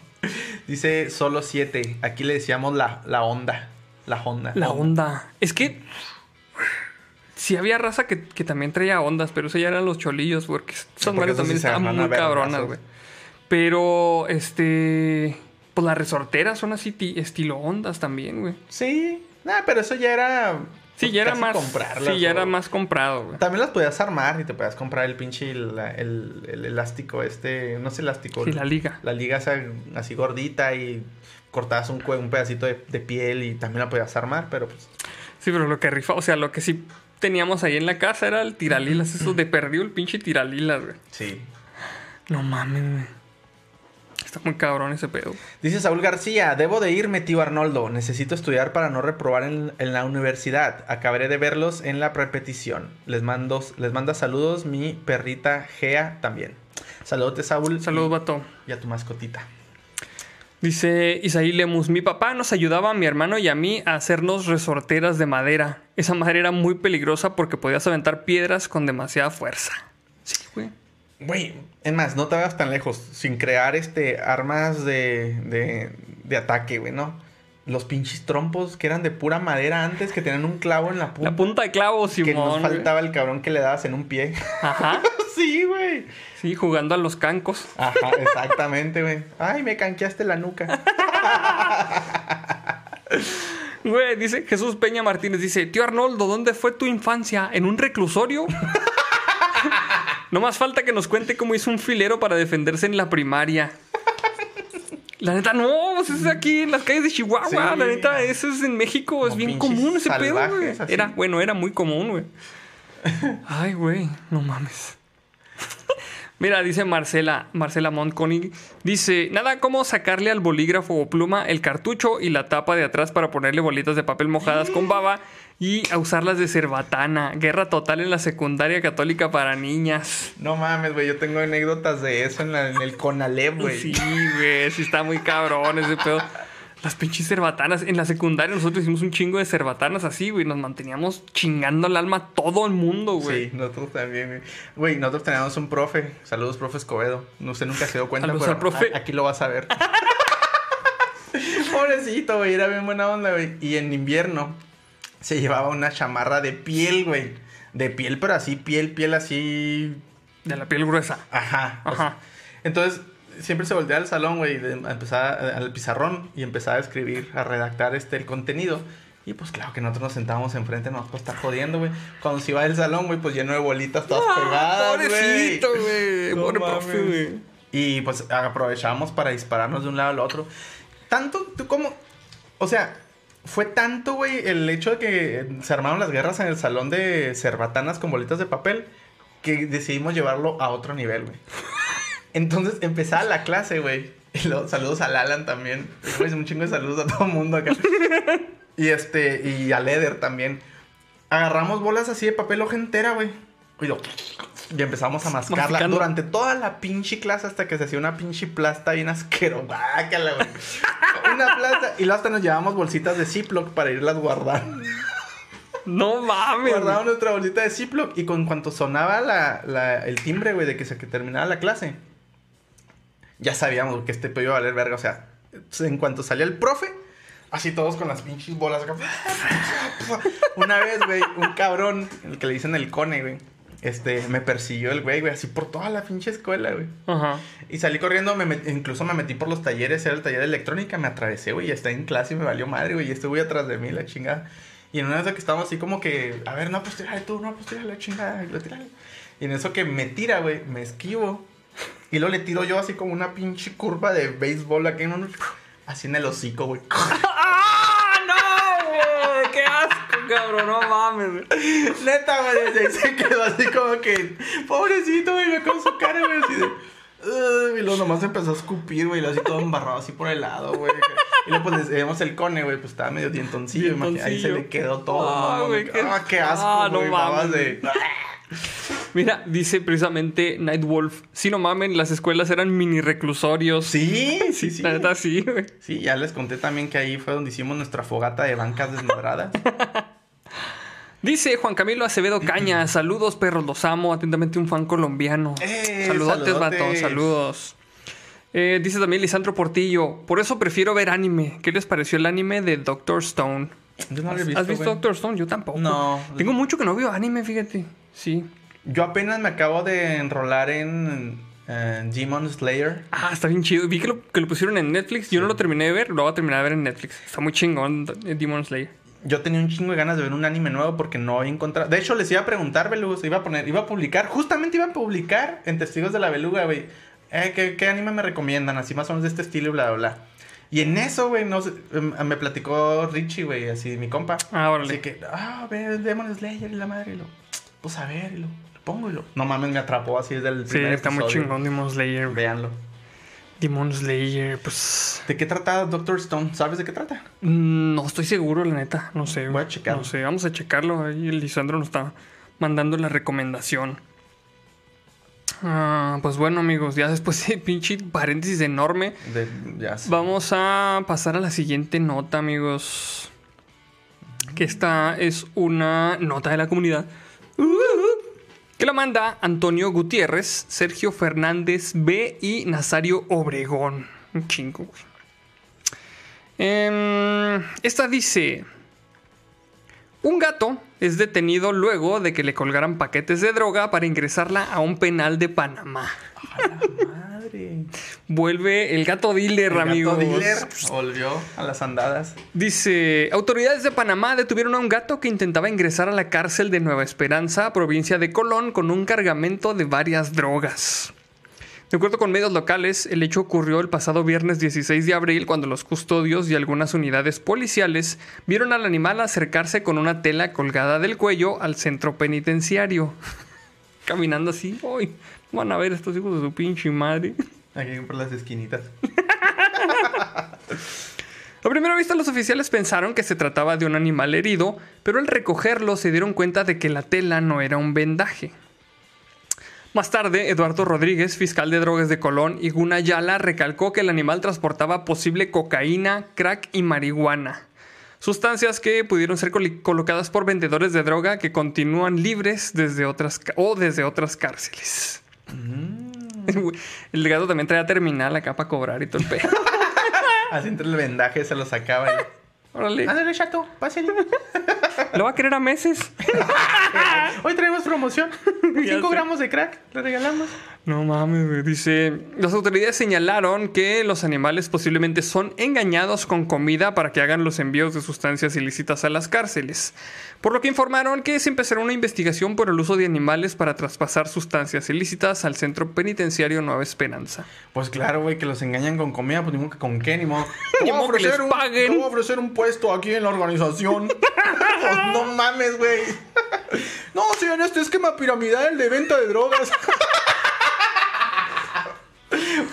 Dice solo siete. Aquí le decíamos la, la onda. La onda. La onda. Es que sí había raza que, que también traía ondas, pero eso ya eran los cholillos, esas madres esos sí también se estaban muy cabronas, güey. Pero, este, pues las resorteras son así ti- estilo ondas también, güey. Sí. Nah, pero eso ya era. Sí, ya era más. comprarlas, Sí, ya o- era más comprado, güey. También las podías armar y te podías comprar el pinche el, el- el elástico este, no es elástico. Sí, la liga. La liga esa, así gordita y cortabas un, un pedacito de, de piel y también la podías armar, pero pues Sí, pero lo que rifa, o sea, lo que sí teníamos ahí en la casa era el tiralilas, eso de perdió el pinche tiralilas, güey. sí. No mames, güey. Está muy cabrón ese pedo. Dice Saúl García, debo de irme, tío Arnoldo. Necesito estudiar para no reprobar en, en la universidad. Acabaré de verlos en la repetición. Les mando, les manda saludos mi perrita Gea también. Saludos, Saúl. Saludos, vato. Y a tu mascotita. Dice Isaí Lemus, mi papá nos ayudaba a mi hermano y a mí a hacernos resorteras de madera. Esa madera era muy peligrosa porque podías aventar piedras con demasiada fuerza. Sí, güey. Güey, es más, no te vayas tan lejos, sin crear este armas de, de, de ataque, güey, ¿no? Los pinches trompos que eran de pura madera antes, que tenían un clavo en la punta. La punta de clavo, que Simón. nos güey. faltaba el cabrón que le dabas en un pie. Ajá. [LAUGHS] sí, güey. Sí, jugando a los cancos. Ajá, exactamente, güey. Ay, me canqueaste la nuca. [LAUGHS] Güey, dice Jesús Peña Martínez, dice, tío Arnoldo, ¿dónde fue tu infancia? ¿En un reclusorio? [LAUGHS] no más falta que nos cuente cómo hizo un filero para defenderse en la primaria. La neta, no, pues es aquí en las calles de Chihuahua. Sí. La neta, eso es en México, es bien común ese pedo, güey. Era, bueno, era muy común, güey. [LAUGHS] Ay, güey, no mames. Mira, dice Marcela, Marcela Montconi, dice, nada como sacarle al bolígrafo o pluma el cartucho y la tapa de atrás para ponerle bolitas de papel mojadas con baba y a usarlas de cerbatana. Guerra total en la secundaria católica para niñas. No mames, güey. Yo tengo anécdotas de eso en, la- en el Conalep, güey. Sí, güey, sí está muy cabrón ese pedo. Las pinches cerbatanas. En la secundaria nosotros hicimos un chingo de cerbatanas así, güey. Nos manteníamos chingando el alma a todo el mundo, güey. Sí, nosotros también, güey. Güey, nosotros teníamos un profe. Saludos, profe Escobedo. No sé, nunca se dio cuenta, Saludos pero al profe. aquí lo vas a ver. [LAUGHS] Pobrecito, güey. Era bien buena onda, güey. Y en invierno se llevaba una chamarra de piel, güey. De piel, pero así, piel, piel así. De la piel gruesa. Ajá. o Ajá. sea, entonces, siempre se volteaba al salón, güey, empezaba al pizarrón y empezaba a escribir, a redactar este el contenido. Y pues claro que nosotros nos sentábamos enfrente, no, pues estar jodiendo, güey. Cuando se iba del salón, güey, pues lleno de bolitas todas pegadas, güey. Ah, Pobrecito, güey. No Pobre profe, güey. Y pues aprovechábamos para dispararnos de un lado al otro. Tanto, tú como. O sea, fue tanto, güey, el hecho de que se armaron las guerras en el salón de cerbatanas con bolitas de papel que decidimos llevarlo a otro nivel, güey. [LAUGHS] Entonces empezaba la clase, güey. Y luego, saludos al Alan también. Güey, un chingo de saludos a todo el mundo acá. Y este, y a Leder también. Agarramos bolas así de papel hoja entera, güey. Y, lo- y empezamos a mascarla durante toda la pinche clase hasta que se hacía una pinche plasta bien asquerosa. [LAUGHS] Una plasta. Y luego hasta nos llevamos bolsitas de Ziploc para irlas guardando. No mames. Guardamos nuestra bolsita de Ziploc y con cuanto sonaba la, la- el timbre, güey, de que se que terminaba la clase, ya sabíamos que este pedo iba a valer verga. O sea, en cuanto salía el profe, así todos con las pinches bolas. [LAUGHS] Una vez, güey, un cabrón, el que le dicen el cone, güey, este, me persiguió el güey, güey, así por toda la pinche escuela, güey. Ajá. Y salí corriendo, me met- incluso me metí por los talleres, era el taller de electrónica, me atravesé, güey, y está en clase y me valió madre, güey, y este güey atrás de mí, la chingada. Y en una vez que estábamos así como que, a ver, no, pues tírale tú, no, pues tírale la chingada, y lo tírale. Y en eso que me tira, güey, me esquivo. Y luego le tiro yo así como una pinche curva de béisbol aquí en un... Así en el hocico, güey. [LAUGHS] ¡Ah, no, güey! ¡Qué asco, cabrón! No mames, güey. Neta, güey, se quedó así como que, pobrecito, güey, me con su cara, güey, así de. Y luego nomás empezó a escupir, güey, así todo embarrado así por el lado, güey. Y luego pues le veíamos el cone, güey, pues estaba medio dientoncillo, imagínate, ahí se le quedó todo. Ah, güey, qué- ah, qué asco, Ah, no mames, de... [LAUGHS] Mira, dice precisamente Nightwolf. Si no mamen, las escuelas eran mini reclusorios. [LAUGHS] Sí, sí, sí. La neta, sí, güey. Sí, ya les conté también que ahí fue donde hicimos nuestra fogata de bancas desmadradas. [LAUGHS] Dice Juan Camilo Acevedo Caña. [CLEARS THROAT] Saludos, perros, los amo. Atentamente un fan colombiano. ¡Eh, Saludotes, vato. saludotes! Saludos. Eh, dice también Lisandro Portillo. Por eso prefiero ver anime. ¿Qué les pareció el anime de Doctor Stone? Yo no lo he ¿Has visto, visto güey. Doctor Stone? Yo tampoco. No. Tengo mucho que no veo anime, fíjate. Sí. Yo apenas me acabo de enrolar en eh, Demon Slayer. Ah, está bien chido. Vi que lo, que lo pusieron en Netflix. Yo no lo terminé de ver. Lo voy a terminar de ver en Netflix. Está muy chingón eh, Demon Slayer. Yo tenía un chingo de ganas de ver un anime nuevo porque no había encontrado. De hecho, les iba a preguntar, Beluga, iba a poner, iba a publicar, justamente iba a publicar en Testigos de la Beluga, güey. Eh, ¿qué, qué anime me recomiendan? Así más o menos de este estilo y bla, bla, bla. Y en eso, güey, no sé, em, me platicó Richie, güey, así mi compa. Ah, órale. Así que, ah, ve Demon Slayer y la madre, y lo, pues a ver, lo, lo pongo y lo. No mames, me atrapó así desde el Sí, primer está muy chingón Demon Slayer. Véanlo. Demon Slayer, pues... ¿De qué trata Doctor Stone? ¿Sabes de qué trata? mm, No estoy seguro, la neta. No sé. Voy a checarlo. No sé, vamos a checarlo. Ahí el Lisandro nos está mandando la recomendación. Ah, pues bueno, amigos, ya después de [LAUGHS] pinche paréntesis enorme, De, ya sé. vamos a pasar a la siguiente nota, amigos. Que esta es una nota de la comunidad. Que la manda Antonio Gutiérrez, Sergio Fernández B y Nazario Obregón. Un chingo. Em, esta dice: Un gato es detenido luego de que le colgaran paquetes de droga para ingresarla a un penal de Panamá. ¡A la madre! Vuelve el gato dealer, El gato amigos. dealer volvió a las andadas. Dice, autoridades de Panamá detuvieron a un gato que intentaba ingresar a la cárcel de Nueva Esperanza, provincia de Colón, con un cargamento de varias drogas. De acuerdo con medios locales, el hecho ocurrió el pasado viernes 16 de abril cuando los custodios y algunas unidades policiales vieron al animal acercarse con una tela colgada del cuello al centro penitenciario. [LAUGHS] Caminando así, ¡ay! Van a ver estos hijos de su pinche madre. Aquí por las esquinitas. [LAUGHS] A primera vista los oficiales pensaron que se trataba de un animal herido, pero al recogerlo se dieron cuenta de que la tela no era un vendaje. Más tarde, Eduardo Rodríguez, fiscal de drogas de Colón, y Guna Yala recalcó que el animal transportaba posible cocaína, crack y marihuana. Sustancias que pudieron ser colocadas por vendedores de droga que continúan libres desde otras o desde otras cárceles. [LAUGHS] El gato también traía terminal acá para cobrar y todo el pedo. [LAUGHS] Así entre el vendaje se lo sacaba. Y... Órale. Ándale, chato, pásale. [LAUGHS] Lo va a querer a meses. Hoy traemos promoción. Ya 5 sé. gramos de crack, le regalamos. No mames, güey. Dice, las autoridades señalaron que los animales posiblemente son engañados con comida para que hagan los envíos de sustancias ilícitas a las cárceles. Por lo que informaron que se empezará una investigación por el uso de animales para traspasar sustancias ilícitas al centro penitenciario Nueva Esperanza. Pues claro, güey, que los engañan con comida, pues ni modo que con qué, ni modo. [LAUGHS] Ni modo que les ofrecer un- paguen. voy a ofrecer un puesto aquí en la organización. [LAUGHS] Pues no mames, güey. [LAUGHS] No, en este esquema piramidal de venta de drogas.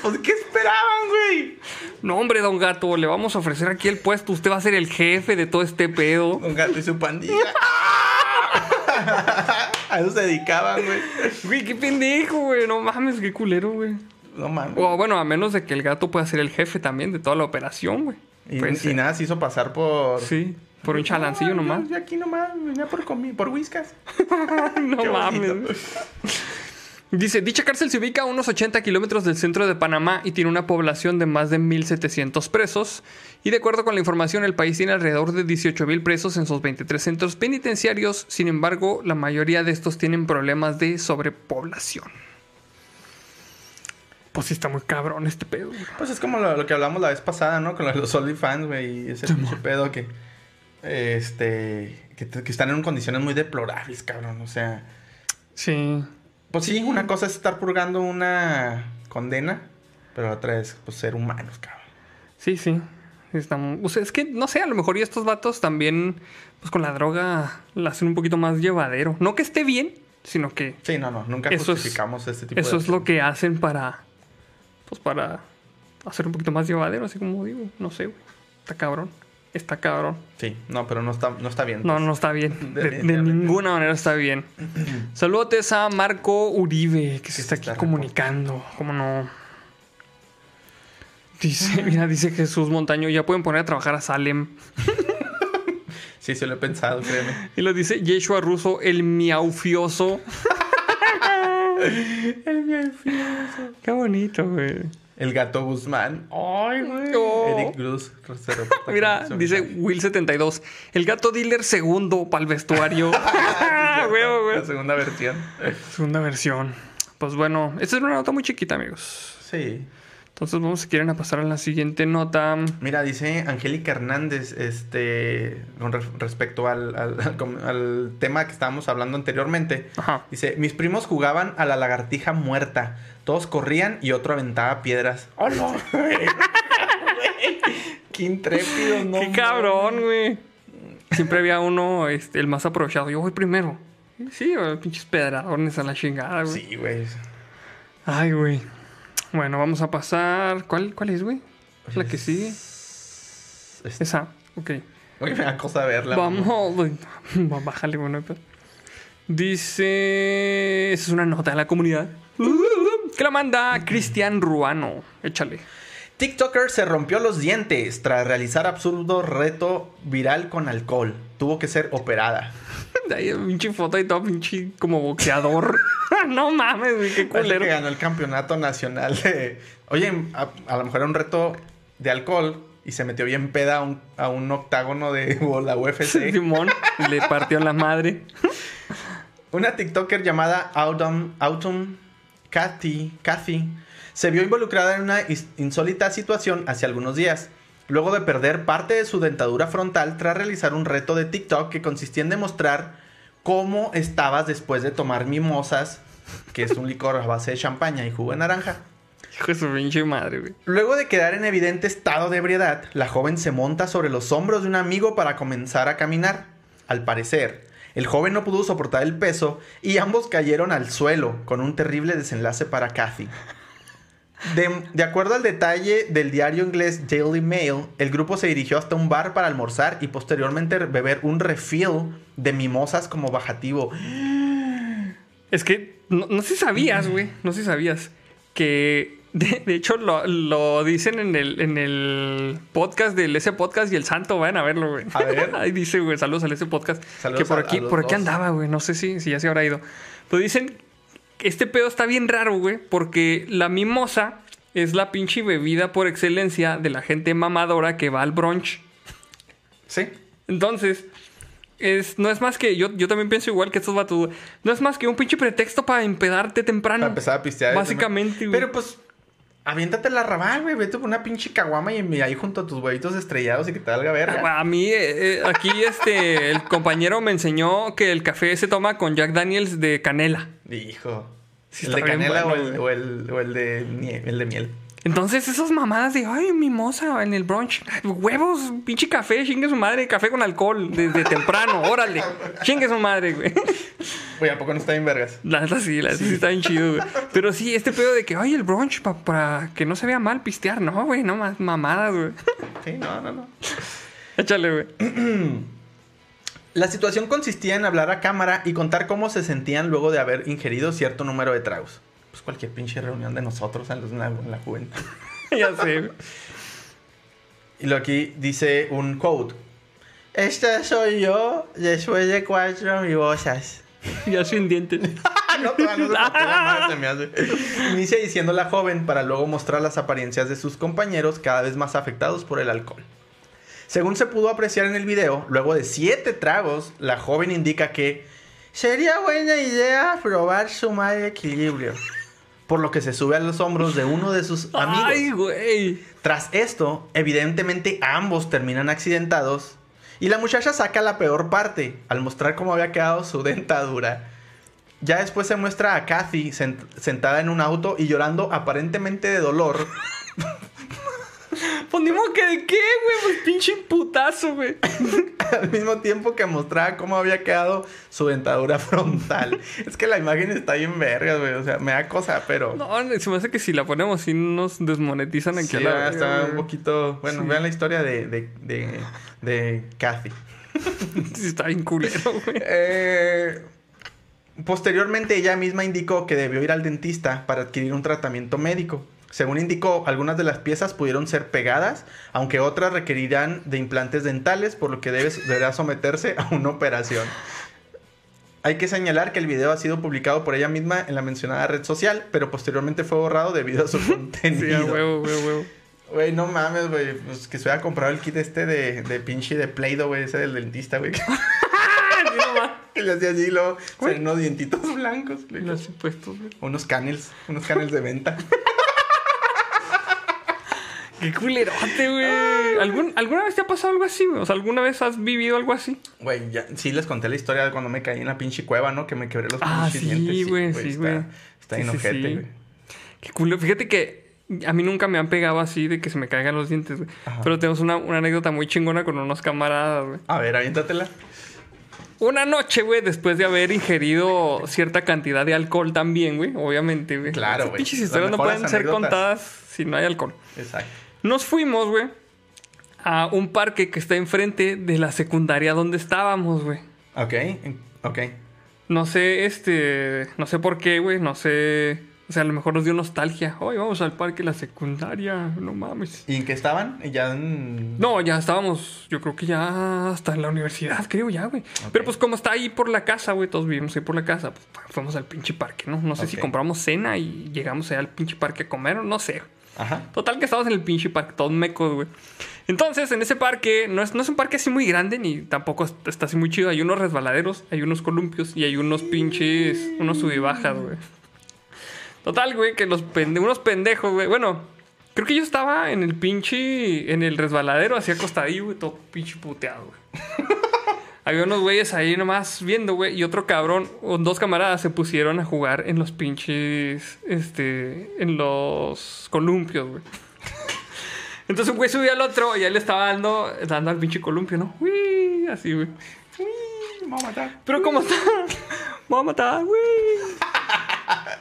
Pues, ¿qué esperaban, güey? No, hombre, don gato, le vamos a ofrecer aquí el puesto. Usted va a ser el jefe de todo este pedo. Un gato y su pandilla. [LAUGHS] A eso se dedicaban, güey. Güey, qué pendejo, güey. No mames, qué culero, güey. No mames. O bueno, a menos de que el gato pueda ser el jefe también de toda la operación, güey. Y, Puede y ser. nada, se hizo pasar por. Sí, por un chalancillo No, nomás. Yo, yo aquí nomás, venía por por whiskas. [LAUGHS] No Qué mames. [LAUGHS] Dice, dicha cárcel se ubica a unos 80 kilómetros del centro de Panamá y tiene una población de más de 1.700 presos. Y de acuerdo con la información, el país tiene alrededor de 18.000 presos en sus 23 centros penitenciarios. Sin embargo, la mayoría de estos tienen problemas de sobrepoblación. Pues sí está muy cabrón este pedo. Pues es como lo, lo que hablamos la vez pasada, ¿no? Con los OnlyFans, güey. Y ese pinche pedo que. Este. Que, que están en condiciones muy deplorables, cabrón. O sea. Sí. Pues sí, una cosa es estar purgando una condena. Pero otra es, pues, ser humanos, cabrón. Sí, sí. O sea, es que, no sé, a lo mejor y estos vatos también, pues con la droga, la hacen un poquito más llevadero. No que esté bien, sino que Sí, no, no. Nunca Eso es- justificamos este tipo eso de. es lo que hacen para, pues para hacer un poquito más llevadero, así como digo. No sé, güey. Está cabrón. Está cabrón. Sí, no, pero no está, no está bien. No, no está bien. De, ninguna manera está bien. [CLEARS THROAT] Saludos a Marco Uribe, que se se está aquí está comunicando. ¿Cómo no? Dice, [LAUGHS] mira, dice Jesús Montaño, ya pueden poner a trabajar a Salem. [LAUGHS] Sí, sí lo he pensado, créeme. Y lo dice Yeshua Russo, el miaufioso. [LAUGHS] El miaufioso. Qué bonito, güey. El gato Guzmán. Ay, güey. Eric Cruz. Mira, dice Will72, el gato dealer segundo para el vestuario. [LAUGHS] [LAUGHS] Güey. La segunda versión. Segunda versión. Pues bueno, esta es una nota muy chiquita, amigos. Sí. Entonces vamos, si quieren, a pasar a la siguiente nota. Mira, dice Angélica Hernández, este, con re- respecto al, al- al com- al tema que estábamos hablando anteriormente. Ajá. Dice, mis primos jugaban a la lagartija muerta. Todos corrían y otro aventaba piedras. ¡Oh, [LAUGHS] no! ¡Qué intrépido, no! Qué cabrón, güey. Siempre había uno, este, el más aprovechado. Yo voy primero. Sí, güey, pinches pedradones a la chingada, güey. Sí, güey. Ay, güey. Bueno, vamos a pasar. ¿Cuál, cuál es, güey? La que sigue. Es- Esa. Ok. Oye, me da cosa verla. Vamos. güey. [LAUGHS] Va, Bájale, bueno. pues. Dice. Esa es una nota de la comunidad. [LAUGHS] Que la manda Cristian Ruano. Échale. TikToker se rompió los dientes tras realizar absurdo reto viral con alcohol. Tuvo que ser operada. [LAUGHS] De ahí pinche foto y todo, pinche como boxeador. [LAUGHS] no mames, güey, qué culero. que ganó el campeonato nacional de... Oye, a, a lo mejor era un reto de alcohol y se metió bien peda a un, a un octágono de [LAUGHS] la UFC. Simón le partió la madre. Una TikToker llamada Autumn, Autumn Kathy, Kathy se vio involucrada en una insólita situación hace algunos días, luego de perder parte de su dentadura frontal tras realizar un reto de TikTok que consistía en demostrar cómo estabas después de tomar mimosas, que es un licor a base de champaña y jugo de naranja. Hijo de su pinche madre, güey. Luego de quedar en evidente estado de ebriedad, la joven se monta sobre los hombros de un amigo para comenzar a caminar. Al parecer, el joven no pudo soportar el peso y ambos cayeron al suelo, con un terrible desenlace para Kathy. De, acuerdo al detalle del diario inglés Daily Mail, el grupo se dirigió hasta un bar para almorzar y posteriormente beber un refill de mimosas como bajativo. Es que no, no sabías, güey. No sé si sabías que. De, de hecho, lo, lo dicen en el, en el podcast del ese podcast y el santo. Vayan a verlo, güey. A ver. [LAUGHS] Ahí dice, güey, saludos al ese podcast. Saludos que por a- aquí, a por aquí andaba, güey. No sé si, si ya se habrá ido. Pues dicen que este pedo está bien raro, güey. Porque la mimosa es la pinche bebida por excelencia de la gente mamadora que va al brunch. Sí. Entonces, es, no es más que. Yo, yo también pienso igual que estos vatos. No es más que un pinche pretexto para empedarte temprano. Para empezar a pistear. Básicamente, güey. Pero pues, aviéntate la rabal, güey. Vete por una pinche caguama y ahí junto a tus huevitos estrellados y que te valga verga. A mí, eh, eh, aquí, este, el compañero me enseñó que el café se toma con Jack Daniels de canela. Hijo. Sí, ¿El de canela bueno, o, el, o, el, o el de el de miel? Entonces, esas mamadas de, ay, mimosa en el brunch. Huevos, pinche café, chingue su madre, café con alcohol desde temprano, órale. Chingue su madre, güey. [LAUGHS] Güey, ¿a poco no está bien vergas? La neta sí, la neta sí está bien chido, güey. [LAUGHS] Pero sí, este pedo de que, ay, el brunch pa- para que no se vea mal pistear. No, güey, no más mamadas, güey. Sí, no, no, no. Échale, güey. [CLEARS THROAT] La situación consistía en hablar a cámara y contar cómo se sentían luego de haber ingerido cierto número de tragos. Pues cualquier pinche reunión de nosotros en la, en la juventud. [LAUGHS] [LAUGHS] ya sé. Y lo aquí dice un quote. Esta soy yo después de cuatro mimosas. [LAUGHS] Ya sin dientes. no, no se se me hace. Inicia diciendo la joven para luego mostrar las apariencias de sus compañeros cada vez más afectados por el alcohol. Según se pudo apreciar en el video, luego de siete tragos, la joven indica que sería buena idea probar sumar equilibrio. Por lo que se sube a los hombros de uno de sus [LAUGHS] amigos. Ay, güey. Tras esto, evidentemente ambos terminan accidentados y la muchacha saca la peor parte al mostrar cómo había quedado su [LAUGHS] dentadura. Ya después se muestra a Kathy sent- sentada en un auto y llorando aparentemente de dolor [LAUGHS] Pues ni modo que de qué, güey. Pues pinche putazo, güey. [LAUGHS] al mismo tiempo que mostraba cómo había quedado su dentadura [LAUGHS] frontal. Es que la imagen está bien verga, güey. O sea, me da cosa, pero... No, se me hace que si la ponemos, sí nos desmonetizan aquí Sí, la está un poquito... Bueno, Sí. vean la historia de, de, de, de Kathy. [LAUGHS] Está bien culero, güey. Eh, posteriormente ella misma indicó que debió ir al dentista para adquirir un tratamiento médico. Según indicó, algunas de las piezas pudieron ser pegadas, aunque otras requerirán de implantes dentales, por lo que debe- deberá someterse a una operación. Hay que señalar que el video ha sido publicado por ella misma en la mencionada red social, pero posteriormente fue borrado debido a su [LAUGHS] Sí, contenido. huevo, güey, huevo. Güey, no mames, güey. Pues que se hubiera comprado el kit este de, de pinche de Play-Doh, güey. Ese del dentista, güey. [LAUGHS] que le hacía así, y luego unos dientitos blancos. Los impuestos, güey. Unos canels. Unos canels de venta. [LAUGHS] Qué culerote, güey. ¿Algún, ¿Alguna vez te ha pasado algo así, güey? O sea, ¿alguna vez has vivido algo así? Güey, ya, sí les conté la historia de cuando me caí en la pinche cueva, ¿no? Que me quebré los Ah, pinches sí, dientes. güey, sí, está- güey. Está Sí, en sí, ojete, sí. güey. Qué culo. Fíjate que a mí nunca me han pegado así de que se me caigan los dientes, güey. Ajá. Pero tenemos una, una anécdota muy chingona con unos camaradas, güey. A ver, aviéntatela. Una noche, güey, después de haber ingerido cierta cantidad de alcohol también, güey. Obviamente, güey. Claro, Esas güey. Pinches historias no pueden ser contadas si no hay alcohol. Exacto. Nos fuimos, güey, a un parque que está enfrente de la secundaria donde estábamos, güey. Ok, ok. No sé, este. No sé por qué, güey. No sé O sea, a lo mejor nos dio nostalgia. Hoy vamos al parque la secundaria, no mames. ¿Y en qué estaban? Ya en... No, ya estábamos, yo creo que ya hasta en la universidad, creo ya, güey. Pero pues como está ahí por la casa, güey, todos vivimos ahí por la casa, pues fuimos al pinche parque, ¿no? No sé si compramos cena y llegamos allá al pinche parque a comer, o no sé. Ajá. Total que estábamos en el pinche parque, todos mecos, güey. Entonces, en ese parque, no es, no es un parque así muy grande, ni tampoco es- está así muy chido. Hay unos resbaladeros, hay unos columpios y hay unos pinches, unos subibajas, güey. Total, güey, que los pende unos pendejos, güey. Bueno, creo que yo estaba en el pinche, en el resbaladero, así acostadillo, güey, todo pinche puteado, güey. [LAUGHS] Había unos güeyes ahí nomás viendo, güey, y otro cabrón, o dos camaradas se pusieron a jugar en los pinches, este, en los columpios, güey. [LAUGHS] Entonces un güey subió al otro y él le estaba dando, dando al pinche columpio, ¿no? Uy, así, güey. Me voy a matar. Pero como están, [LAUGHS] me voy a matar, güey.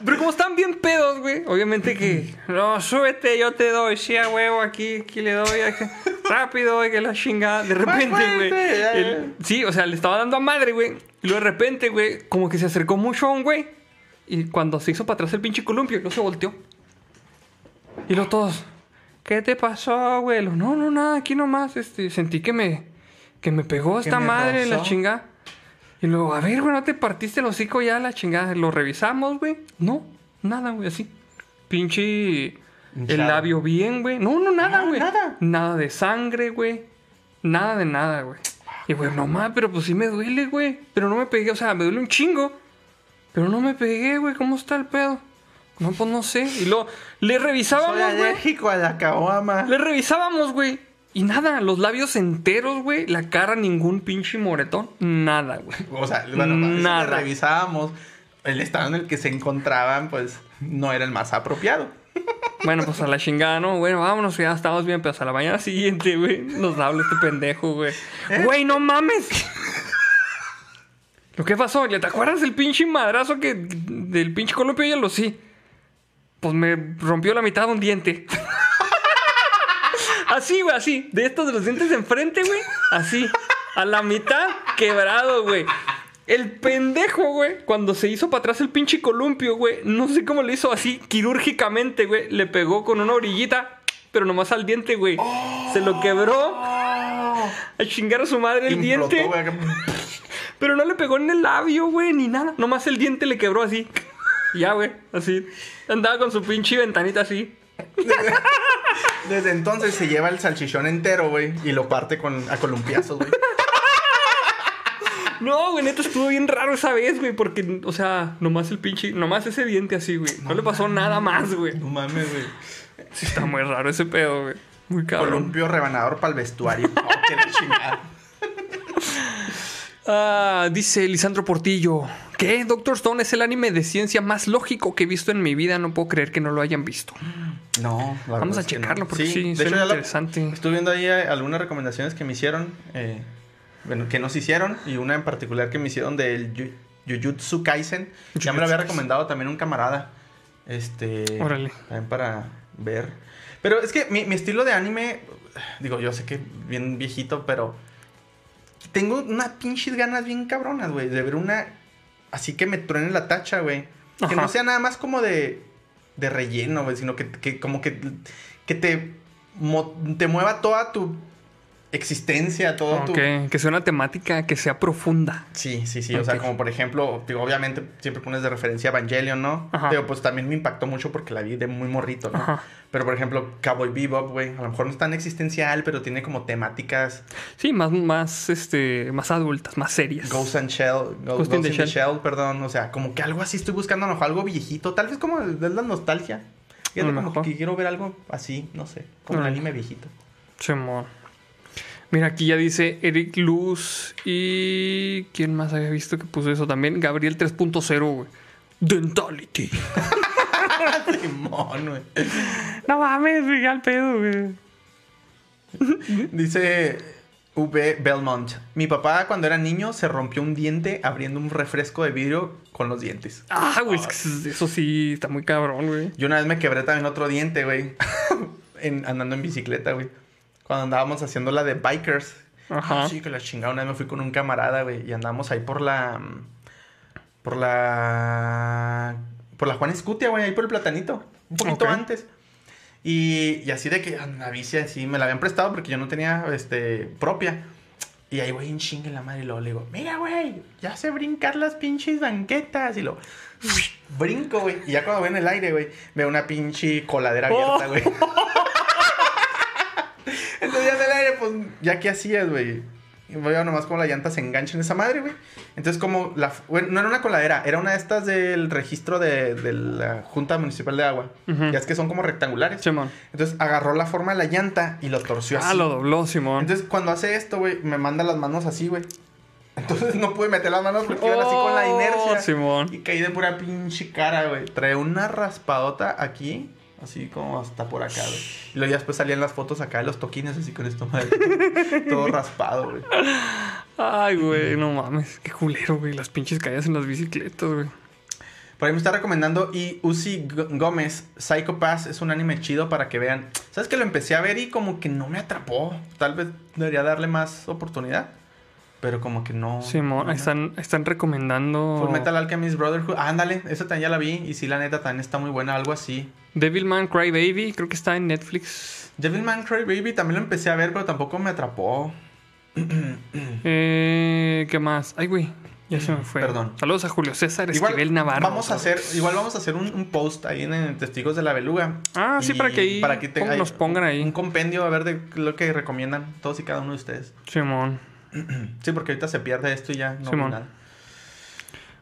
Pero como están bien pedos, güey. Obviamente que, no, súbete, yo te doy, sí, a huevo, aquí, aquí le doy, aquí. rápido, güey, que la chingada. De repente, güey. el- Sí, o sea, le estaba dando a madre, güey. Y luego de repente, güey, como que se acercó mucho a un güey. Y cuando se hizo para atrás el pinche columpio, no se volteó. Y luego todos, ¿qué te pasó, güey? Lo, No, no, nada, aquí nomás, este, sentí que me, que me pegó esta me madre, la rozó. chingada. Y luego, a ver, güey, ¿no te partiste el hocico ya, la chingada? Lo revisamos, güey. No, nada, güey, así. Pinche. El labio bien, güey. No, no, nada, güey. nada. Nada de sangre, güey. Nada de nada, güey. Y, güey, no más, pero pues sí me duele, güey. Pero no me pegué, o sea, me duele un chingo. Pero no me pegué, güey. ¿Cómo está el pedo? No, pues no sé. Y luego, le revisábamos, güey. alérgico a la caguama. Le revisábamos, güey. Y nada, los labios enteros, güey. La cara, ningún pinche moretón. Nada, güey. O sea, bueno, Nada. revisábamos el estado en el que se encontraban, pues no era el más apropiado. Bueno, pues a la chingada, ¿no? Bueno, vámonos, ya estamos bien, pero hasta la mañana siguiente, güey, nos habla este pendejo, güey. Güey, no mames. ¿Lo que pasó? ¿Le te acuerdas del pinche madrazo que del pinche columpio? Ya lo sí. Pues me rompió la mitad de un diente. Así, güey, así. De estos de los dientes de enfrente, güey. Así. A la mitad quebrado, güey. El pendejo, güey, cuando se hizo para atrás el pinche columpio, güey, no sé cómo le hizo así quirúrgicamente, güey. Le pegó con una orillita, pero nomás al diente, güey. Se lo quebró. A chingar a su madre el Implotó, diente. Pero no le pegó en el labio, güey, ni nada. Nomás el diente le quebró así. Ya, güey, así. Andaba con su pinche ventanita así. [LAUGHS] Desde entonces se lleva el salchichón entero, güey, y lo parte con a columpiazos, güey. No, güey, neta estuvo bien raro esa vez, güey, porque, o sea, nomás el pinche, nomás ese diente así, güey. No, le pasó nada más, güey. No mames, güey. Sí, está muy raro ese pedo, güey. Muy cabrón. Columpio rebanador para el vestuario. [LAUGHS] Oh, qué chingada. Ah, dice Lisandro Portillo. ¿Qué? Doctor Stone es el anime de ciencia más lógico que he visto en mi vida. No puedo creer que no lo hayan visto. No, la Vamos a es que checarlo porque sí, de suena hecho, lo- interesante. estuve viendo ahí eh, algunas recomendaciones que me hicieron, eh, bueno, que nos hicieron, y una en particular que me hicieron del Yu- Jujutsu Kaisen. Ya me lo había recomendado también un camarada. Este. Órale. También para ver. Pero es que mi, mi estilo de anime, digo, yo sé que bien viejito, pero tengo unas pinches ganas bien cabronas, güey, de ver una así que me truene la tacha, güey. Que no sea nada más como de, de relleno, sino que, que como que, que te, te mueva toda tu existencia, todo tu... Ok, que sea una temática que sea profunda. Sí, sí, sí. O sea, como por ejemplo, digo, obviamente siempre pones de referencia Evangelion, ¿no? Ajá. Digo, pues también me impactó mucho porque la vi de muy morrito, ¿no? Ajá. Pero por ejemplo, Cowboy Bebop, güey, a lo mejor no es tan existencial, pero tiene como temáticas Sí, más, más, este, más adultas, más serias. Ghost and Shell, Go- Ghost in the in the Shell. Shell, perdón, o sea, como que algo así estoy buscando, a lo mejor algo viejito, tal vez como es la nostalgia. Fíjate, A como que quiero ver algo así, no sé, como Órale. anime viejito. Simón. Mira, aquí ya dice Eric Luz y... ¿Quién más había visto que puso eso también? Gabriel 3.0, güey. Dentality. [LAUGHS] Simón, güey. no mames, güey, al pedo, güey. Dice V. Belmont. Mi papá cuando era niño se rompió un diente abriendo un refresco de vidrio con los dientes. Ah, güey, es que eso sí está muy cabrón, güey. Yo una vez me quebré también otro diente, güey. [LAUGHS] en- andando en bicicleta, güey. Cuando andábamos haciendo la de bikers. Ajá. Ah, sí, que la chingada. Una vez me fui con un camarada, güey. Y andábamos ahí por la... Por la... por la Juan Escutia, güey, ahí por el platanito. Un poquito antes. Y, y así de que la bici así me la habían prestado porque yo no tenía este propia. Y ahí voy en chingue la madre y luego le digo, mira, güey, ya sé brincar las pinches banquetas. Y lo brinco, güey. Y ya cuando voy en el aire, güey, veo una pinche coladera abierta, Oh. [LAUGHS] Entonces ya en el aire, pues, ya qué hacías, güey. Veo nomás como la llanta se engancha en esa madre, güey. Entonces, como la. Bueno, no era una coladera, era una de estas del registro de, de la Junta Municipal de Agua. Ujú. Ya es que son como rectangulares. Simón. Entonces agarró la forma de la llanta y lo torció así. Ah, lo dobló, Simón. Entonces, cuando hace esto, güey, me manda las manos así, güey. Entonces no pude meter las manos porque iban así con la Oh, inercia. Simón. Y caí de pura pinche cara, güey. Trae una raspadota aquí, así como hasta por acá, güey. Y luego ya después salían las fotos acá de los toquines, así con esto, madre. [LAUGHS] Todo raspado, güey. Ay, güey, no mames. Qué culero, güey. Las pinches caídas en las bicicletas, güey. Por ahí me está recomendando y Uzi Gómez, Psycho Pass es un anime chido para que vean. ¿Sabes que lo empecé a ver y como que no me atrapó? Tal vez debería darle más oportunidad. Pero como que no. Me- están, están recomendando Full Metal Alchemist Brotherhood. Ah, ándale, esa también ya la vi. Y sí, la neta también está muy buena, algo así. Devilman Crybaby. Creo que está en Netflix. Devilman Crybaby también lo empecé a ver, pero tampoco me atrapó. [CLEARS THROAT] Eh, ¿Qué más? Ay, güey. Ya se me fue. Perdón. Saludos a Julio César Esquivel Navarro. vamos a hacer, igual vamos a hacer un, un post ahí en, Testigos de la Beluga. Ah, sí, para que ahí para que te- nos pongan ahí. Un compendio a ver de lo que recomiendan todos y cada uno de ustedes. Simón. [CLEARS THROAT] Sí, porque ahorita se pierde esto y ya no Simón. vi nada.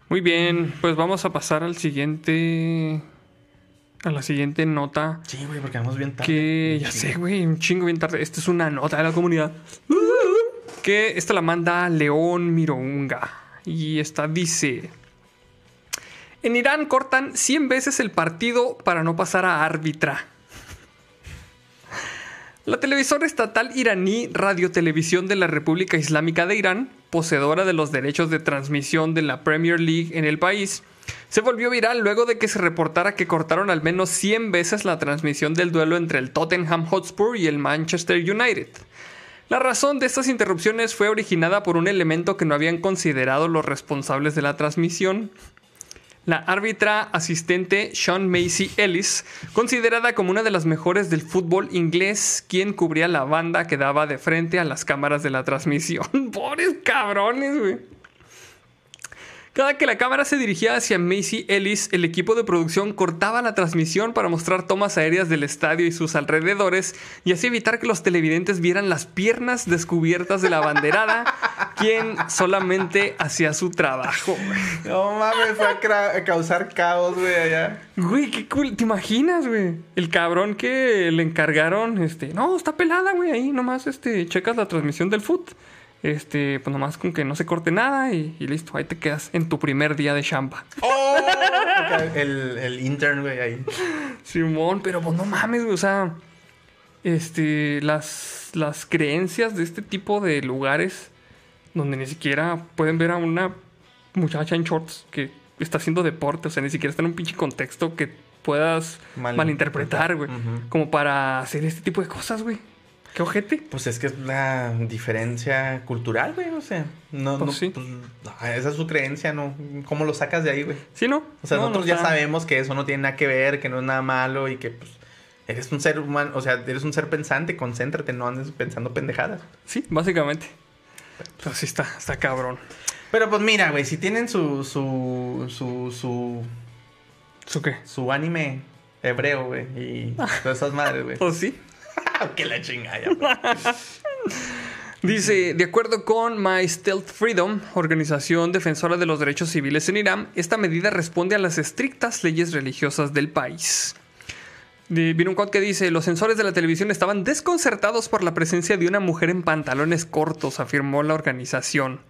Muy bien, pues vamos a pasar al siguiente. A la siguiente nota. Sí, güey, porque vamos bien tarde. Que ya sé, güey, un chingo bien tarde. Esta es una nota de la comunidad. Que esta la manda León Mirounga. Y esta dice: En Irán cortan 100 veces el partido para no pasar a árbitra. La televisora estatal iraní Radio Televisión de la República Islámica de Irán, poseedora de los derechos de transmisión de la Premier League en el país, se volvió viral luego de que se reportara que cortaron al menos 100 veces la transmisión del duelo entre el Tottenham Hotspur y el Manchester United. La razón de estas interrupciones fue originada por un elemento que no habían considerado los responsables de la transmisión, la árbitra asistente Sean Macy Ellis, considerada como una de las mejores del fútbol inglés, quien cubría la banda que daba de frente a las cámaras de la transmisión. [LAUGHS] Pobres cabrones, güey. Cada que la cámara se dirigía hacia Macy Ellis, el equipo de producción cortaba la transmisión para mostrar tomas aéreas del estadio y sus alrededores y así evitar que los televidentes vieran las piernas descubiertas de la banderada, [LAUGHS] quien solamente hacía su trabajo. güey. No mames, fue a causar caos, güey, allá. Güey, qué cool. ¿Te imaginas, güey? El cabrón que le encargaron, este, no, está pelada, güey, ahí nomás, este, checas la transmisión del foot. Este, pues nomás con que no se corte nada y, y listo, ahí te quedas en tu primer día de chamba. ¡Oh! [LAUGHS] El, el intern, güey, ahí. Simón, pero pues no mames, güey, o sea, este, las, las creencias de este tipo de lugares donde ni siquiera pueden ver a una muchacha en shorts que está haciendo deporte, o sea, ni siquiera está en un pinche contexto que puedas Mal- malinterpretar, güey, como para hacer este tipo de cosas, güey. ¿Qué ojete? Pues es que es la diferencia cultural, güey, o sea. No, Pues no, sí. pues, no, esa es su creencia, ¿no? ¿Cómo lo sacas de ahí, güey? ¿Sí, no? O sea, No, no nosotros ya sabemos que eso no tiene nada que ver, que no es nada malo y que, pues, eres un ser humano, o sea, eres un ser pensante, concéntrate, no andes pensando pendejadas. Sí, básicamente. Pero sí está, está cabrón. Pero pues mira, güey, si tienen su, su, su, su, ¿Eso qué? su anime hebreo, güey, y [LAUGHS] todas esas madres, güey. Pues sí. [LAUGHS] que la chingada. [LAUGHS] Dice, de acuerdo con My Stealth Freedom, organización defensora de los derechos civiles en Irán, esta medida responde a las estrictas leyes religiosas del país. Viene un quote que dice, los sensores de la televisión estaban desconcertados por la presencia de una mujer en pantalones cortos, afirmó la organización.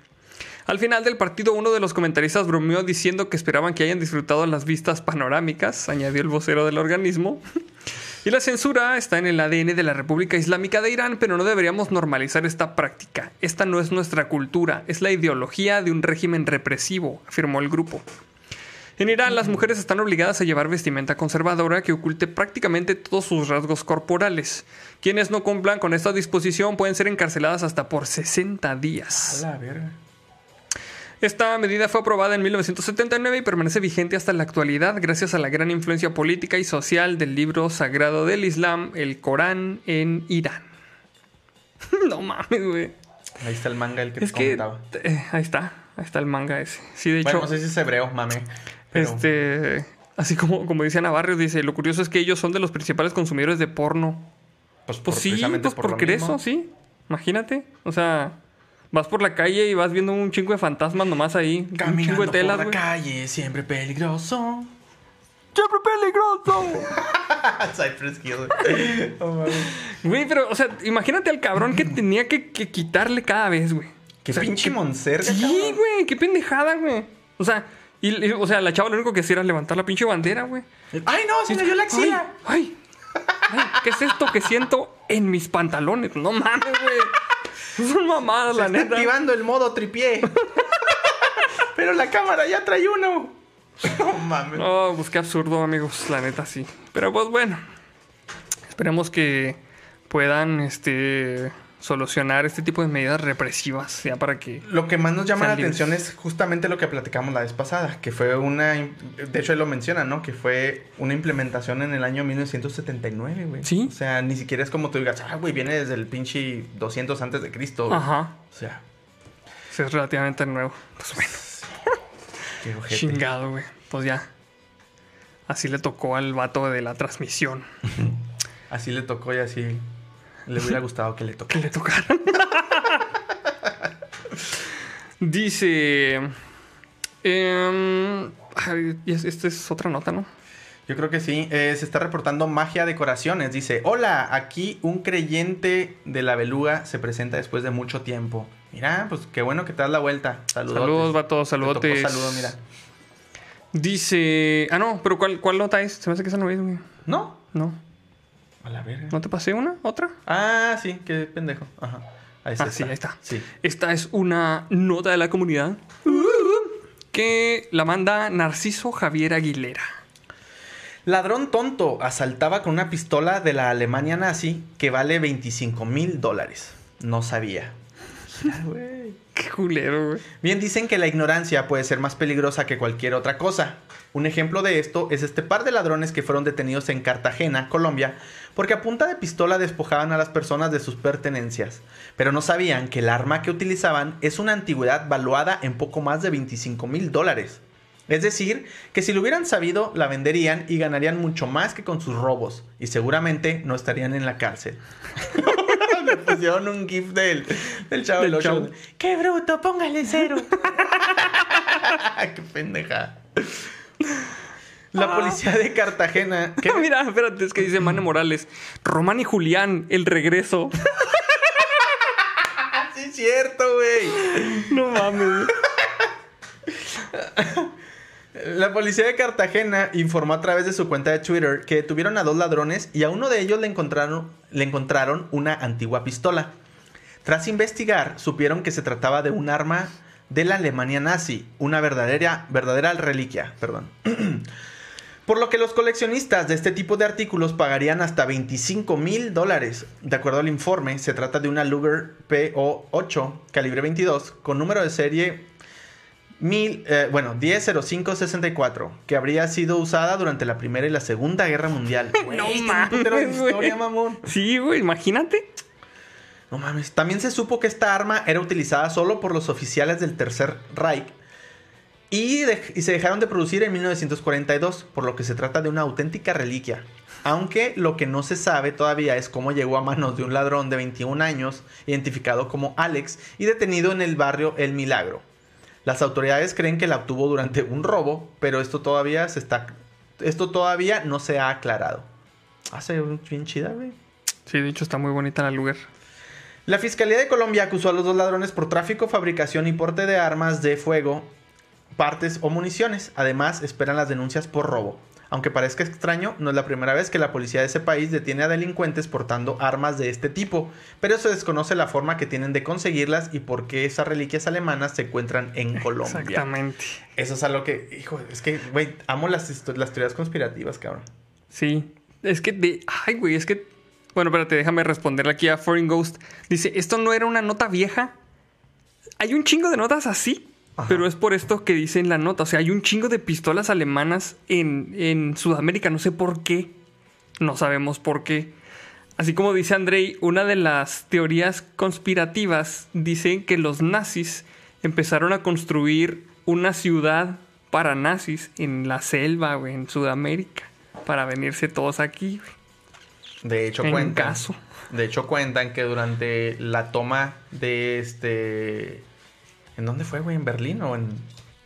Al final del partido, uno de los comentaristas bromeó diciendo que esperaban que hayan disfrutado las vistas panorámicas, añadió el vocero del organismo. [LAUGHS] Y la censura está en el ADN de la República Islámica de Irán, pero no deberíamos normalizar esta práctica. Esta no es nuestra cultura, es la ideología de un régimen represivo, afirmó el grupo. En Irán, las mujeres están obligadas a llevar vestimenta conservadora que oculte prácticamente todos sus rasgos corporales. Quienes no cumplan con esta disposición pueden ser encarceladas hasta por 60 A días. la verga. Esta medida fue aprobada en 1979 y permanece vigente hasta la actualidad gracias a la gran influencia política y social del libro sagrado del Islam, el Corán, en Irán. [LAUGHS] no mames, güey. Ahí está el manga el que Es te que comentaba. eh, ahí está, ahí está el manga ese. Sí, de hecho, Bueno, no sé si es hebreo, mame. Pero este, así como como decía Navarro, dice, lo curioso es que ellos son de los principales consumidores de porno. pues, Pues por- sí, pues por porque eso, sí. Imagínate, o sea, vas por la calle y vas viendo un chingo de fantasmas nomás ahí, un Caminando chingo de telas, por la calle, siempre peligroso. ¡Siempre peligroso! [LAUGHS] Cypress [LAUGHS] Hill. Oh, mames. Güey, pero, o sea, imagínate al cabrón que tenía que, que quitarle cada vez, güey. Qué O sea, pinche qué- monserga, Sí, güey, qué pendejada, güey. O sea, y, y- o sea, la chava lo único que hacía era levantar la pinche bandera, güey. Ay, no, se me dio la axila. Ay, ay, ay, ¿qué es esto que siento en mis pantalones? No mames, güey. [LAUGHS] Son mamadas, Se la está neta. activando el modo tripié. [LAUGHS] Pero la cámara ya trae uno. No mames. No, pues qué absurdo, amigos, la neta sí. Pero pues bueno, esperemos que puedan este solucionar este tipo de medidas represivas, ya para que Lo que más nos llama la atención es justamente lo que platicamos la vez pasada, que fue una, de hecho él lo menciona, ¿no? Que fue una implementación en el año 1979, güey. Sí. O sea, ni siquiera es como tú digas, ah, güey, viene desde el pinche 200 antes de Cristo. güey". Ajá, O sea, sí, es relativamente nuevo. Pues bueno, qué ojete. chingado, güey. Pues ya. Así le tocó al vato de la transmisión. [LAUGHS] Así le tocó y así le hubiera gustado que le que toque. le tocaran. [LAUGHS] Dice. es- esta es otra nota, ¿no? Yo creo que sí. Eh, se está reportando Magia Decoraciones. Dice, hola, aquí un creyente de la beluga se presenta después de mucho tiempo. Mira, pues qué bueno que te das la vuelta. Saludos. Saludos, tocó saludotes. Saludo, mira. Dice. Ah, no, pero ¿cuál, cuál nota es? Se me hace que esa no es, güey. ¿No? No. A la verga. ¿No te pasé una? ¿Otra? Ah, sí, qué pendejo. Ajá. Ahí Ah, sí, ahí está. Sí. Esta es una nota de la comunidad que la manda Narciso Javier Aguilera. Ladrón tonto asaltaba con una pistola de la Alemania nazi que vale 25 mil dólares. No sabía. Qué culero, güey. Bien dicen que la ignorancia puede ser más peligrosa que cualquier otra cosa. Un ejemplo de esto es este par de ladrones que fueron detenidos en Cartagena, Colombia, porque a punta de pistola despojaban a las personas de sus pertenencias, pero no sabían que el arma que utilizaban es una antigüedad valuada en poco más de 25 mil dólares. Es decir, que si lo hubieran sabido, la venderían y ganarían mucho más que con sus robos, y seguramente no estarían en la cárcel. [LAUGHS] Me pusieron un gif del, del chavo Del del chavo. ¡Qué bruto! ¡Póngale cero! [LAUGHS] ¡Qué pendeja! La policía de Cartagena. ¿Qué? [LAUGHS] Mira, espérate, es que dice Mane Morales. Román y Julián, el regreso. [LAUGHS] Sí, es cierto, güey. No mames. La policía de Cartagena informó a través de su cuenta de Twitter que detuvieron a dos ladrones y a uno de ellos le encontraron, le encontraron una antigua pistola. Tras investigar, supieron que se trataba de un arma de la Alemania nazi, una verdadera, verdadera reliquia, perdón. [CLEARS THROAT] Por lo que los coleccionistas de este tipo de artículos pagarían hasta 25 mil dólares. De acuerdo al informe, se trata de una Luger PO8 calibre 22 con número de serie Mil, eh, bueno, 100564, que habría sido usada durante la Primera y la Segunda Guerra Mundial. [LAUGHS] Güey, No mames, historia, mamón. Sí, güey, imagínate. No mames. También se supo que esta arma era utilizada solo por los oficiales del Tercer Reich y, de- y se dejaron de producir en 1942, por lo que se trata de una auténtica reliquia. Aunque lo que no se sabe todavía es cómo llegó a manos de un ladrón de 21 años, identificado como Alex, y detenido en el barrio El Milagro. Las autoridades creen que la obtuvo durante un robo, pero esto todavía se está esto todavía no se ha aclarado. Hace bien chida, güey. Sí, de hecho está muy bonita la lugar. La Fiscalía de Colombia acusó a los dos ladrones por tráfico, fabricación y porte de armas de fuego, partes o municiones. Además, esperan las denuncias por robo. Aunque parezca extraño, no es la primera vez que la policía de ese país detiene a delincuentes portando armas de este tipo, pero se desconoce la forma que tienen de conseguirlas y por qué esas reliquias alemanas se encuentran en [LAUGHS] Colombia. Exactamente. Eso es algo que, hijo, es que, güey, amo las, las teorías conspirativas, cabrón. Sí. Es que de. Ay, güey, es que. Bueno, espérate, déjame responderle aquí a Foreign Ghost. Dice: ¿Esto no era una nota vieja? Hay un chingo de notas así Ajá. Pero es por esto que dice en la nota. O sea, hay un chingo de pistolas alemanas en, en Sudamérica. No sé por qué. No sabemos por qué. Así como dice Andrei, una de las teorías conspirativas dice que los nazis empezaron a construir una ciudad para nazis en la selva, güey, en Sudamérica. Para venirse todos aquí, güey. De hecho, En cuentan. caso. De hecho, cuentan que durante la toma de este. ¿En dónde fue, güey? ¿En Berlín o en.?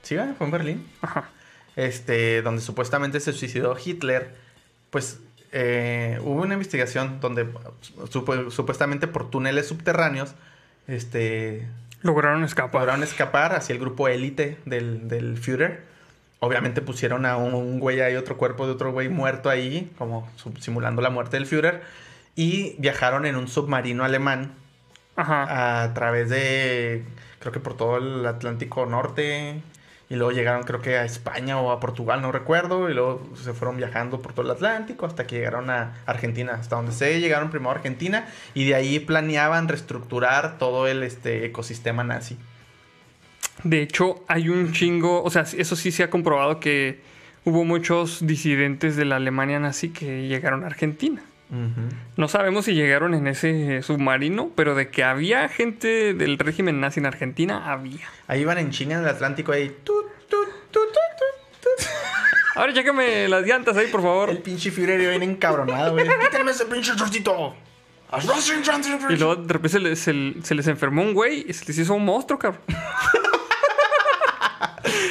Sí, güey, fue en Berlín. Ajá. Este, donde supuestamente se suicidó Hitler. Pues eh, hubo una investigación donde supu- supuestamente por túneles subterráneos. Este. Lograron escapar. lograron escapar hacia el grupo élite del, del Führer. Obviamente pusieron a un, un güey ahí, otro cuerpo de otro güey muerto ahí, como simulando la muerte del Führer. Y viajaron en un submarino alemán Ajá. a través de, creo que por todo el Atlántico Norte. Y luego llegaron, creo que a España o a Portugal, no recuerdo. Y luego se fueron viajando por todo el Atlántico hasta que llegaron a Argentina. Hasta donde se llegaron primero a Argentina. Y de ahí planeaban reestructurar todo el este, ecosistema nazi. De hecho, hay un chingo, o sea, eso sí se ha comprobado que hubo muchos disidentes de la Alemania nazi que llegaron a Argentina. No sabemos si llegaron en ese submarino, pero de que había gente del régimen nazi en Argentina, había. Ahí iban en China en el Atlántico ahí. tut, tut, tut. Ahora chécame las llantas ahí, por favor. El pinche Führer bien encabronado, güey. Quítame ese pinche shortcito. Y luego de repente se les, se les enfermó un güey y se les hizo un monstruo, cabrón.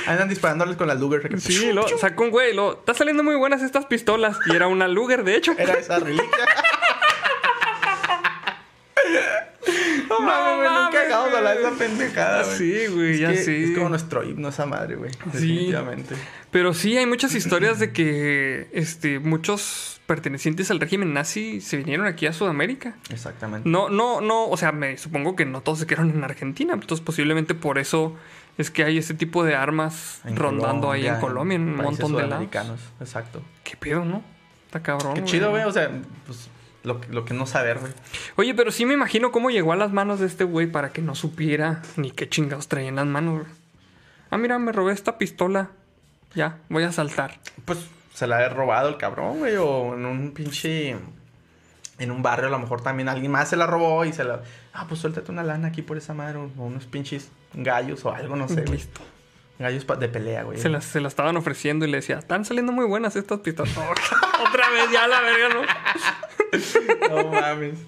Andan disparándoles con las Luger. Sí, luego sacó un güey y luego, está saliendo muy buenas estas pistolas. Y era una Luger, de hecho. Era esa reliquia. [LAUGHS] no mames, güey. Nunca mames, llegamos a hablar de esa pendejada, güey. Sí, güey, Es ya que sí. Es como nuestro himno esa madre, güey. Definitivamente. Pero sí, hay muchas historias de que este, muchos pertenecientes al régimen nazi se vinieron aquí a Sudamérica. Exactamente. No, no, no, o sea, me supongo que no todos se quedaron en Argentina. Entonces, posiblemente por eso es que hay este tipo de armas En rondando ahí en Colombia, en un montón de lados. Exacto. ¿Qué pedo, no? Está cabrón. Qué chido, güey. O sea, pues lo, que- lo que no saber, güey. Oye, pero sí me imagino cómo llegó a las manos de este güey para que no supiera ni qué chingados traía en las manos, güey. Ah, mira, me robé esta pistola. Ya, voy a saltar. Pues se la ha robado el cabrón, güey. O en un pinche. En un barrio a lo mejor también alguien más se la robó y se la. Ah, pues suéltate una lana aquí por esa madre. O unos pinches gallos o algo, no sé, güey. Listo. Gallos de pelea, güey. Se las, se las estaban ofreciendo y le decía, están saliendo muy buenas estas pistolas. [LAUGHS] Otra vez ya la verga, ¿no? [LAUGHS] No mames.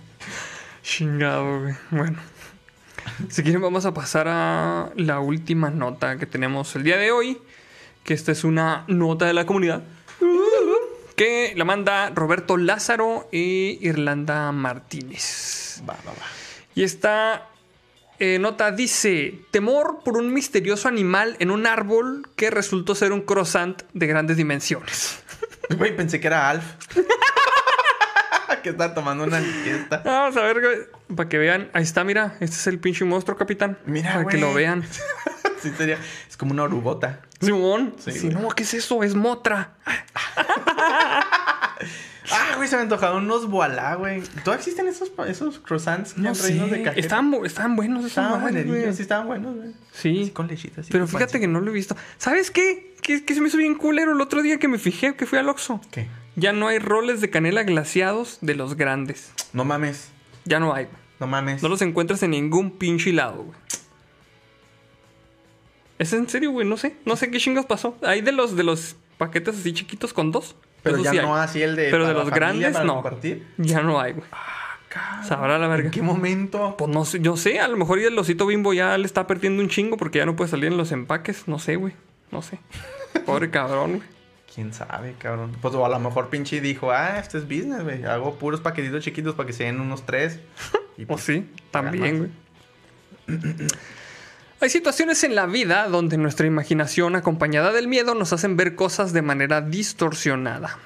Chingado, güey. Bueno. Si quieren vamos a pasar a la última nota que tenemos el día de hoy. Que esta es una nota de la comunidad. Que la manda Roberto Lázaro e Irlanda Martínez. Va, va, va. Y esta eh, nota dice: Temor por un misterioso animal en un árbol que resultó ser un croissant de grandes dimensiones. [LAUGHS] Güey, pensé que era Alf. [LAUGHS] que está tomando una fiesta. Vamos a ver, güey, para que vean. Ahí está, mira. Este es el pinche monstruo, capitán. Mira, Para que lo vean. [LAUGHS] sí, sería. Es como una orugota. Simón. Sí, no, ¿qué es eso? Es motra. Ah, güey, se me antojaron unos voilá, güey. ¿Todavía existen esos, esos croissants que No han traído sé. de cajeta? Estaban, bu- estaban buenos esos Estaban güey. sí estaban buenos, güey. Sí. Con lechita, sí. Pero con fíjate que no lo he visto. ¿Sabes qué? Que, que se me hizo bien culero el otro día que me fijé que fui al Oxxo. ¿Qué? Ya no hay roles de canela glaciados de los grandes. No mames. Ya no hay. No mames. No los encuentras en ningún pinche lado, güey. ¿Es en serio, güey? No sé. No sé qué chingas pasó. Hay de los de los paquetes así chiquitos con dos. Pero ya sí no hay. así el de. Pero de los grandes, no. compartir. Ya no hay, güey. Cabrón, Sabrá la verga. ¿En qué momento? Pues no sé, yo sé, a lo mejor el osito bimbo ya le está perdiendo un chingo porque ya no puede salir en los empaques. No sé, güey. No sé. [LAUGHS] Pobre cabrón, güey. Quién sabe, cabrón. Pues o a lo mejor pinche dijo, ah, este es business, güey. Hago puros paquetitos chiquitos para que se den unos tres. [LAUGHS] Y O sí, pagan también, güey. [CLEARS THROAT] Hay situaciones en la vida donde nuestra imaginación acompañada del miedo nos hacen ver cosas de manera distorsionada.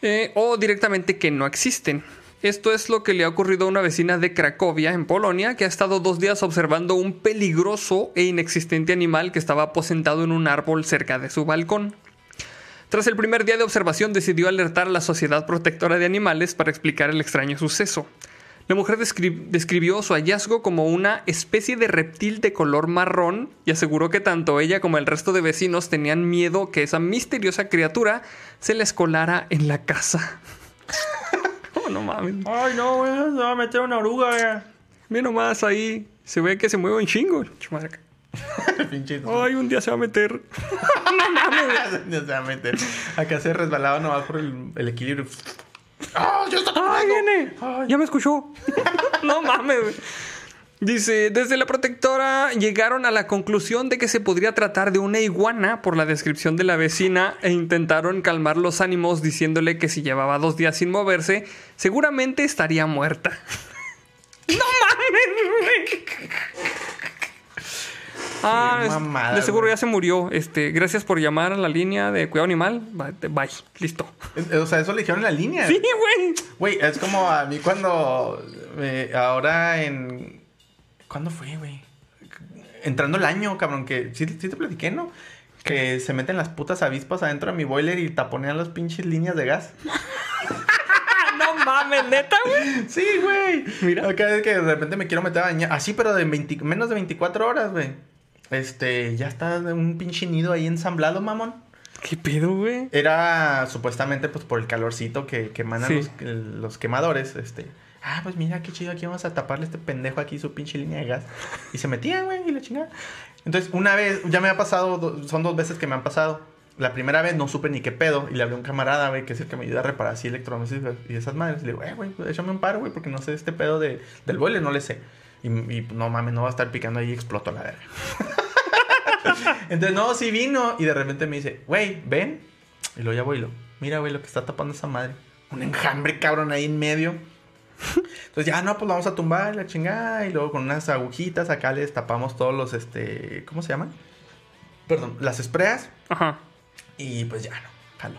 Eh, o directamente que no existen. Esto es lo que le ha ocurrido a una vecina de Cracovia, en Polonia, que ha estado dos días observando un peligroso e inexistente animal que estaba aposentado en un árbol cerca de su balcón. Tras el primer día de observación decidió alertar a la Sociedad Protectora de Animales para explicar el extraño suceso. La mujer descri- describió su hallazgo como una especie de reptil de color marrón y aseguró que tanto ella como el resto de vecinos tenían miedo que esa misteriosa criatura se les colara en la casa. [LAUGHS] oh, no mames. Ay, no, güey, se va a meter una oruga, güey. Mira nomás ahí. Se ve que se mueve un chingo. [LAUGHS] Ay, un día se va a meter. [LAUGHS] no mames. Se va a meter. Acá se resbalaba nomás por el, el equilibrio. ¡Ah, ya está ¡Ay, corriendo! viene! Ay. Ya me escuchó. [LAUGHS] no mames, güey. Dice, desde la protectora llegaron a la conclusión de que se podría tratar de una iguana por la descripción de la vecina e intentaron calmar los ánimos diciéndole que si llevaba dos días sin moverse, seguramente estaría muerta. [LAUGHS] ¡No mames! Ah, es- mamada, de seguro ya se murió. Este, gracias por llamar a la línea de cuidado animal. Bye, listo. Eh, O sea, eso le dijeron en la línea. Sí, güey. Güey, es como a mí cuando. eh, ahora en. ¿Cuándo fue, güey? Entrando el año, cabrón, que. Sí, sí te platiqué, ¿no? Que se meten las putas avispas adentro de mi boiler y taponean las pinches líneas de gas. [LAUGHS] No mames, neta, güey. Sí, güey. Mira. Acá es que de repente me quiero meter a bañar. Así, pero de 20 menos de 24 horas, güey. Este, ya está un pinche nido ahí ensamblado, mamón. ¿Qué pedo, güey? Era supuestamente pues por el calorcito que, que emanan Sí. los, los quemadores, este. Ah, pues mira qué chido, aquí vamos a taparle a este pendejo aquí su pinche línea de gas. Y se metían, güey, y la chingada. Entonces, una vez, ya me ha pasado, do- son dos veces que me han pasado. La primera vez no supe ni qué pedo y le hablé a un camarada, güey, que es el que me ayuda a reparar así electrodomésticos y esas madres. Le digo, eh, güey, pues, échame un paro, güey, porque no sé este pedo de, del boiler, no le sé. Y, y, no mames, no va a estar picando ahí y exploto la verga. [LAUGHS] Entonces, no, sí vino. Y de repente me dice, güey, ven. Y luego ya voy y lo, mira, güey, lo que está tapando esa madre. Un enjambre, cabrón, ahí en medio. Entonces, ya, no, pues lo vamos a tumbar, la chingada. Y luego con unas agujitas acá les tapamos todos los, este, ¿cómo se llaman? Perdón, las espreas. Ajá. Y pues ya, no, jalo.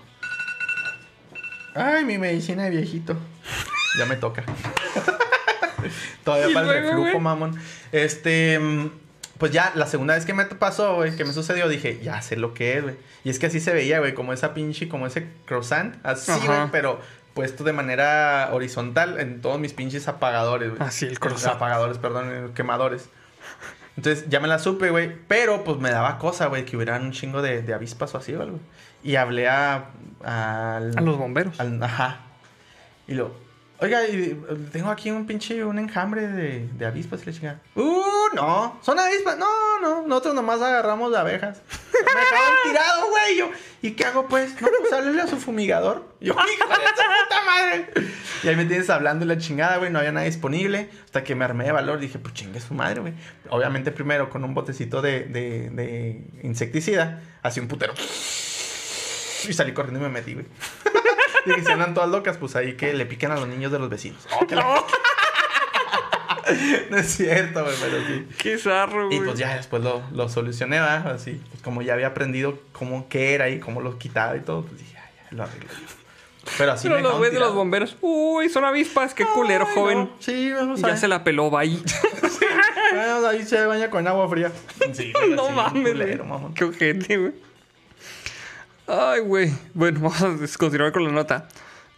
Ay, mi medicina de viejito. Ya me toca. [LAUGHS] [LAUGHS] Todavía ¿Y para el reflujo, mamón. Este, mm, pues ya, la segunda vez que me pasó, güey, que me sucedió, dije, ya sé lo que es, güey. Y es que así se veía, güey, como esa pinche, como ese croissant, así, güey, pero puesto de manera horizontal en todos mis pinches apagadores, güey. Ah, sí, el croissant. Apagadores, perdón, eh, quemadores. Entonces ya me la supe, güey. Pero pues me daba cosa, güey, que hubieran un chingo de, de avispas o así o algo. Y hablé a. al- A los bomberos. al- ajá. Y lo. Oiga, y, eh, tengo aquí un pinche, un enjambre de, de avispas y le chinga. Uh, no, son avispas. No, no, nosotros nomás agarramos de abejas. Me dejaron tirado, güey. ¿y qué hago pues? No, pues háblele a su fumigador. Yo, [LAUGHS] hijo de su puta madre. Y ahí me tienes hablando la chingada, güey. No había nada disponible. Hasta que me armé de valor. Dije, pues chingue su madre, güey. Obviamente, primero con un botecito de, de, de insecticida. Así un putero. Y salí corriendo y me metí, güey. Dije, si andan todas locas, pues ahí que le piquen a los niños de los vecinos. Oh, que la- [LAUGHS] no es cierto, güey, pero sí. Qué zarro, Y güey. pues ya después lo, lo solucioné, ¿verdad? Así, pues como ya había aprendido cómo qué era y cómo lo quitaba y todo, pues dije, ya, ya, lo arreglé. Pero así Pero me los güeyes de los bomberos. Uy, son avispas. Qué culero, joven. no. Sí, vamos Y a ya se la peló, bye. [LAUGHS] Bueno, ahí se baña con agua fría. Sí, [LAUGHS] no sí, mames, culero, mamón. Qué ojete, güey. Ay, güey. Bueno, [LAUGHS] vamos a continuar con la nota.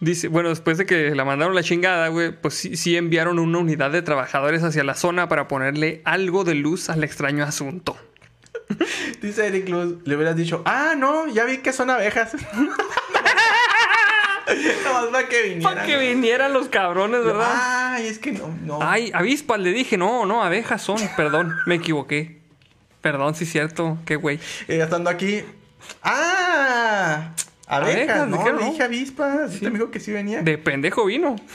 Dice, bueno, después de que la mandaron la chingada, güey, pues sí, sí enviaron una unidad de trabajadores hacia la zona para ponerle algo de luz al extraño asunto. [LAUGHS] Dice Eric Luz, le hubieras dicho, ah, no, ya vi que son abejas. [LAUGHS] Nomás para que vinieran. Para que vinieran los cabrones, ¿verdad? Ay, es que no, no. Ay, avispas, le dije, no, no, abejas son. Perdón, me equivoqué. Perdón, sí es cierto. Qué güey. Ya estando aquí. ¡Ah! Abejas, Abejas, no, dijeron, le ¿no? dije avispas. Sí. me dijo que sí venía. De pendejo vino. [LAUGHS]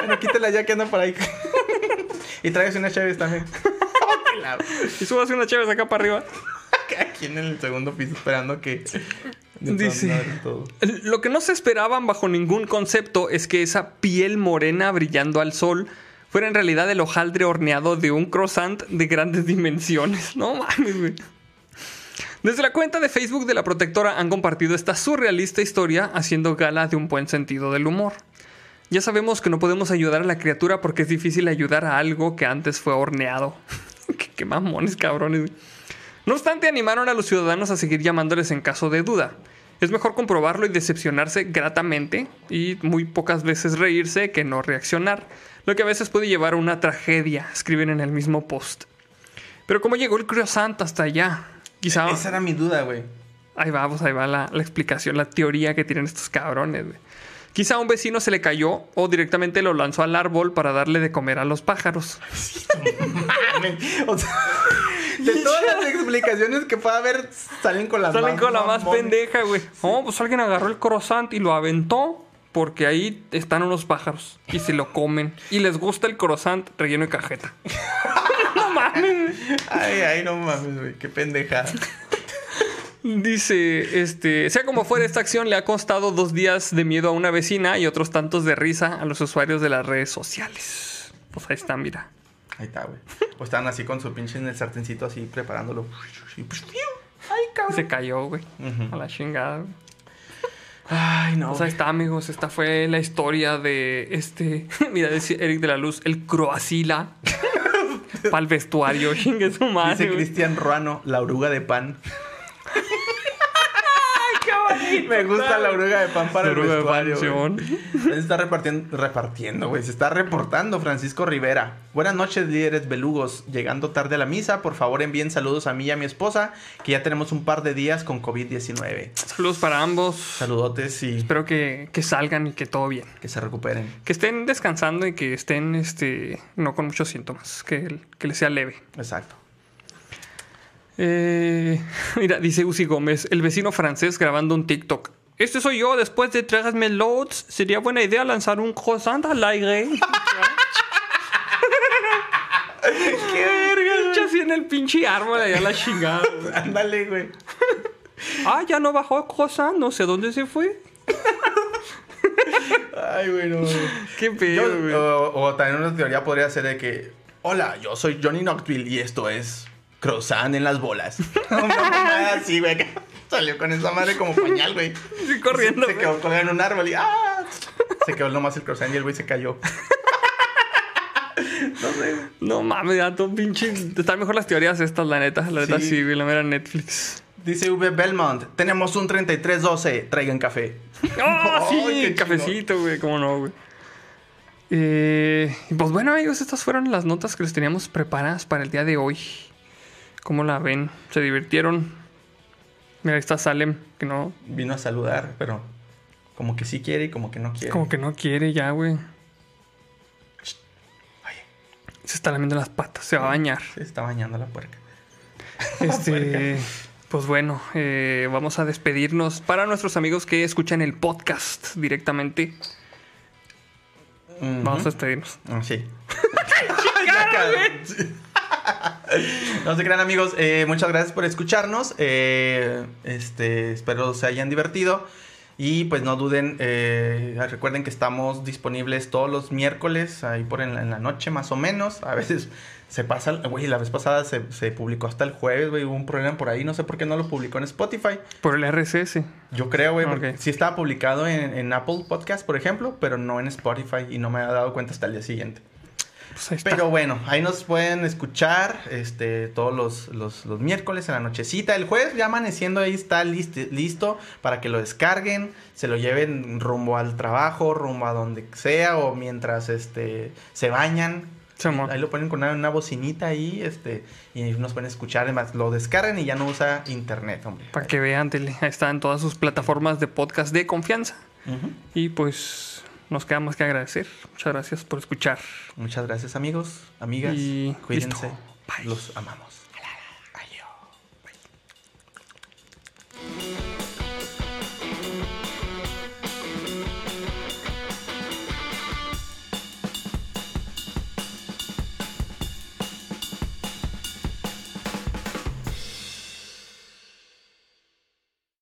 Bueno, quítala ya que anda por ahí. [LAUGHS] y tráigase una Chaves también. [LAUGHS] Y subas una chévere acá para arriba. Aquí en el segundo piso esperando que... Dice-. Lo que no se esperaban bajo ningún concepto es que esa piel morena brillando al sol fuera en realidad el hojaldre horneado de un croissant de grandes dimensiones. No mames, güey. Desde la cuenta de Facebook de la protectora han compartido esta surrealista historia haciendo gala de un buen sentido del humor. Ya sabemos que no podemos ayudar a la criatura porque es difícil ayudar a algo que antes fue horneado. [LAUGHS] qué, mamones, cabrones. No obstante, animaron a los ciudadanos a seguir llamándoles en caso de duda. Es mejor comprobarlo y decepcionarse gratamente y muy pocas veces reírse que no reaccionar. lo que a veces puede llevar a una tragedia, escriben en el mismo post. Pero ¿cómo llegó el croissant hasta allá? Quizá... Esa era mi duda, güey. Ahí vamos, ahí va la, la explicación, la teoría que tienen estos cabrones, güey. Quizá a un vecino se le cayó o directamente lo lanzó al árbol para darle de comer a los pájaros. [LAUGHS] o sea, de todas las explicaciones que pueda haber, salen con la Salen más con la más pendeja, güey. Oh, pues alguien agarró el croissant y lo aventó porque ahí están unos pájaros y se lo comen. Y les gusta el croissant relleno de cajeta. [LAUGHS] no mames. Ay, ay, no mames, güey. Qué pendejada. [LAUGHS] Dice, este, sea como fuera, esta acción le ha costado dos días de miedo a una vecina y otros tantos de risa a los usuarios de las redes sociales. Pues ahí está, mira. Ahí está, güey. O estaban así con su pinche en el sartencito así preparándolo. Ay, cabrón. Se cayó, güey. A la chingada. güey. Ay, no. Pues ahí está, amigos. Esta fue la historia de este. [LAUGHS] Mira, dice Eric de la Luz, el croacila. Para el vestuario, [LAUGHS] chingue su madre. Dice. Cristian Ruano, la oruga de pan. Me gusta la oruga de pan para La oruga el de pan, vestuario. Se está repartiendo, repartiendo, güey. Se está reportando Francisco Rivera. Buenas noches, líderes belugos. Llegando tarde a la misa, por favor envíen saludos a mí y a mi esposa, que ya tenemos un par de días con COVID-19. Saludos para ambos. Saludotes y Espero que, que salgan y que todo bien. que se recuperen. Que estén descansando y que estén, este, no con muchos síntomas. Que, que les sea leve. Exacto. Eh, [LAUGHS] mira, dice Uzi Gómez, el vecino francés grabando un TikTok. Este soy yo, después de traerme loads, sería buena idea lanzar un croissant al aire. [LAUGHS] ¡Qué verga! Pinche así en el pinche árbol allá la chingada. [LAUGHS] Ándale, güey. Ah, ya no bajó el croissant, no sé dónde se fue. Ay, güey, no. Qué pedo, güey. o, o también una teoría podría ser de que, hola, yo soy Johnny Knoxville y esto es croissant en las bolas. [LAUGHS] Una así, güey. Salió con esa madre como pañal, güey. Sí, corriendo. Se güey. quedó colgado en un árbol y ¡ah! Se quedó nomás el croissant y el güey se cayó. [LAUGHS] no sé. güey. No mames, ya todo pinche. Están mejor las teorías estas, la neta. La neta Sí. sí, güey, la mera Netflix. Dice V. Belmont, tenemos un 3312, traigan café. ¡Ah, [LAUGHS] Ay, sí! qué cafecito, güey, cómo no, güey. Eh, pues bueno, amigos, estas fueron las notas que les teníamos preparadas para el día de hoy. ¿Cómo la ven? ¿Se divirtieron? Mira, ahí está Salem, que no, Vino a saludar, pero como que sí quiere y como que no quiere. como que no quiere ya, güey. Oye, Se está lamiendo las patas, se va a bañar. se está bañando la puerca. [LAUGHS] Este, pues bueno, eh, vamos a despedirnos para nuestros amigos que escuchan el podcast directamente. Vamos a despedirnos. Ah, sí. [LAUGHS] [LAUGHS] [LAUGHS] No se crean amigos, eh, muchas gracias por escucharnos. eh, este, espero se hayan divertido. Y pues no duden, eh, recuerden que estamos disponibles todos los miércoles, ahí por en la, en la noche más o menos. A veces se pasa, güey, la vez pasada se, se publicó hasta el jueves, güey, hubo un problema por ahí, no sé por qué no lo publicó en Spotify. Por el RSS. Yo creo, güey, porque Ok. sí estaba publicado en, en Apple Podcast, por ejemplo, pero no en Spotify y no me había dado cuenta hasta el día siguiente. Pues ahí está. Pero bueno, ahí nos pueden escuchar este, todos los, los- los miércoles en la nochecita. El jueves ya amaneciendo ahí está listo, listo para que lo descarguen, se lo lleven rumbo al trabajo, rumbo a donde sea o mientras este, se bañan. Ahí lo ponen con una, una bocinita ahí este, y nos pueden escuchar. Además, lo descargan y ya no usa internet, hombre. Para que vean, tele. Ahí están todas sus plataformas de podcast de confianza. Y pues nos queda más que agradecer. Muchas gracias por escuchar. Muchas gracias amigos, amigas. Y Cuídense. listo. Los amamos.